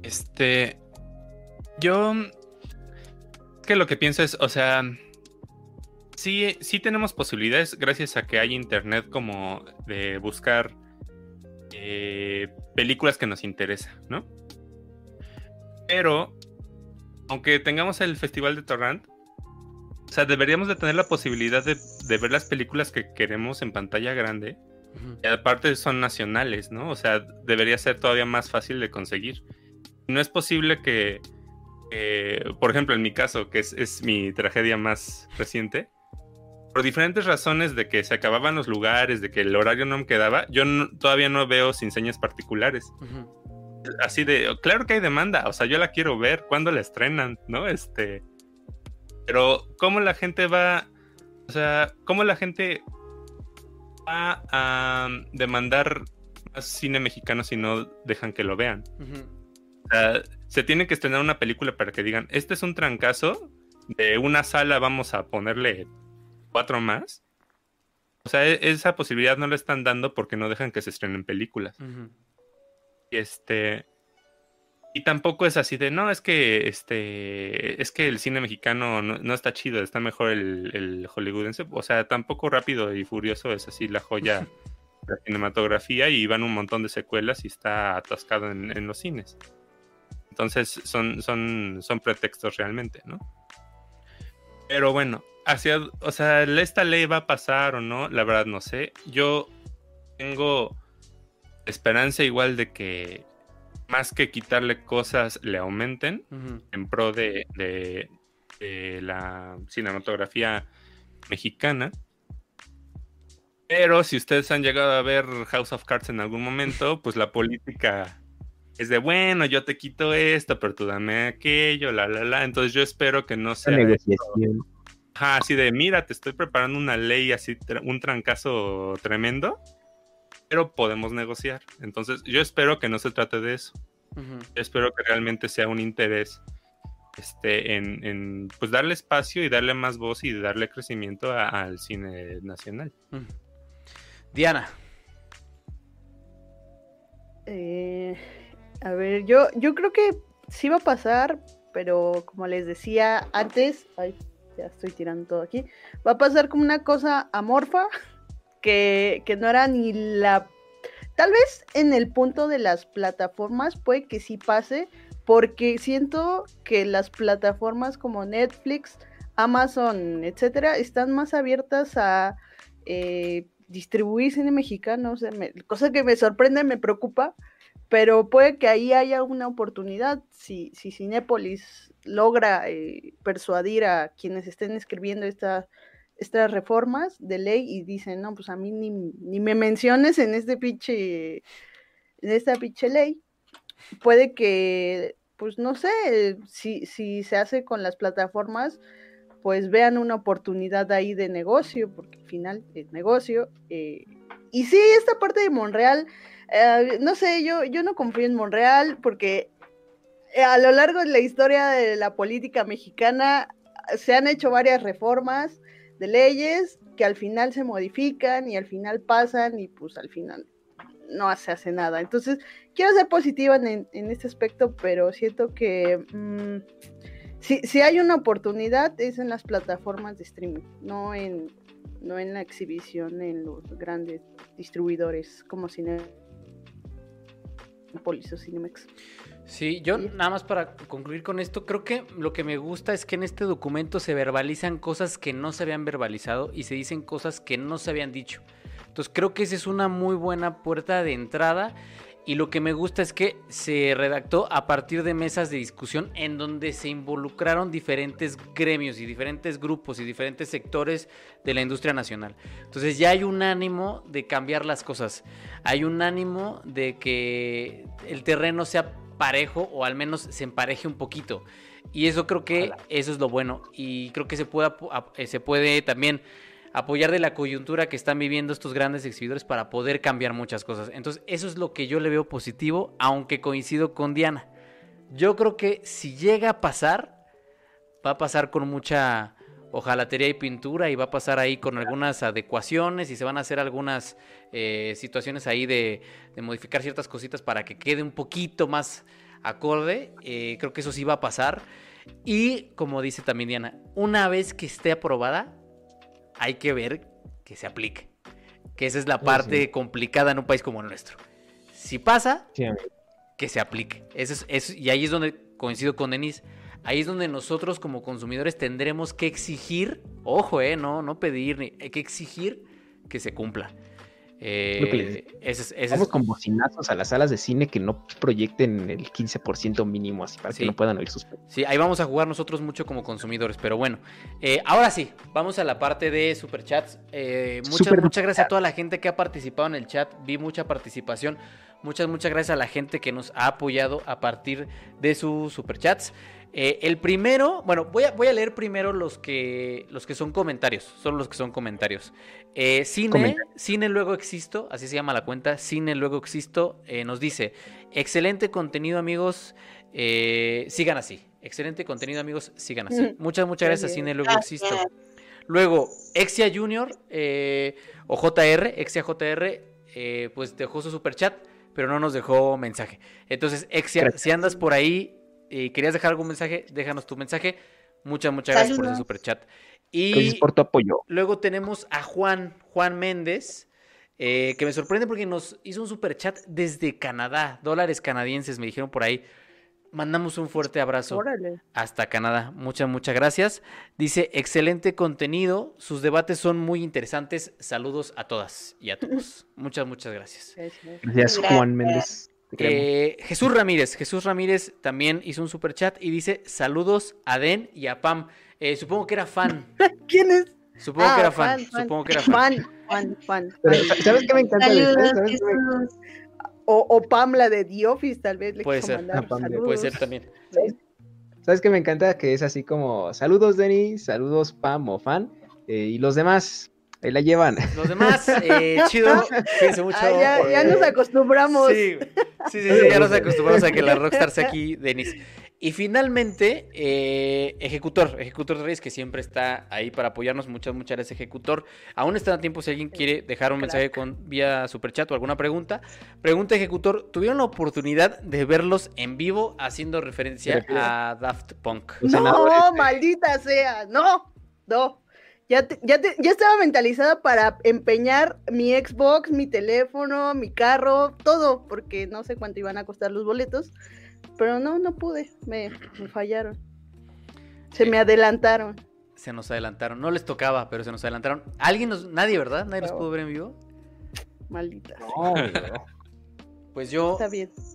Este, yo que lo que pienso es, o sea, sí, sí tenemos posibilidades gracias a que hay internet como de buscar eh, películas que nos interesan, ¿no? Pero, aunque tengamos el Festival de Torrent, o sea, deberíamos de tener la posibilidad de, ver las películas que queremos en pantalla grande. Y aparte son nacionales, ¿no? O sea, debería ser todavía más fácil de conseguir. No es posible que, por ejemplo, en mi caso, que es, mi tragedia más reciente, por diferentes razones de que se acababan los lugares, de que el horario no me quedaba, yo todavía no veo sin señas particulares. Así de, claro que hay demanda, o sea, yo la quiero ver, ¿cuándo la estrenan? ¿No? Este. Pero, ¿cómo la gente va? O sea, ¿cómo la gente va a demandar más cine mexicano si no dejan que lo vean? O sea, se tiene que estrenar una película para que digan, este es un trancazo, de una sala vamos a ponerle cuatro más. O sea, e-, esa posibilidad no la están dando porque no dejan que se estrenen películas. Este. Y tampoco es así de, no, es que este. Es que el cine mexicano no, está chido, está mejor el, el, hollywoodense. O sea, tampoco rápido y furioso es así la joya de la cinematografía y van un montón de secuelas y está atascado en, en los cines. Entonces son, son, son pretextos realmente, ¿no? Pero bueno, hacia, o sea, esta ley va a pasar o no, la verdad no sé. Yo tengo esperanza igual de que más que quitarle cosas le aumenten en pro de, de, la cinematografía mexicana. Pero si ustedes han llegado a ver House of Cards en algún momento, pues la política es de bueno, yo te quito esto, pero tú dame aquello, la la la. Entonces yo espero que no sea así de, mira, te estoy preparando una ley así, un trancazo tremendo, pero podemos negociar. Entonces, yo espero que no se trate de eso. Yo espero que realmente sea un interés este, en, pues darle espacio y darle más voz y darle crecimiento al cine nacional. Diana. Eh, a ver, yo, yo creo que sí va a pasar, pero como les decía antes, ay, ya estoy tirando todo aquí, va a pasar como una cosa amorfa que, no era ni la... Tal vez en el punto de las plataformas puede que sí pase, porque siento que las plataformas como Netflix, Amazon, etcétera, están más abiertas a eh, distribuir cine mexicano, cosa que me sorprende, me preocupa, pero puede que ahí haya una oportunidad si, si Cinépolis logra eh, persuadir a quienes estén escribiendo estas reformas de ley y dicen, no, pues a mí ni, me menciones en este pinche, en esta pinche ley, puede que, pues no sé, si, si se hace con las plataformas, pues vean una oportunidad ahí de negocio, porque al final es negocio. Eh, y sí, esta parte de Monreal, eh, no sé, yo, yo no confío en Monreal porque eh, a lo largo de la historia de la política mexicana se han hecho varias reformas de leyes que al final se modifican y al final pasan y pues al final no se hace nada. Entonces, quiero ser positiva en, este aspecto, pero siento que mm, si, si, hay una oportunidad es en las plataformas de streaming, no en, no en la exhibición en los grandes distribuidores como Cinepolis o Cinemex. Sí, yo nada más para concluir con esto, creo que lo que me gusta es que en este documento se verbalizan cosas que no se habían verbalizado y se dicen cosas que no se habían dicho. Entonces creo que esa es una muy buena puerta de entrada y lo que me gusta es que se redactó a partir de mesas de discusión en donde se involucraron diferentes gremios y diferentes grupos y diferentes sectores de la industria nacional. Entonces ya hay un ánimo de cambiar las cosas. Hay un ánimo de que el terreno sea parejo o al menos se empareje un poquito. Y eso creo que eso es lo bueno. Y creo que se puede, eh, se puede también apoyar de la coyuntura que están viviendo estos grandes exhibidores para poder cambiar muchas cosas. Entonces, eso es lo que yo le veo positivo, aunque coincido con Diana. Yo creo que si llega a pasar, va a pasar con mucha hojalatería y pintura y va a pasar ahí con algunas adecuaciones y se van a hacer algunas eh, situaciones ahí de, modificar ciertas cositas para que quede un poquito más acorde. Eh, creo que eso sí va a pasar. Y como dice también Diana, una vez que esté aprobada, hay que ver que se aplique. Que esa es la parte complicada en un país como el nuestro. Si pasa, que se aplique. Eso es, y ahí es donde coincido con Denise. Ahí es donde nosotros como consumidores tendremos que exigir, ojo, eh, no, no pedir, hay que exigir que se cumpla. Eh, Vamos con bocinazos a las salas de cine que no proyecten el 15% mínimo, así para que no puedan oír sus. Sí, ahí vamos a jugar nosotros mucho como consumidores, pero bueno. Eh, ahora sí, vamos a la parte de superchats. Eh, muchas, muchas gracias a toda la gente que ha participado en el chat. Vi mucha participación. Muchas, muchas gracias a la gente que nos ha apoyado a partir de sus superchats. Eh, el primero, bueno, voy a, voy a leer primero los que, los que son comentarios, son los que son comentarios. Eh, cine, Cine Luego Existo, así se llama la cuenta, Cine Luego Existo, eh, nos dice, excelente contenido amigos, sigan así, excelente contenido amigos, sigan así. Muchas, muchas gracias Cine Luego Existo. Luego, Exia Junior o JR, Exia JR, pues dejó su super chat, pero no nos dejó mensaje. Entonces, Exia, si andas por ahí, y querías dejar algún mensaje, déjanos tu mensaje. Muchas, muchas gracias por ese super chat. Y gracias por tu apoyo. Luego tenemos a Juan, Juan Méndez, eh, que me sorprende porque nos hizo un super chat desde Canadá, dólares canadienses, me dijeron por ahí. Mandamos un fuerte abrazo hasta Canadá. Muchas, muchas gracias. Dice, excelente contenido. Sus debates son muy interesantes. Saludos a todas y a todos. muchas, muchas gracias. Gracias, Juan Méndez. Eh, Jesús Ramírez, Jesús Ramírez también hizo un super chat y dice saludos a Den y a Pam. Eh, supongo que era fan. ¿Quién es? Supongo que era ah, fan, Supongo que era fan. Fan, fan, ¿Sabes qué me encanta? O, o Pam, la de The Office, tal vez le puede ser. puede ser también. ¿Sabes qué me encanta? Que es así como saludos Denny, saludos Pam o fan. Eh, y los demás, Ahí la llevan. Los demás, eh, chido, cuídense mucho. Ah, ya, nos acostumbramos. Sí, sí, sí, ya nos acostumbramos a que la Rockstar sea aquí, Denis. Y finalmente, eh, Ejecutor, Ejecutor de Reyes, que siempre está ahí para apoyarnos. Muchas, muchas gracias, Ejecutor. Aún está a tiempo si alguien quiere dejar un mensaje con vía superchat o alguna pregunta. Pregunta, Ejecutor, ¿tuvieron la oportunidad de verlos en vivo haciendo referencia a Daft Punk? No, maldita sea, no, no. Ya, ya, ya estaba mentalizada para empeñar mi Xbox, mi teléfono, mi carro, todo, porque no sé cuánto iban a costar los boletos. Pero no, no pude, me, fallaron. Se me adelantaron. Se nos adelantaron. No les tocaba, pero se nos adelantaron. ¿Alguien nos, nadie, ¿verdad? ¿Nadie los pudo ver en vivo? Maldita. Pues yo,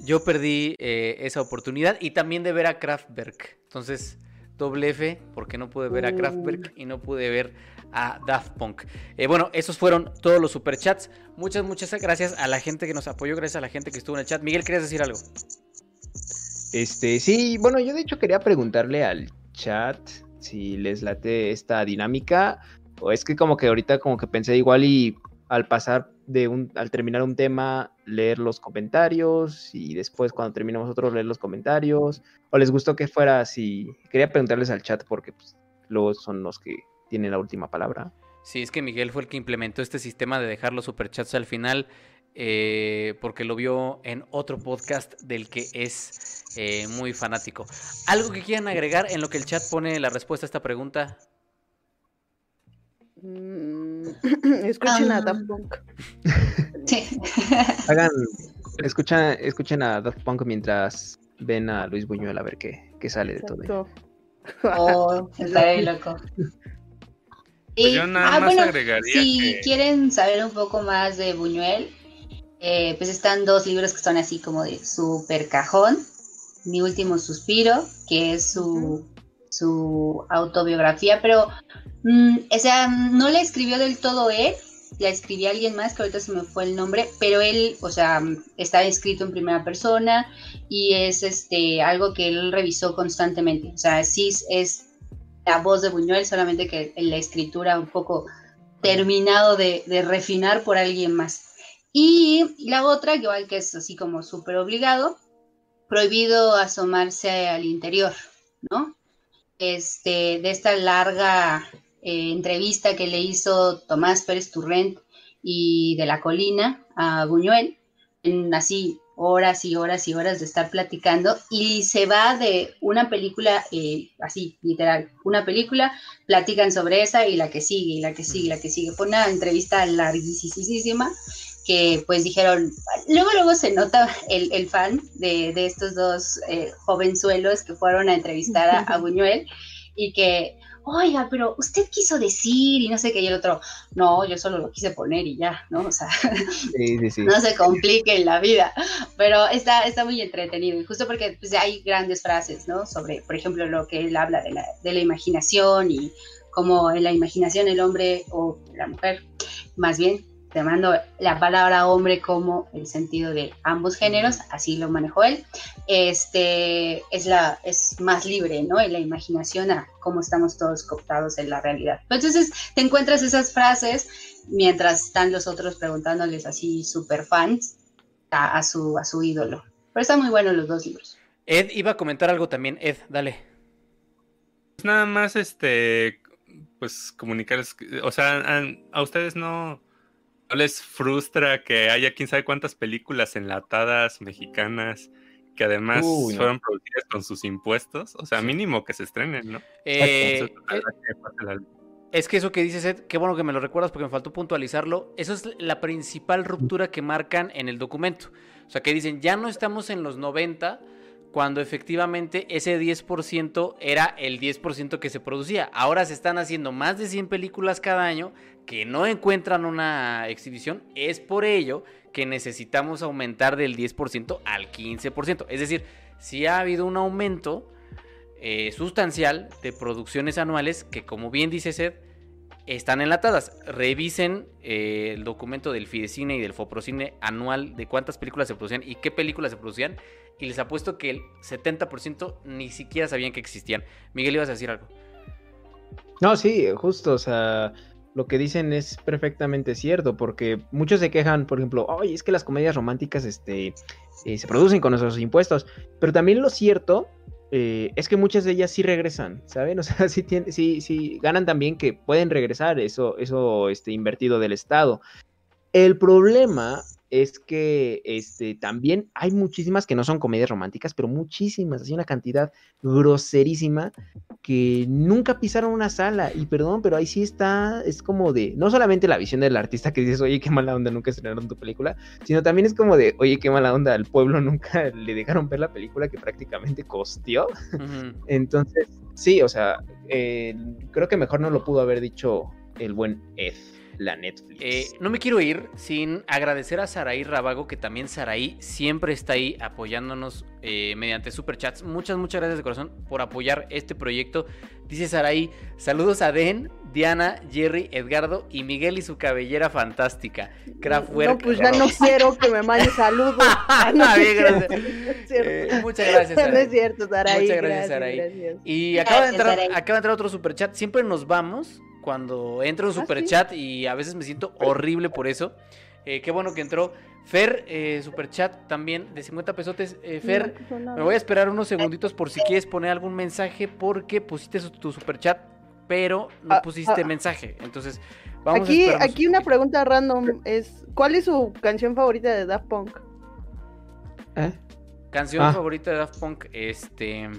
yo perdí eh, esa oportunidad y también de ver a Kraftwerk. Entonces, doble F, porque no pude ver a Kraftwerk y no pude ver a Daft Punk. Eh, bueno, esos fueron todos los superchats. Muchas, muchas gracias a la gente que nos apoyó, gracias a la gente que estuvo en el chat. Miguel, ¿querías decir algo? Este, sí, bueno, yo de hecho quería preguntarle al chat si les late esta dinámica. O es que como que ahorita como que pensé igual y al pasar de un, al terminar un tema, leer los comentarios y después cuando terminemos otros leer los comentarios. ¿O les gustó que fuera así? Quería preguntarles al chat porque pues, luego son los que tienen la última palabra. Sí, es que Miguel fue el que implementó este sistema de dejar los superchats al final eh, porque lo vio en otro podcast del que es eh, muy fanático. ¿Algo que quieran agregar en lo que el chat pone la respuesta a esta pregunta? Mm, escuchen a Daft Punk. Hagan, escuchen, escuchen a Daft Punk mientras ven a Luis Buñuel a ver qué, sale de todo. Oh, está ahí loco. Pues yo nada ah, más agregaría si quieren saber un poco más de Buñuel, eh, pues están dos libros que son así como de super cajón. Mi último suspiro, que es su, su autobiografía, pero Mm, o sea, no la escribió del todo él, la escribió alguien más, que ahorita se me fue el nombre, pero él, o sea, está escrito en primera persona y es este algo que él revisó constantemente. O sea, sí es la voz de Buñuel, solamente que en la escritura un poco terminado de, de refinar por alguien más. Y la otra, igual que es así como súper obligado, prohibido asomarse al interior, ¿no? Este, de esta larga eh, entrevista que le hizo Tomás Pérez Turrent y de la Colina a Buñuel, en así horas y horas y horas de estar platicando y se va de una película, eh, así, literal, una película, platican sobre esa y la que sigue, y la que sigue, y la que sigue. Fue una entrevista larguísima que pues dijeron, luego luego se nota el, fan de, estos dos eh, jovenzuelos que fueron a entrevistar a Buñuel y que oiga, pero usted quiso decir y no sé qué, y el otro, no, yo solo lo quise poner y ya, ¿no? O sea, no se complique en la vida, pero está, está muy entretenido, y justo porque pues, hay grandes frases, ¿no? Sobre, por ejemplo, lo que él habla de la, de la imaginación y cómo en la imaginación el hombre o la mujer, más bien, tomando la palabra hombre como el sentido de ambos géneros, así lo manejó él, este, es, la, es más libre, ¿no? En la imaginación a cómo estamos todos cooptados en la realidad. Entonces te encuentras esas frases mientras están los otros preguntándoles así super fans a, su, a su ídolo. Pero están muy buenos los dos libros. Ed iba a comentar algo también. Ed, dale. Pues nada más, este, pues comunicarles, o sea, a ustedes no, ¿No les frustra que haya quién sabe cuántas películas enlatadas mexicanas que además fueron producidas con sus impuestos? O sea, mínimo que se estrenen, ¿no? Eh, eh, es que eso que dices, Ed, qué bueno que me lo recuerdas porque me faltó puntualizarlo. Eso es la principal ruptura que marcan en el documento. O sea, que dicen, ya no estamos en los 90 cuando efectivamente ese 10% era el 10% que se producía. Ahora se están haciendo más de 100 películas cada año que no encuentran una exhibición. Es por ello que necesitamos aumentar del 10% al 15%. Es decir, si ha habido un aumento eh, sustancial de producciones anuales que, como bien dice Seth, están enlatadas. Revisen eh, el documento del Fidecine y del Foprocine anual de cuántas películas se producían y qué películas se producían. Y les apuesto que el 70% ni siquiera sabían que existían. Miguel, ibas a decir algo. No, sí, justo, o sea, lo que dicen es perfectamente cierto, porque muchos se quejan, por ejemplo, oye, es que las comedias románticas este, eh, se producen con nuestros impuestos, pero también lo cierto eh, es que muchas de ellas sí regresan, ¿saben? O sea, sí, tienen, sí, sí ganan también que pueden regresar eso, eso este, invertido del Estado. El problema es que este, también hay muchísimas que no son comedias románticas, pero muchísimas, así una cantidad groserísima que nunca pisaron una sala. Y perdón, pero ahí sí está, es como de, no solamente la visión del artista que dices, oye, qué mala onda, nunca estrenaron tu película, sino también es como de, oye, qué mala onda, al pueblo nunca le dejaron ver la película que prácticamente costeó. Entonces, sí, o sea, eh, creo que mejor no lo pudo haber dicho el buen Ed la Netflix. Eh, no me quiero ir sin agradecer a Saraí Rabago, que también Saraí siempre está ahí apoyándonos eh, mediante superchats. Muchas, muchas gracias de corazón por apoyar este proyecto. Dice Saraí, saludos a Den, Diana, Jerry, Edgardo y Miguel y su cabellera fantástica. No, pues ya no quiero que me mande saludos. muchas gracias, Saraí. No es cierto, Saraí. Muchas gracias, Saraí. Y acaba de, entrar, acaba de entrar otro superchat. Siempre nos vamos cuando entro en ah, super chat y a veces me siento horrible por eso. Eh, qué bueno que entró. Fer, eh, super chat también de 50 pesotes. Eh, Fer, me voy a esperar unos segunditos por si quieres poner algún mensaje porque pusiste tu super chat, pero no ah, pusiste ah. mensaje. Entonces, vamos aquí, a Aquí una pregunta random es, ¿cuál es su canción favorita de Daft Punk? ¿Eh? Canción favorita de Daft Punk, este...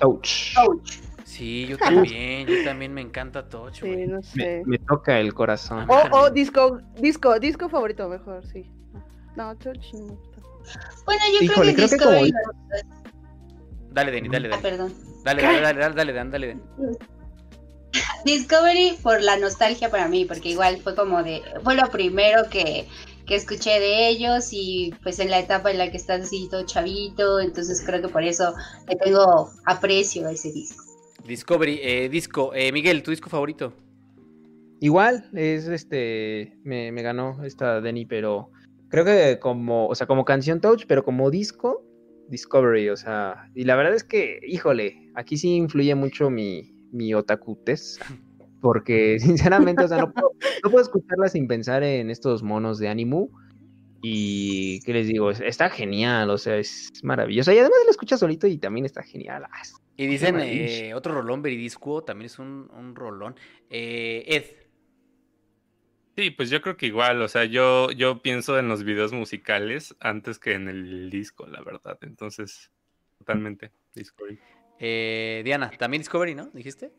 Ouch. Ouch. Sí, yo también, yo también me encanta Touch. Sí, no sé. Me, toca el corazón. O, oh, disco, disco, disco favorito mejor, sí. No, Touch no me gusta. Bueno, yo creo que disco Dale, Denny, dale, dale. Ah, perdón. Dale, dale, dale, dale, dale, dale, dale, Discovery por la nostalgia para mí, porque igual fue como de, fue lo primero que, que escuché de ellos y pues en la etapa en la que estás así todo chavito, entonces creo que por eso le tengo aprecio a ese disco. Discovery, eh, disco. Eh, Miguel, ¿tu disco favorito? Igual, es este. Me, ganó esta Denny, pero creo que como, o sea, como canción touch, pero como disco, Discovery, o sea, y la verdad es que, híjole, aquí sí influye mucho mi, mi otakutes, porque sinceramente, o sea, no puedo, no puedo escucharla sin pensar en estos monos de Animu. Y, ¿qué les digo? Está genial, o sea, es maravilloso. Y además la escucha solito y también está genial. Y dicen, eh, otro rolón, Veridisco, también es un, un rolón. Eh, Ed. Sí, pues yo creo que igual, o sea, yo, yo pienso en los videos musicales antes que en el disco, la verdad. Entonces, totalmente, Discovery. Eh, Diana, también Discovery, ¿no? ¿Dijiste?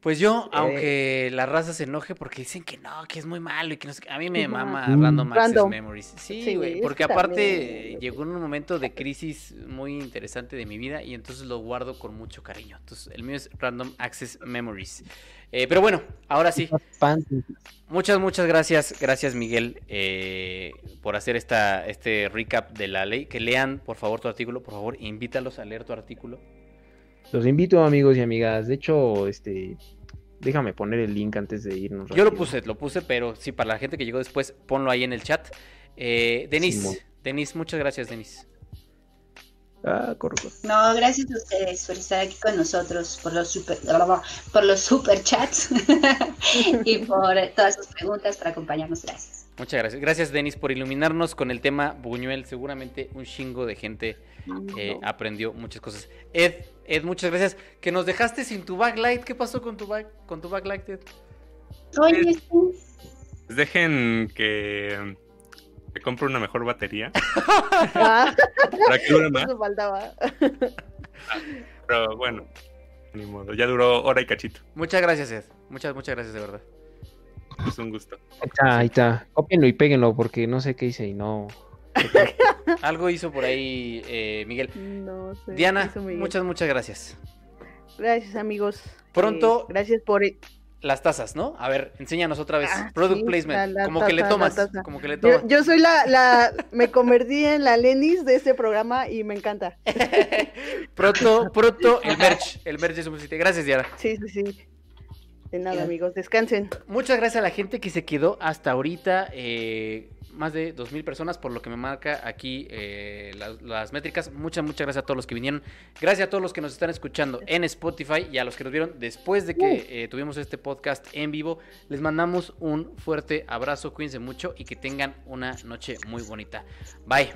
Pues yo, eh. aunque la raza se enoje porque dicen que no, que es muy malo y que no sé, a mí me mama Random Access Memories. Sí, güey, porque aparte llegó en un momento de crisis muy interesante de mi vida y entonces lo guardo con mucho cariño. Entonces el mío es Random Access Memories. Eh, pero bueno, ahora sí. Muchas, muchas gracias, gracias Miguel eh, por hacer esta, este recap de la ley. Que lean, por favor, tu artículo, por favor, invítalos a leer tu artículo. Los invito, amigos y amigas. De hecho, este, déjame poner el link antes de irnos. Yo lo puse, lo puse, pero sí, para la gente que llegó después, ponlo ahí en el chat. Eh, Denis, Denis, muchas gracias, Denis. Ah, No, gracias a ustedes por estar aquí con nosotros, por los super, por los super chats y por todas sus preguntas, para acompañarnos. Gracias. Muchas gracias. Gracias, Denis, por iluminarnos con el tema Buñuel. Seguramente un chingo de gente eh, aprendió muchas cosas. Ed, Ed, muchas gracias. Que nos dejaste sin tu backlight. ¿Qué pasó con tu, back, con tu backlight, Ed? Oye, pues dejen que me compro una mejor batería. Ah. para que dure más. Pero bueno, ni modo. Ya duró hora y cachito. Muchas gracias, Ed. Muchas, muchas gracias, de verdad. Es un gusto. Ahí está, ahí está. Cópienlo y péguenlo porque no sé qué hice y no. Algo hizo por ahí eh, Miguel. No sé. Diana, muchas, muchas gracias. Gracias, amigos. Pronto. Eh, gracias por las tazas, ¿no? A ver, enséñanos otra vez. Ah, Product placement. como que le tomas. Como que le tomas. Yo, soy la, la, me convertí en la Lenis de este programa y me encanta. pronto, pronto, el merch. El merch de su música. Gracias, Diana. Sí, sí, sí. De nada, amigos. Descansen. Muchas gracias a la gente que se quedó hasta ahorita. Eh, más de 2.000 personas, por lo que me marca aquí eh, las, métricas. Muchas, muchas gracias a todos los que vinieron. Gracias a todos los que nos están escuchando en Spotify y a los que nos vieron después de que eh, tuvimos este podcast en vivo. Les mandamos un fuerte abrazo, cuídense mucho y que tengan una noche muy bonita. Bye.